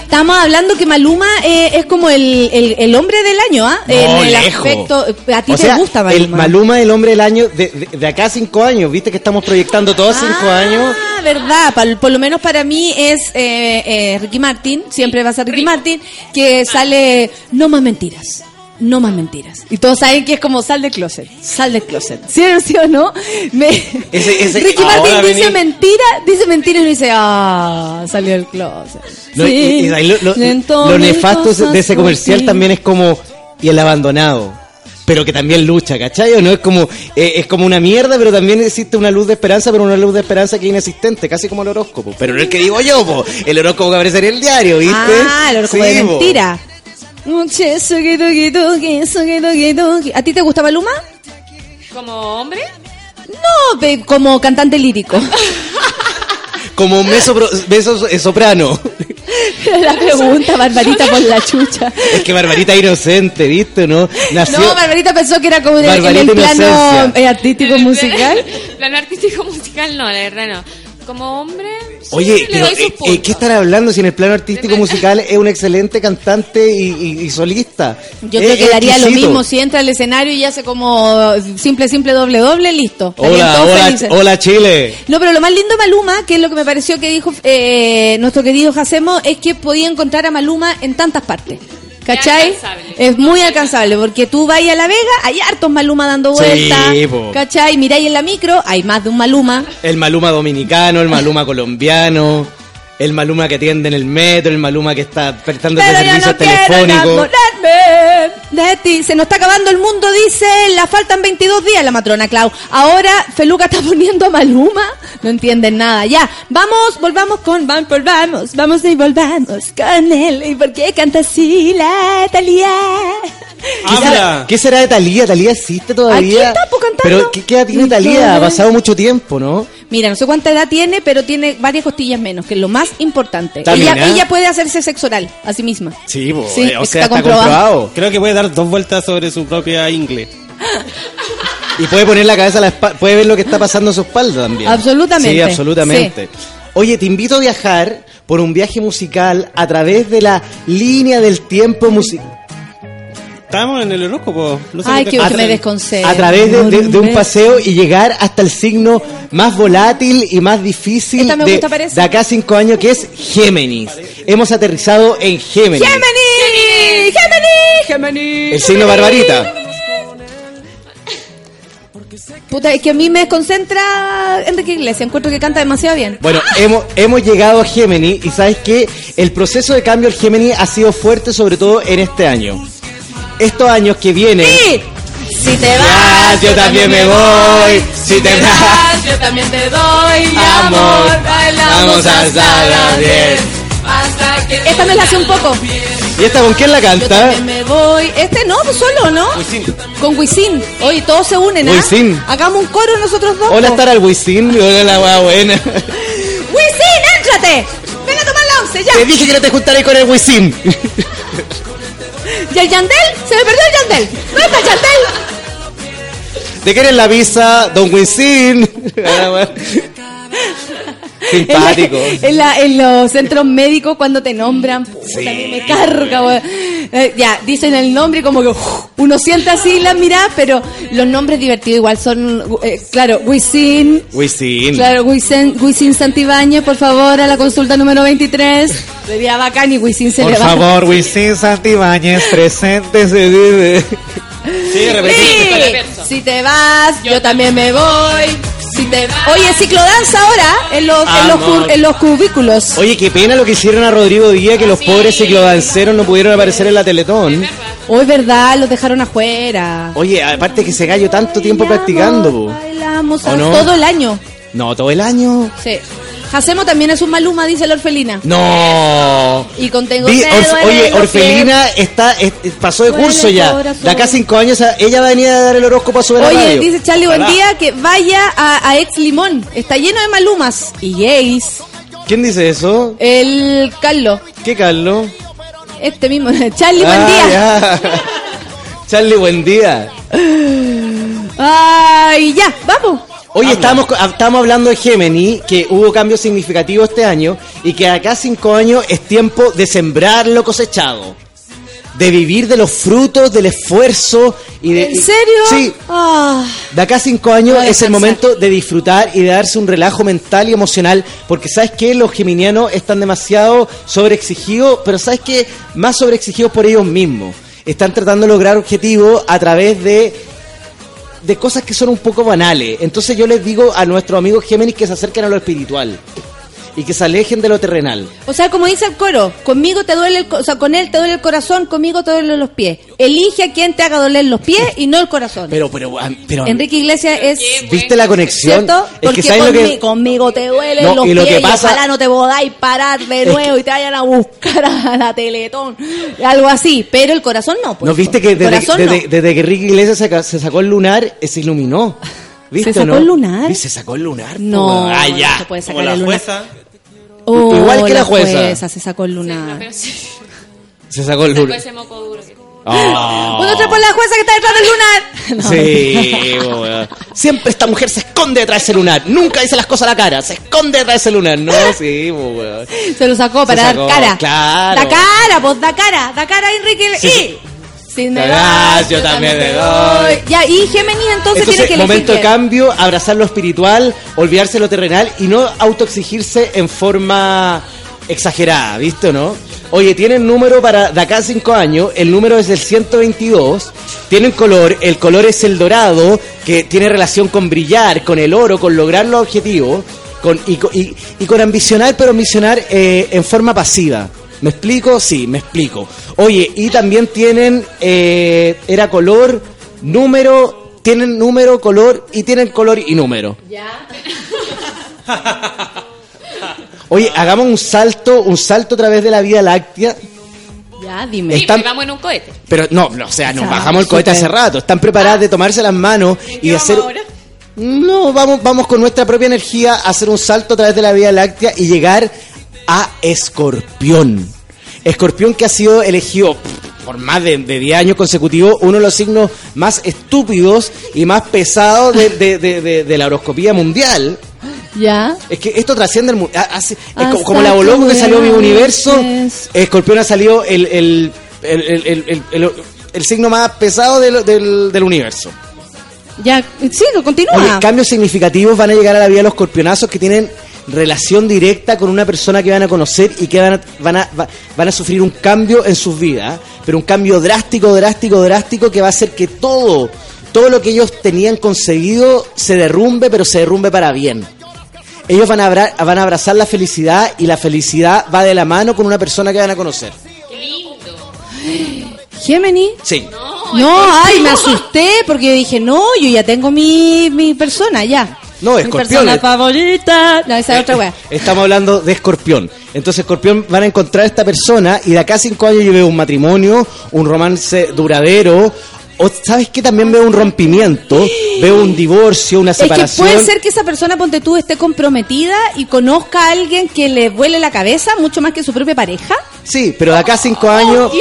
Estamos hablando que Maluma eh, es como el, el, el hombre del año, ¿ah? No, en el lejos. aspecto. A ti O te sea, gusta el Maluma. Maluma, el hombre del año, de, de- de acá a cinco años, viste que estamos proyectando todos cinco años. Ah, verdad. Pal- por lo menos para mí es eh, eh, Ricky Martin, siempre va a ser Ricky Martin, que sale No más mentiras. No más mentiras. Y todos saben que es como sal del closet. Sal del closet. ¿Sí, o [LAUGHS] sí o no? Me- Ese- ese- Ricky Martin dice venir- mentira, dice mentira y uno dice, ah, salió del closet. No, y- Sí. y ahí lo, nefasto de ese comercial también es como y el abandonado pero que también lucha, ¿cachai? ¿O no? Es como, eh, es como una mierda, pero también existe una luz de esperanza, pero una luz de esperanza que es inexistente, casi como el horóscopo. Pero no es que digo yo, po. el horóscopo que aparece en el diario, ¿viste? Ah, el horóscopo Sí, de mentira. ¿A ti te gusta Maluma? ¿Como hombre? No, como cantante lírico. Como meso, meso eh, soprano. [LAUGHS] la pregunta, Barbarita, por la chucha. Es que Barbarita inocente, ¿viste? ¿No? Nació... No, Barbarita pensó que era como en el, en Barbarita el plano eh, artístico musical. Plano artístico [LAUGHS] musical no, la verdad no. como hombre, Oye, pero, eh, eh. ¿qué están hablando si en el plano artístico musical es un excelente cantante y, y- y solista? Yo Es creo que daría lo mismo si entra al escenario y hace como simple, simple, doble, doble, listo. Hola, hola, hola Chile. No, pero lo más lindo de Maluma, que es lo que me pareció que dijo eh, nuestro querido Jacemo, es que podía encontrar a Maluma en tantas partes. ¿Cachai? Es muy alcanzable, porque tú vas a La Vega, hay hartos Maluma dando Sí, vueltas. po. ¿Cachai? Miráis en la micro, hay más de un Maluma. El Maluma dominicano, el Maluma colombiano, el Maluma que atiende en el metro, el Maluma que está prestando servicios no telefónicos. de ti. Se nos está acabando el mundo, dice. La faltan 22 días, la matrona Clau. Ahora Feluca está [LAUGHS] poniendo a Maluma. No entienden nada. Ya, vamos, volvamos con. Vamos, volvamos, vamos y volvamos con él. ¿Y por qué canta así la Talía? ¿Qué será, ¿Qué será de Talía? ¿Talía existe todavía? Aquí está, po, cantando. Pero ¿qué, qué tiene Talía? Ha pasado mucho tiempo, ¿no? Mira, no sé cuánta edad tiene, pero tiene varias costillas menos, que es lo más importante. También, Ella, ¿eh? ella puede hacerse sexo oral a sí misma. Sí, Sí, eh, o está sea, está comprobado. comprobado. Creo que puede dar dos vueltas sobre su propia ingle. Y puede poner la cabeza a la espalda, puede ver lo que está pasando a su espalda también. Absolutamente. Sí, absolutamente. Oye, te invito a viajar por un viaje musical a través de la línea del tiempo musical. Estábamos en el horóscopo. No sé Ay, qué que me desconcentra. a través de, de- de un paseo y llegar hasta el signo más volátil y más difícil Esta me de, gusta, de acá a cinco años, que es Géminis. Hemos aterrizado en Géminis. ¡Gemini! ¡Gemini! ¡Gemini! El signo barbarita. Puta, es que a mí me desconcentra Enrique Iglesias. Encuentro que canta demasiado bien. Bueno, hemos, hemos llegado a Géminis y sabes que el proceso de cambio del Géminis ha sido fuerte, sobre todo en este año. Estos años que vienen. ¡Sí! Si te Ah, vas, yo también me voy. Si te vas, yo también te doy mi Amor. Bailamos vamos hasta las 10. Hasta que Esta me la hace un poco. ¿Y esta con quién la Yo canta? también me voy. Este no, pues solo, ¿no? Con Wisin. Oye, todos se unen, ¿ah? Wisin. Hagamos un coro nosotros dos. Hola, estar al Wisin. Hola, la hueá buena. [LAUGHS] ¡Wisin, éntrate! ¡Ven a tomar la once, ya! Te dije que no te juntaré con el Wisin. [LAUGHS] ¿Y el Yandel? Se me perdió el Yandel. ¿Dónde está el Yandel? ¿De qué eres la visa, Don Wisin? [LAUGHS] Simpático. [LAUGHS] En, la- en la- en los centros médicos cuando te nombran, puta, Sí. me carga. Eh, ya, dicen el nombre y como que uf, uno siente así la mirada, pero los nombres divertidos igual son, eh, claro, Wisin, Wisin. claro, Wisin, Wisin Santibáñez, por favor, a la consulta número 23. Sería bacán y Wisin se Por le va. favor, Wisin Santibáñez, presente se vive. Sí, Sí. Si te vas, yo, también me voy. Si te Oye, ciclodanza ahora en los, en los, en los cubículos. Oye, qué pena lo que hicieron a Rodrigo Díaz, que los pobres ciclodanceros no pudieron aparecer en la Teletón. Hoy, verdad, los dejaron afuera. Oye, aparte que se gallo tanto tiempo practicando. Bailamos ¿O no? todo el año. No, todo el año. Sí. Hacemos también es un Maluma, dice la orfelina. No. Y contengo Orf- en oye, Orfelina está, es- pasó de curso ya. corazón. De acá cinco años ella va a venir a dar el horóscopo a su Oye, radio. dice Charlie buen día que vaya a, a Ex Limón. Está lleno de malumas y gays. ¿Quién dice eso? El Carlos, ¿Qué Carlos? este mismo. [LAUGHS] Charlie, buen Ah, día. [LAUGHS] Charlie, buen día. Ay, ya, vamos. Oye, estamos, estamos hablando de Gemini, que hubo cambios significativos este año y que acá cinco años es tiempo de sembrar lo cosechado. De vivir de los frutos del esfuerzo y de... ¿En y- serio? Sí. Ah. De acá a cinco años es el momento de disfrutar y de darse un relajo mental y emocional, porque sabes que los geminianos están demasiado sobreexigidos, pero sabes que más sobreexigidos por ellos mismos. Están tratando de lograr objetivos a través de de cosas que son un poco banales. Entonces yo les digo a nuestros amigos Géminis que se acerquen a lo espiritual y que se alejen de lo terrenal. O sea, como dice el coro, conmigo te duele el, co- o sea, con él te duele el corazón, conmigo te duelen los pies. Elige a quien te haga doler los pies y no el corazón. Pero, pero, pero Enrique Iglesias es ¿viste la conexión? ¿Cierto? Es Porque que sabes lo conmi- que conmigo te duelen No, los y lo pies que pasa- y ojalá no te podáis parar de Es nuevo y te vayan a buscar a la Teletón. Algo así. Pero el corazón no. pues. ¿No viste que El desde, corazón desde- no. desde que Enrique Iglesias se, ca- se sacó el lunar, eh, se iluminó? [LAUGHS] ¿Viste ¿Se sacó no? el lunar? Sí, se sacó el lunar. No, po. Ah, ya. no se puede Como sacar la el lunar. jueza. Oh, Igual que la jueza. se sacó el lunar. Pero sí. [LAUGHS] Se sacó el Sacó lunar. ese moco duro. [LAUGHS] por la jueza que está detrás del lunar. [LAUGHS] No, Sí. Siempre esta mujer se esconde detrás del lunar. Nunca dice las cosas a la cara. Se esconde detrás del lunar. No, sí, weón. Se lo sacó para Se dar sacó, cara. claro. Da cara, pues da cara. Da cara, Enrique. Sí, y. Si me das, yo también te doy. Ya, y Géminis entonces, tiene que elegir. momento de bien. cambio, abrazar lo espiritual, olvidarse lo terrenal y no autoexigirse en forma exagerada, ¿viste o no? Oye, tienen número para de acá a 5 años, el número es el 122, tienen color, el color es el dorado, que tiene relación con brillar, con el oro, con lograr los objetivos, con, y, y- y con ambicionar, pero ambicionar eh, en forma pasiva. ¿Me explico? Sí, me explico. Oye, y también tienen, eh, era color, número, tienen número, color y tienen color y número. [LAUGHS] Oye, hagamos un salto, un salto a través de la Vía Láctea. Ya, dime. Sí, Están- porque vamos en un cohete. Pero no, no, o sea, nos Ya, bajamos el cohete hace rato. Están preparadas de tomarse las manos y de hacer. No, vamos, vamos con nuestra propia energía a hacer un salto a través de la Vía Láctea y llegar a Escorpión. Escorpión que ha sido elegido por más de, de 10 años consecutivos uno de los signos más estúpidos y más pesados de, la horoscopía mundial. Ya. Es que esto trasciende el mundo. Es como, como la Boloco que salió mi universo. Escorpión ha salido el, el, el, el- signo más pesado del, del, del universo. Ya, sí, lo continúa. Oye, cambios significativos van a llegar a la vida de los escorpionazos que tienen relación directa con una persona que van a conocer y que van a, van a, va- van a sufrir un cambio en sus vidas, pero un cambio drástico, drástico, drástico que va a hacer que todo, todo lo que ellos tenían concebido se derrumbe, pero se derrumbe para bien. Ellos van a, abra- van a abrazar la felicidad y la felicidad va de la mano con una persona que van a conocer. [GASPS] Géminis. Sí. No, ay, me asusté porque yo dije, no, yo ya tengo mi, mi persona, ya. No, Mi escorpiones. persona favorita. No, esa es otra wea. Estamos hablando de escorpión. Entonces, escorpión van a encontrar a esta persona y de acá a cinco años yo veo un matrimonio, un romance duradero. O, ¿sabes qué? También veo un rompimiento, veo un divorcio, una Es que separación. puede ser que esa persona, ponte tú, esté comprometida y conozca a alguien que le vuele la cabeza mucho más que su propia pareja. Sí, pero de acá a cinco años,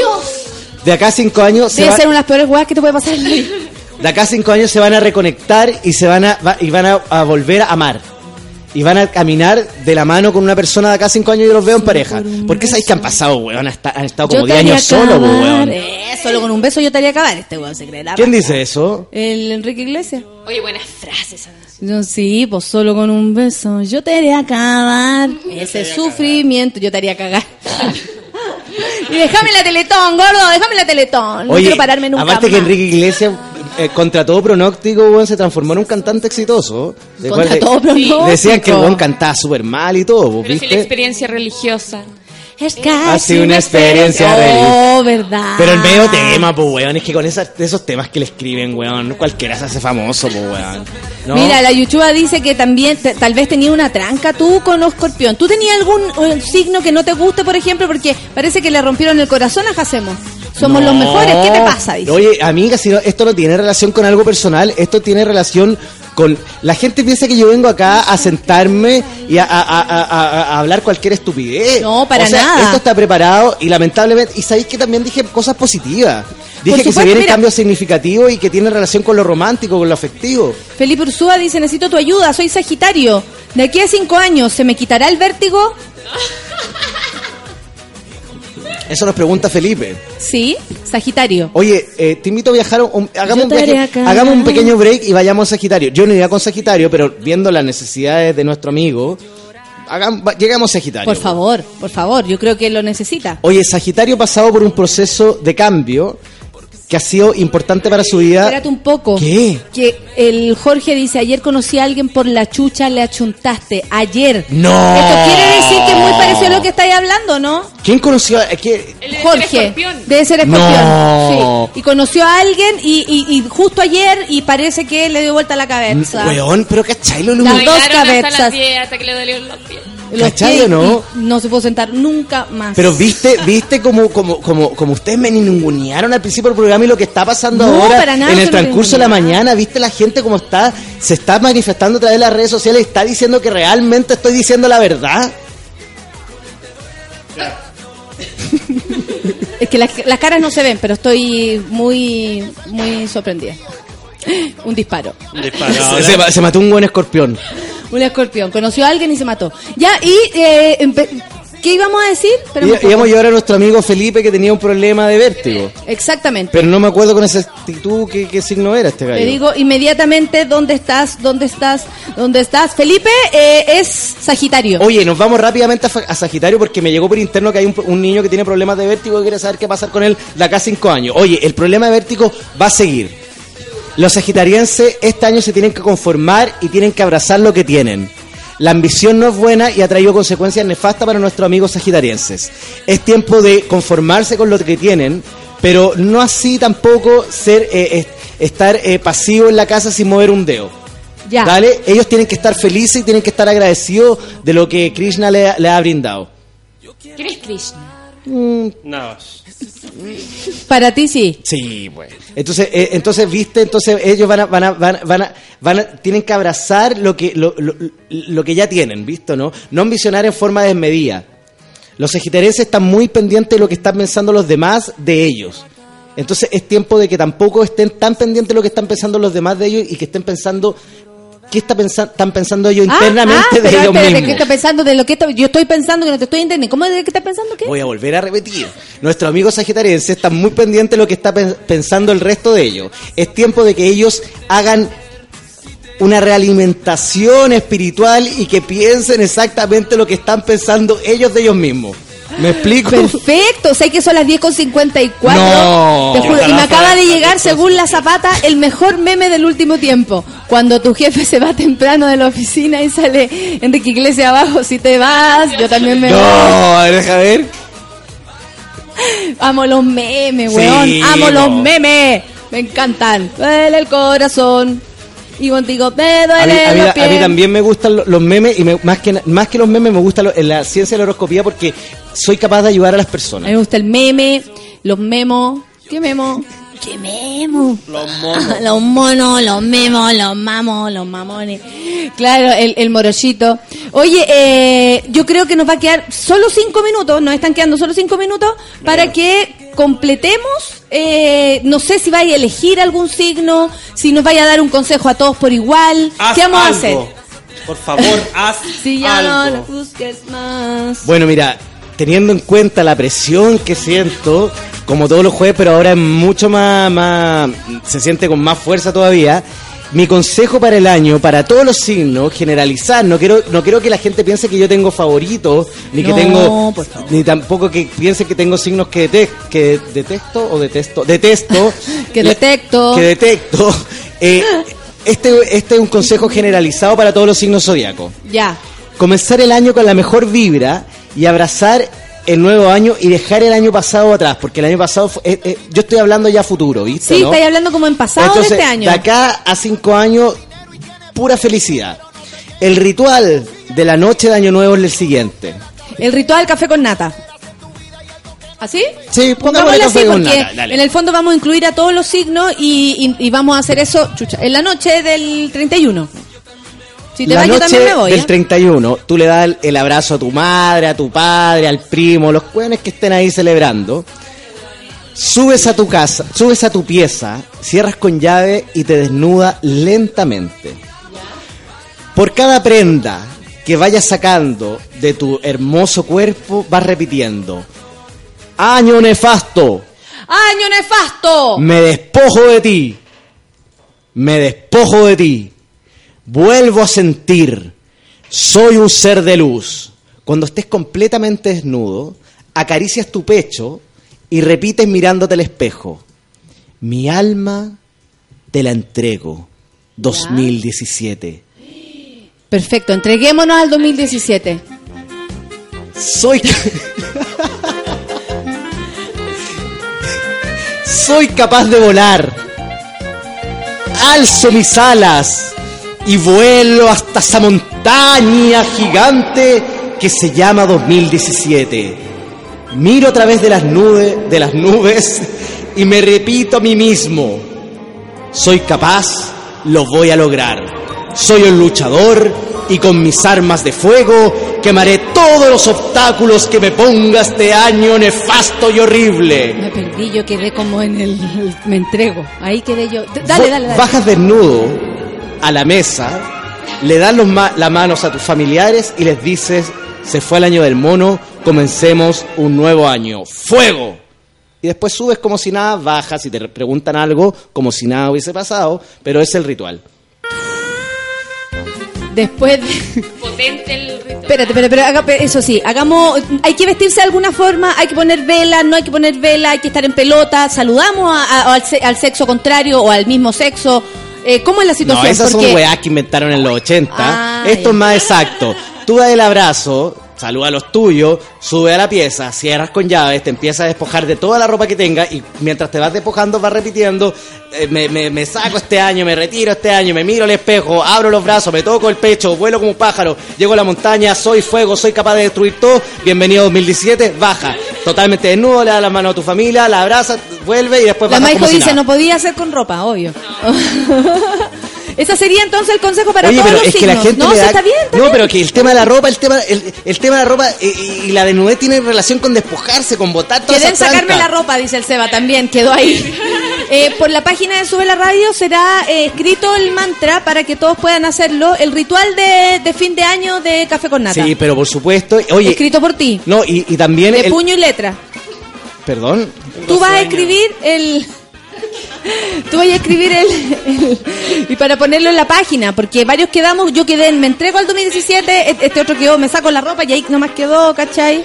de acá a cinco años, se Debe va- ser una de las peores weas que te puede pasar en la vida. [LAUGHS] de acá a cinco años se van a reconectar y se van a, va- y van a, a volver a amar. Y van a caminar de la mano con una persona de acá a cinco años y yo los veo en pareja. ¿Por qué sabéis que han pasado, weón? Han, esta- han estado como Yo 10 te haría años solo, weón. eh, solo con un beso yo te haría acabar este weón se cree la ¿Quién dice eso? El Enrique Iglesias. Oye, buenas frases. Yo, sí, pues solo con un beso yo te haría acabar ese sufrimiento, yo te haría cagar. [LAUGHS] y déjame la teletón, gordo, déjame la teletón. No quiero pararme nunca aparte que más. Enrique Iglesias, eh, contra todo pronóstico, weón, se transformó en un cantante exitoso. De Contra cual- todo pronóstico. Decían que el weón cantaba súper mal y todo, Pero si la ¿viste? experiencia religiosa. Es Ha sido una experiencia Oh, verdad. Pero el medio tema, pues, weón, es que con esas, esos temas que le escriben, weón, cualquiera se hace famoso, pues, weón. ¿no? Mira, la Yuchuba dice que también te- tal vez tenía una tranca tú con escorpión. ¿Tú tenías algún eh, signo que no te guste, por ejemplo? Porque parece que le rompieron el corazón a Jacemo. Somos los mejores. ¿Qué te pasa? Dice. Oye, amiga, si no, esto no tiene relación con algo personal, esto tiene relación con... La gente piensa que yo vengo acá a sentarme y a, a- a- a- a hablar cualquier estupidez. No, para O sea, nada. Esto está preparado y lamentablemente... Y sabéis que también dije cosas positivas. Dije que se vienen mira. cambios significativos y que tienen relación con lo romántico, con lo afectivo. Felipe Ursúa dice, necesito tu ayuda, soy Sagitario. De aquí a cinco años, ¿se me quitará el vértigo? [LAUGHS] Eso nos pregunta Felipe. Sí, Sagitario. Oye, eh, te invito a viajar, un- hagamos, un viaje- hagamos un pequeño break y vayamos a Sagitario. Yo no iría con Sagitario, pero viendo las necesidades de nuestro amigo, hagam- va- llegamos a Sagitario. Por favor, por favor, yo creo que lo necesita. Oye, Sagitario pasado por un proceso de cambio que ha sido importante para su vida. Espérate un poco. ¿Qué? Que el Jorge dice, ayer conocí a alguien por la chucha, le achuntaste. Ayer. ¡No! Esto quiere decir que es muy parecido a lo que estáis hablando, ¿no? ¿Quién conoció? a- Es que Jorge. Debe ser escorpión. No. Sí. Y conoció a alguien y, y- y justo ayer y parece que le dio vuelta la cabeza. Weón, pero ¿cachai lo Las dos Bailaron hasta cabezas. las 10 hasta que le dolieron los pies. Los ¿Cachai pies o no? y no se pudo sentar nunca más. Pero viste, viste como, como, como, como ustedes me ningunearon al principio del programa y lo que está pasando No, ahora para nada, en el transcurso de la mañana, viste la gente como está, se está manifestando a través de las redes sociales, está diciendo que realmente estoy diciendo la verdad. Es que las, las caras no se ven, pero estoy muy, muy sorprendida. Un disparo. Un disparo. Se, se ma- se mató un buen escorpión. Un escorpión. Conoció a alguien y se mató. Ya, y eh, ¿qué íbamos a decir? Íbamos a llevar a nuestro amigo Felipe que tenía un problema de vértigo. Exactamente. Pero no me acuerdo con exactitud qué, qué signo era este gallo. Te digo inmediatamente dónde estás, dónde estás, dónde estás. Felipe eh, es Sagitario. Oye, nos vamos rápidamente a, Fa- a Sagitario porque me llegó por interno que hay un, un niño que tiene problemas de vértigo y quiere saber qué pasa con él de acá a cinco años. Oye, el problema de vértigo va a seguir. Los sagitarienses este año se tienen que conformar y tienen que abrazar lo que tienen. La ambición no es buena y ha traído consecuencias nefastas para nuestros amigos sagitarienses. Es tiempo de conformarse con lo que tienen, pero no así tampoco ser eh, es- estar eh, pasivo en la casa sin mover un dedo. Ya. ¿Vale? Ellos tienen que estar felices y tienen que estar agradecidos de lo que Krishna le, le ha brindado. ¿Quién es Krishna? No. Para ti sí. Sí, pues. Entonces, eh, entonces viste, entonces ellos van a, van a, van a, van a, van a- tienen que abrazar lo que, lo, lo- lo que ya tienen, ¿visto? ¿No? No ambicionar en forma desmedida. Los sagitarienses están muy pendientes de lo que están pensando los demás de ellos. Entonces es tiempo de que tampoco estén tan pendientes de lo que están pensando los demás de ellos y que estén pensando qué está pensa- están pensando ellos Ah, internamente ah, de pero ellos espérate, ¿qué mismos. estás pensando de lo que esto- yo estoy pensando que no te estoy entendiendo? ¿Cómo de qué estás pensando qué? Voy a volver a repetir. Nuestros amigos sagitarienses están muy pendientes de lo que está pen- pensando el resto de ellos. Es tiempo de que ellos hagan una realimentación espiritual y que piensen exactamente lo que están pensando ellos de ellos mismos. ¿Me explico? Perfecto, sé que son las 10 con 54. No. Te juro, y me acaba de llegar, según la zapata, el mejor meme del último tiempo. Cuando tu jefe se va temprano de la oficina y sale Enrique Iglesias abajo, si te vas, yo también me voy. No, deja ver. Amo los memes, Sí, weón. Amo los memes. Me encantan. Duele el corazón. Y contigo me A mí, duele a mí- a mí también me gustan lo- los memes y me- más, que, más que los memes me gusta lo- la ciencia de la horoscopía porque soy capaz de ayudar a las A personas. mí me gusta el meme, los memos. ¿Qué memo? ¿Qué memo? Los monos. [LAUGHS] los monos, los memos, los mamos, los mamones. Claro, el, el morochito. Oye, eh, yo creo que nos va a quedar solo cinco minutos, nos están quedando solo cinco minutos para que completemos. eh, no sé si vaya a elegir algún signo, si nos vaya a dar un consejo a todos por igual. Haz ¿Qué vamos algo. a hacer? Por favor, [LAUGHS] haz Si ya no algo. busques más. Bueno, mira, teniendo en cuenta la presión que siento, como todos los jueves, pero ahora es mucho más, más, se siente con más fuerza todavía. Mi consejo para el año, para todos los signos, generalizar, no quiero, no quiero que la gente piense que yo tengo favoritos, ni que No, tengo, por favor. ni tampoco que piense que tengo signos que, dete- que detesto o detesto, detesto, [LAUGHS] Que La- detecto. que detecto. Eh, este, este es un consejo generalizado para todos los signos zodiacos Ya. comenzar el año con la mejor vibra y abrazar el nuevo año y dejar el año pasado atrás, porque el año pasado fue- eh, eh, yo estoy hablando ya futuro, ¿viste? Sí, no? estáis hablando como en pasado Entonces, de este año. De acá a cinco años, pura felicidad. El ritual de la noche de año nuevo es el siguiente. El ritual café con nata. ¿Así? Sí, pongámosle así porque nata, dale. en el fondo vamos a incluir a todos los signos y, y- y vamos a hacer eso chucha, en la noche del 31. Si te la vas yo noche también me voy. del ¿eh? 31, tú le das el, abrazo a tu madre, a tu padre, al primo, los jóvenes que estén ahí celebrando. Subes a tu casa, subes a tu pieza, cierras con llave y te desnuda lentamente. Por cada prenda que vayas sacando de tu hermoso cuerpo, vas repitiendo. Año nefasto, ¡Año nefasto! me despojo de ti. Me despojo de ti. Vuelvo a sentir. Soy un ser de luz. Cuando estés completamente desnudo, acaricias tu pecho y repites mirándote al espejo. Mi alma te la entrego. 2017. Perfecto, entreguémonos al 2017. Soy [LAUGHS] Soy capaz de volar. Alzo mis alas y vuelo hasta esa montaña gigante que se llama 2017. Miro a través de las nubes, de las nubes y me repito a mí mismo: soy capaz, lo voy a lograr. Soy un luchador y con mis armas de fuego Quemaré todos los obstáculos que me ponga este año nefasto y horrible. Me perdí, yo quedé como en el... Me entrego. Ahí quedé yo. Dale, dale, dale. Bajas desnudo a la mesa, le das los ma- las manos a tus familiares y les dices, se fue el año del mono, comencemos un nuevo año. ¡Fuego! Y después subes como si nada, bajas y te re- preguntan algo como si nada hubiese pasado, pero es el ritual. Después de... [LAUGHS] Potente el ritual. Espérate, pero, pero haga- eso sí, hagamos, hay que vestirse de alguna forma, hay que poner vela, no hay que poner vela, hay que estar en pelota, saludamos a- a- al, se- al sexo contrario o al mismo sexo. Eh, ¿Cómo es la No, situación? esas Porque- son weas que inventaron en los 80. Ah, Esto ya. es más exacto. Tú das el abrazo, saluda a los tuyos, sube a la pieza, cierras con llaves, te empiezas a despojar de toda la ropa que tengas y mientras te vas despojando vas repitiendo, eh, me, me- me saco este año, me retiro este año, me miro al espejo, abro los brazos, me toco el pecho, vuelo como un pájaro, llego a la montaña, soy fuego, soy capaz de destruir todo, bienvenido 2017, baja, totalmente desnudo, le das la mano a tu familia, la abrazas, vuelve y después La si dice, nada. no podía hacer con ropa, obvio. [LAUGHS] Ese sería entonces el consejo para Oye, todos pero los es que signos. la gente no, le sí, da... está bien, está no, bien. pero que el tema de la ropa, el tema, el, el tema de la ropa eh, y, y la desnudez tiene relación con despojarse, con botar toda Quedé en esa sacarme la ropa, dice el Seba, también quedó ahí. [LAUGHS] Eh, por la página de Sube la Radio será eh, escrito el mantra para que todos puedan hacerlo. El ritual de, de fin de año de Café con Nata. Sí, pero por supuesto, oye, Escrito por ti. no, y, y también De el- puño y letra. perdón, Tú vas a escribir el... [LAUGHS] Tú vas a escribir el, el- Y para ponerlo en la página, porque varios quedamos, yo quedé en me entrego al 2017, este este otro quedó, me saco la ropa y ahí nomás quedó, ¿cachai?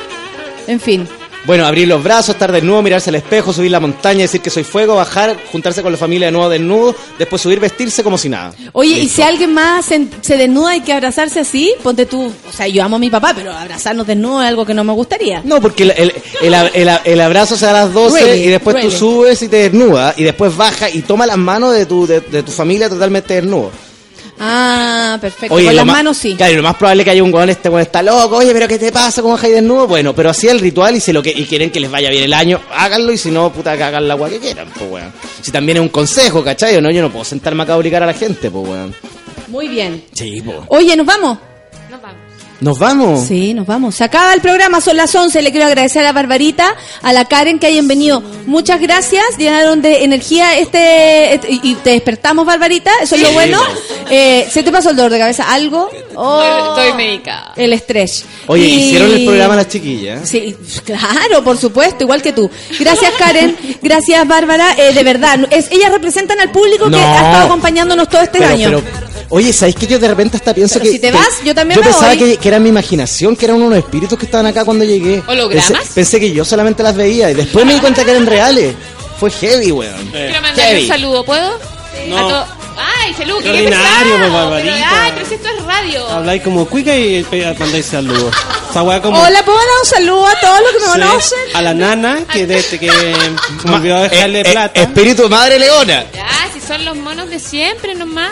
En fin. Bueno, abrir los brazos, estar desnudo, mirarse al espejo, subir la montaña, decir que soy fuego, bajar, juntarse con la familia de nuevo desnudo, después subir, vestirse como si nada. Oye, y si alguien más se, se desnuda y que abrazarse así, ponte tú, o sea, yo amo a mi papá, pero abrazarnos desnudos es algo que no me gustaría. No, porque el, el, el- el- el abrazo se da a las 12 Really, y después really. tú subes y te desnudas y después baja y toma las manos de tu, de, de tu familia totalmente desnudo. Ah, perfecto. Oye, Con las manos sí. Claro, y lo más probable es que haya un weón, este weón está loco, oye, pero ¿qué te pasa? ¿Cómo bajáis desnudo? Bueno, pero así el ritual y si lo que y quieren que les vaya bien el año, háganlo y si no, puta, que hagan la agua que quieran, pues weón. Si también es un consejo, ¿cachai? ¿O no? Yo no puedo sentarme acá a obligar a la gente, pues weón. Muy bien. Sí, pues. Oye, ¿nos vamos? Nos vamos. Sí, nos vamos. Se acaba el programa, son las 11. Le quiero agradecer a la Barbarita, a la Karen que hayan venido. Muchas gracias, llenaron de energía este, este- y y te despertamos, Barbarita, eso es lo bueno. Eh, ¿Se te pasó el dolor de cabeza? ¿Algo? Oh, Estoy, estoy medicada. el estrés. Oye, Y- hicieron el programa las chiquillas. Sí, claro, por supuesto, igual que tú. Gracias, Karen. Gracias, Bárbara. Eh, de verdad, es, ellas representan al público que ha estado acompañándonos todo este Pero, año. pero, oye, ¿sabéis que yo de repente hasta pienso Pero que. si te que- vas, yo también Yo me pensaba voy. que, que era mi imaginación, que eran unos espíritus que estaban acá cuando llegué. ¿Hologramas? Pensé, pensé que yo solamente las veía y después me di cuenta que eran reales. Fue heavy, weón. Quiero mandarle Heavy. un saludo, ¿puedo? No. A to- Ay, Feluque, Qué ordinario, pesado, pues, Barbarita. Ay, pero si esto es radio. Habláis como cuica y pe- mandáis saludos. Esa weá como. Hola, ¿puedo dar un saludo a todos los que me Sí, conocen? a la nana que, desde que [LAUGHS] me olvidó dejarle Eh, eh, plata. espíritu madre leona. Ya, si son los monos de siempre nomás.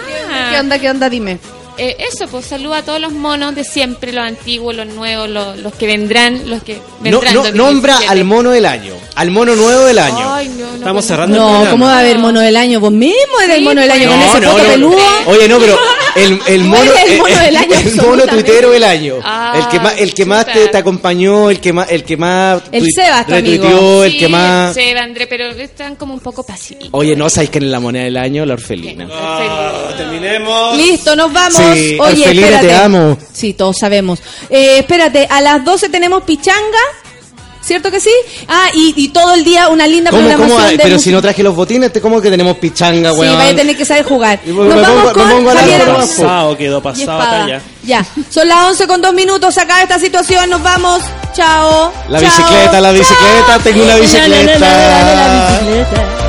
¿Qué onda, qué onda? Dime. Eh, eso, pues saluda a todos los monos de siempre, los antiguos, los nuevos, los, los que vendrán, los que vendrán. no, 2017. nombra al mono del año. Al mono nuevo del año. Ay, no, no. Estamos cerrando el No, programa. ¿cómo va a haber mono del año? Vos mismo eres el mono del año pues. con ese no, foto no. peludo. Oye, no, pero el, el Tú mono, eres el mono del año, [LAUGHS] el mono tuitero del año. Ah, el que más, el que más te, acompañó, el que más, el que más El tuit- retuiteó, el que más. Sí, André, pero están como un poco pacíficos. Oye, no sabéis que en la moneda del año la orfelina. Ah, terminemos. Listo, nos vamos. Sí, Oye, Orfelina, espérate. te amo. Sí, todos sabemos. Eh, espérate, a las 12 tenemos pichanga. ¿Cierto que sí? Ah, y, y todo el día una linda ¿Cómo, programación cómo? de Pero si música. no traje los botines, ¿te- ¿cómo que tenemos pichanga, Sí, weón? vaya a tener que saber jugar. Me- Nos me vamos pongo- me con pongo a la Javier. Alonso. Pasado, quedó pasado acá ya. Ya, son las 11 con 2 minutos. Acaba esta situación. Nos vamos. Chao. La Chao. bicicleta, la bicicleta, Chao. tengo una La, la, la, bicicleta. la, la, la, la bicicleta.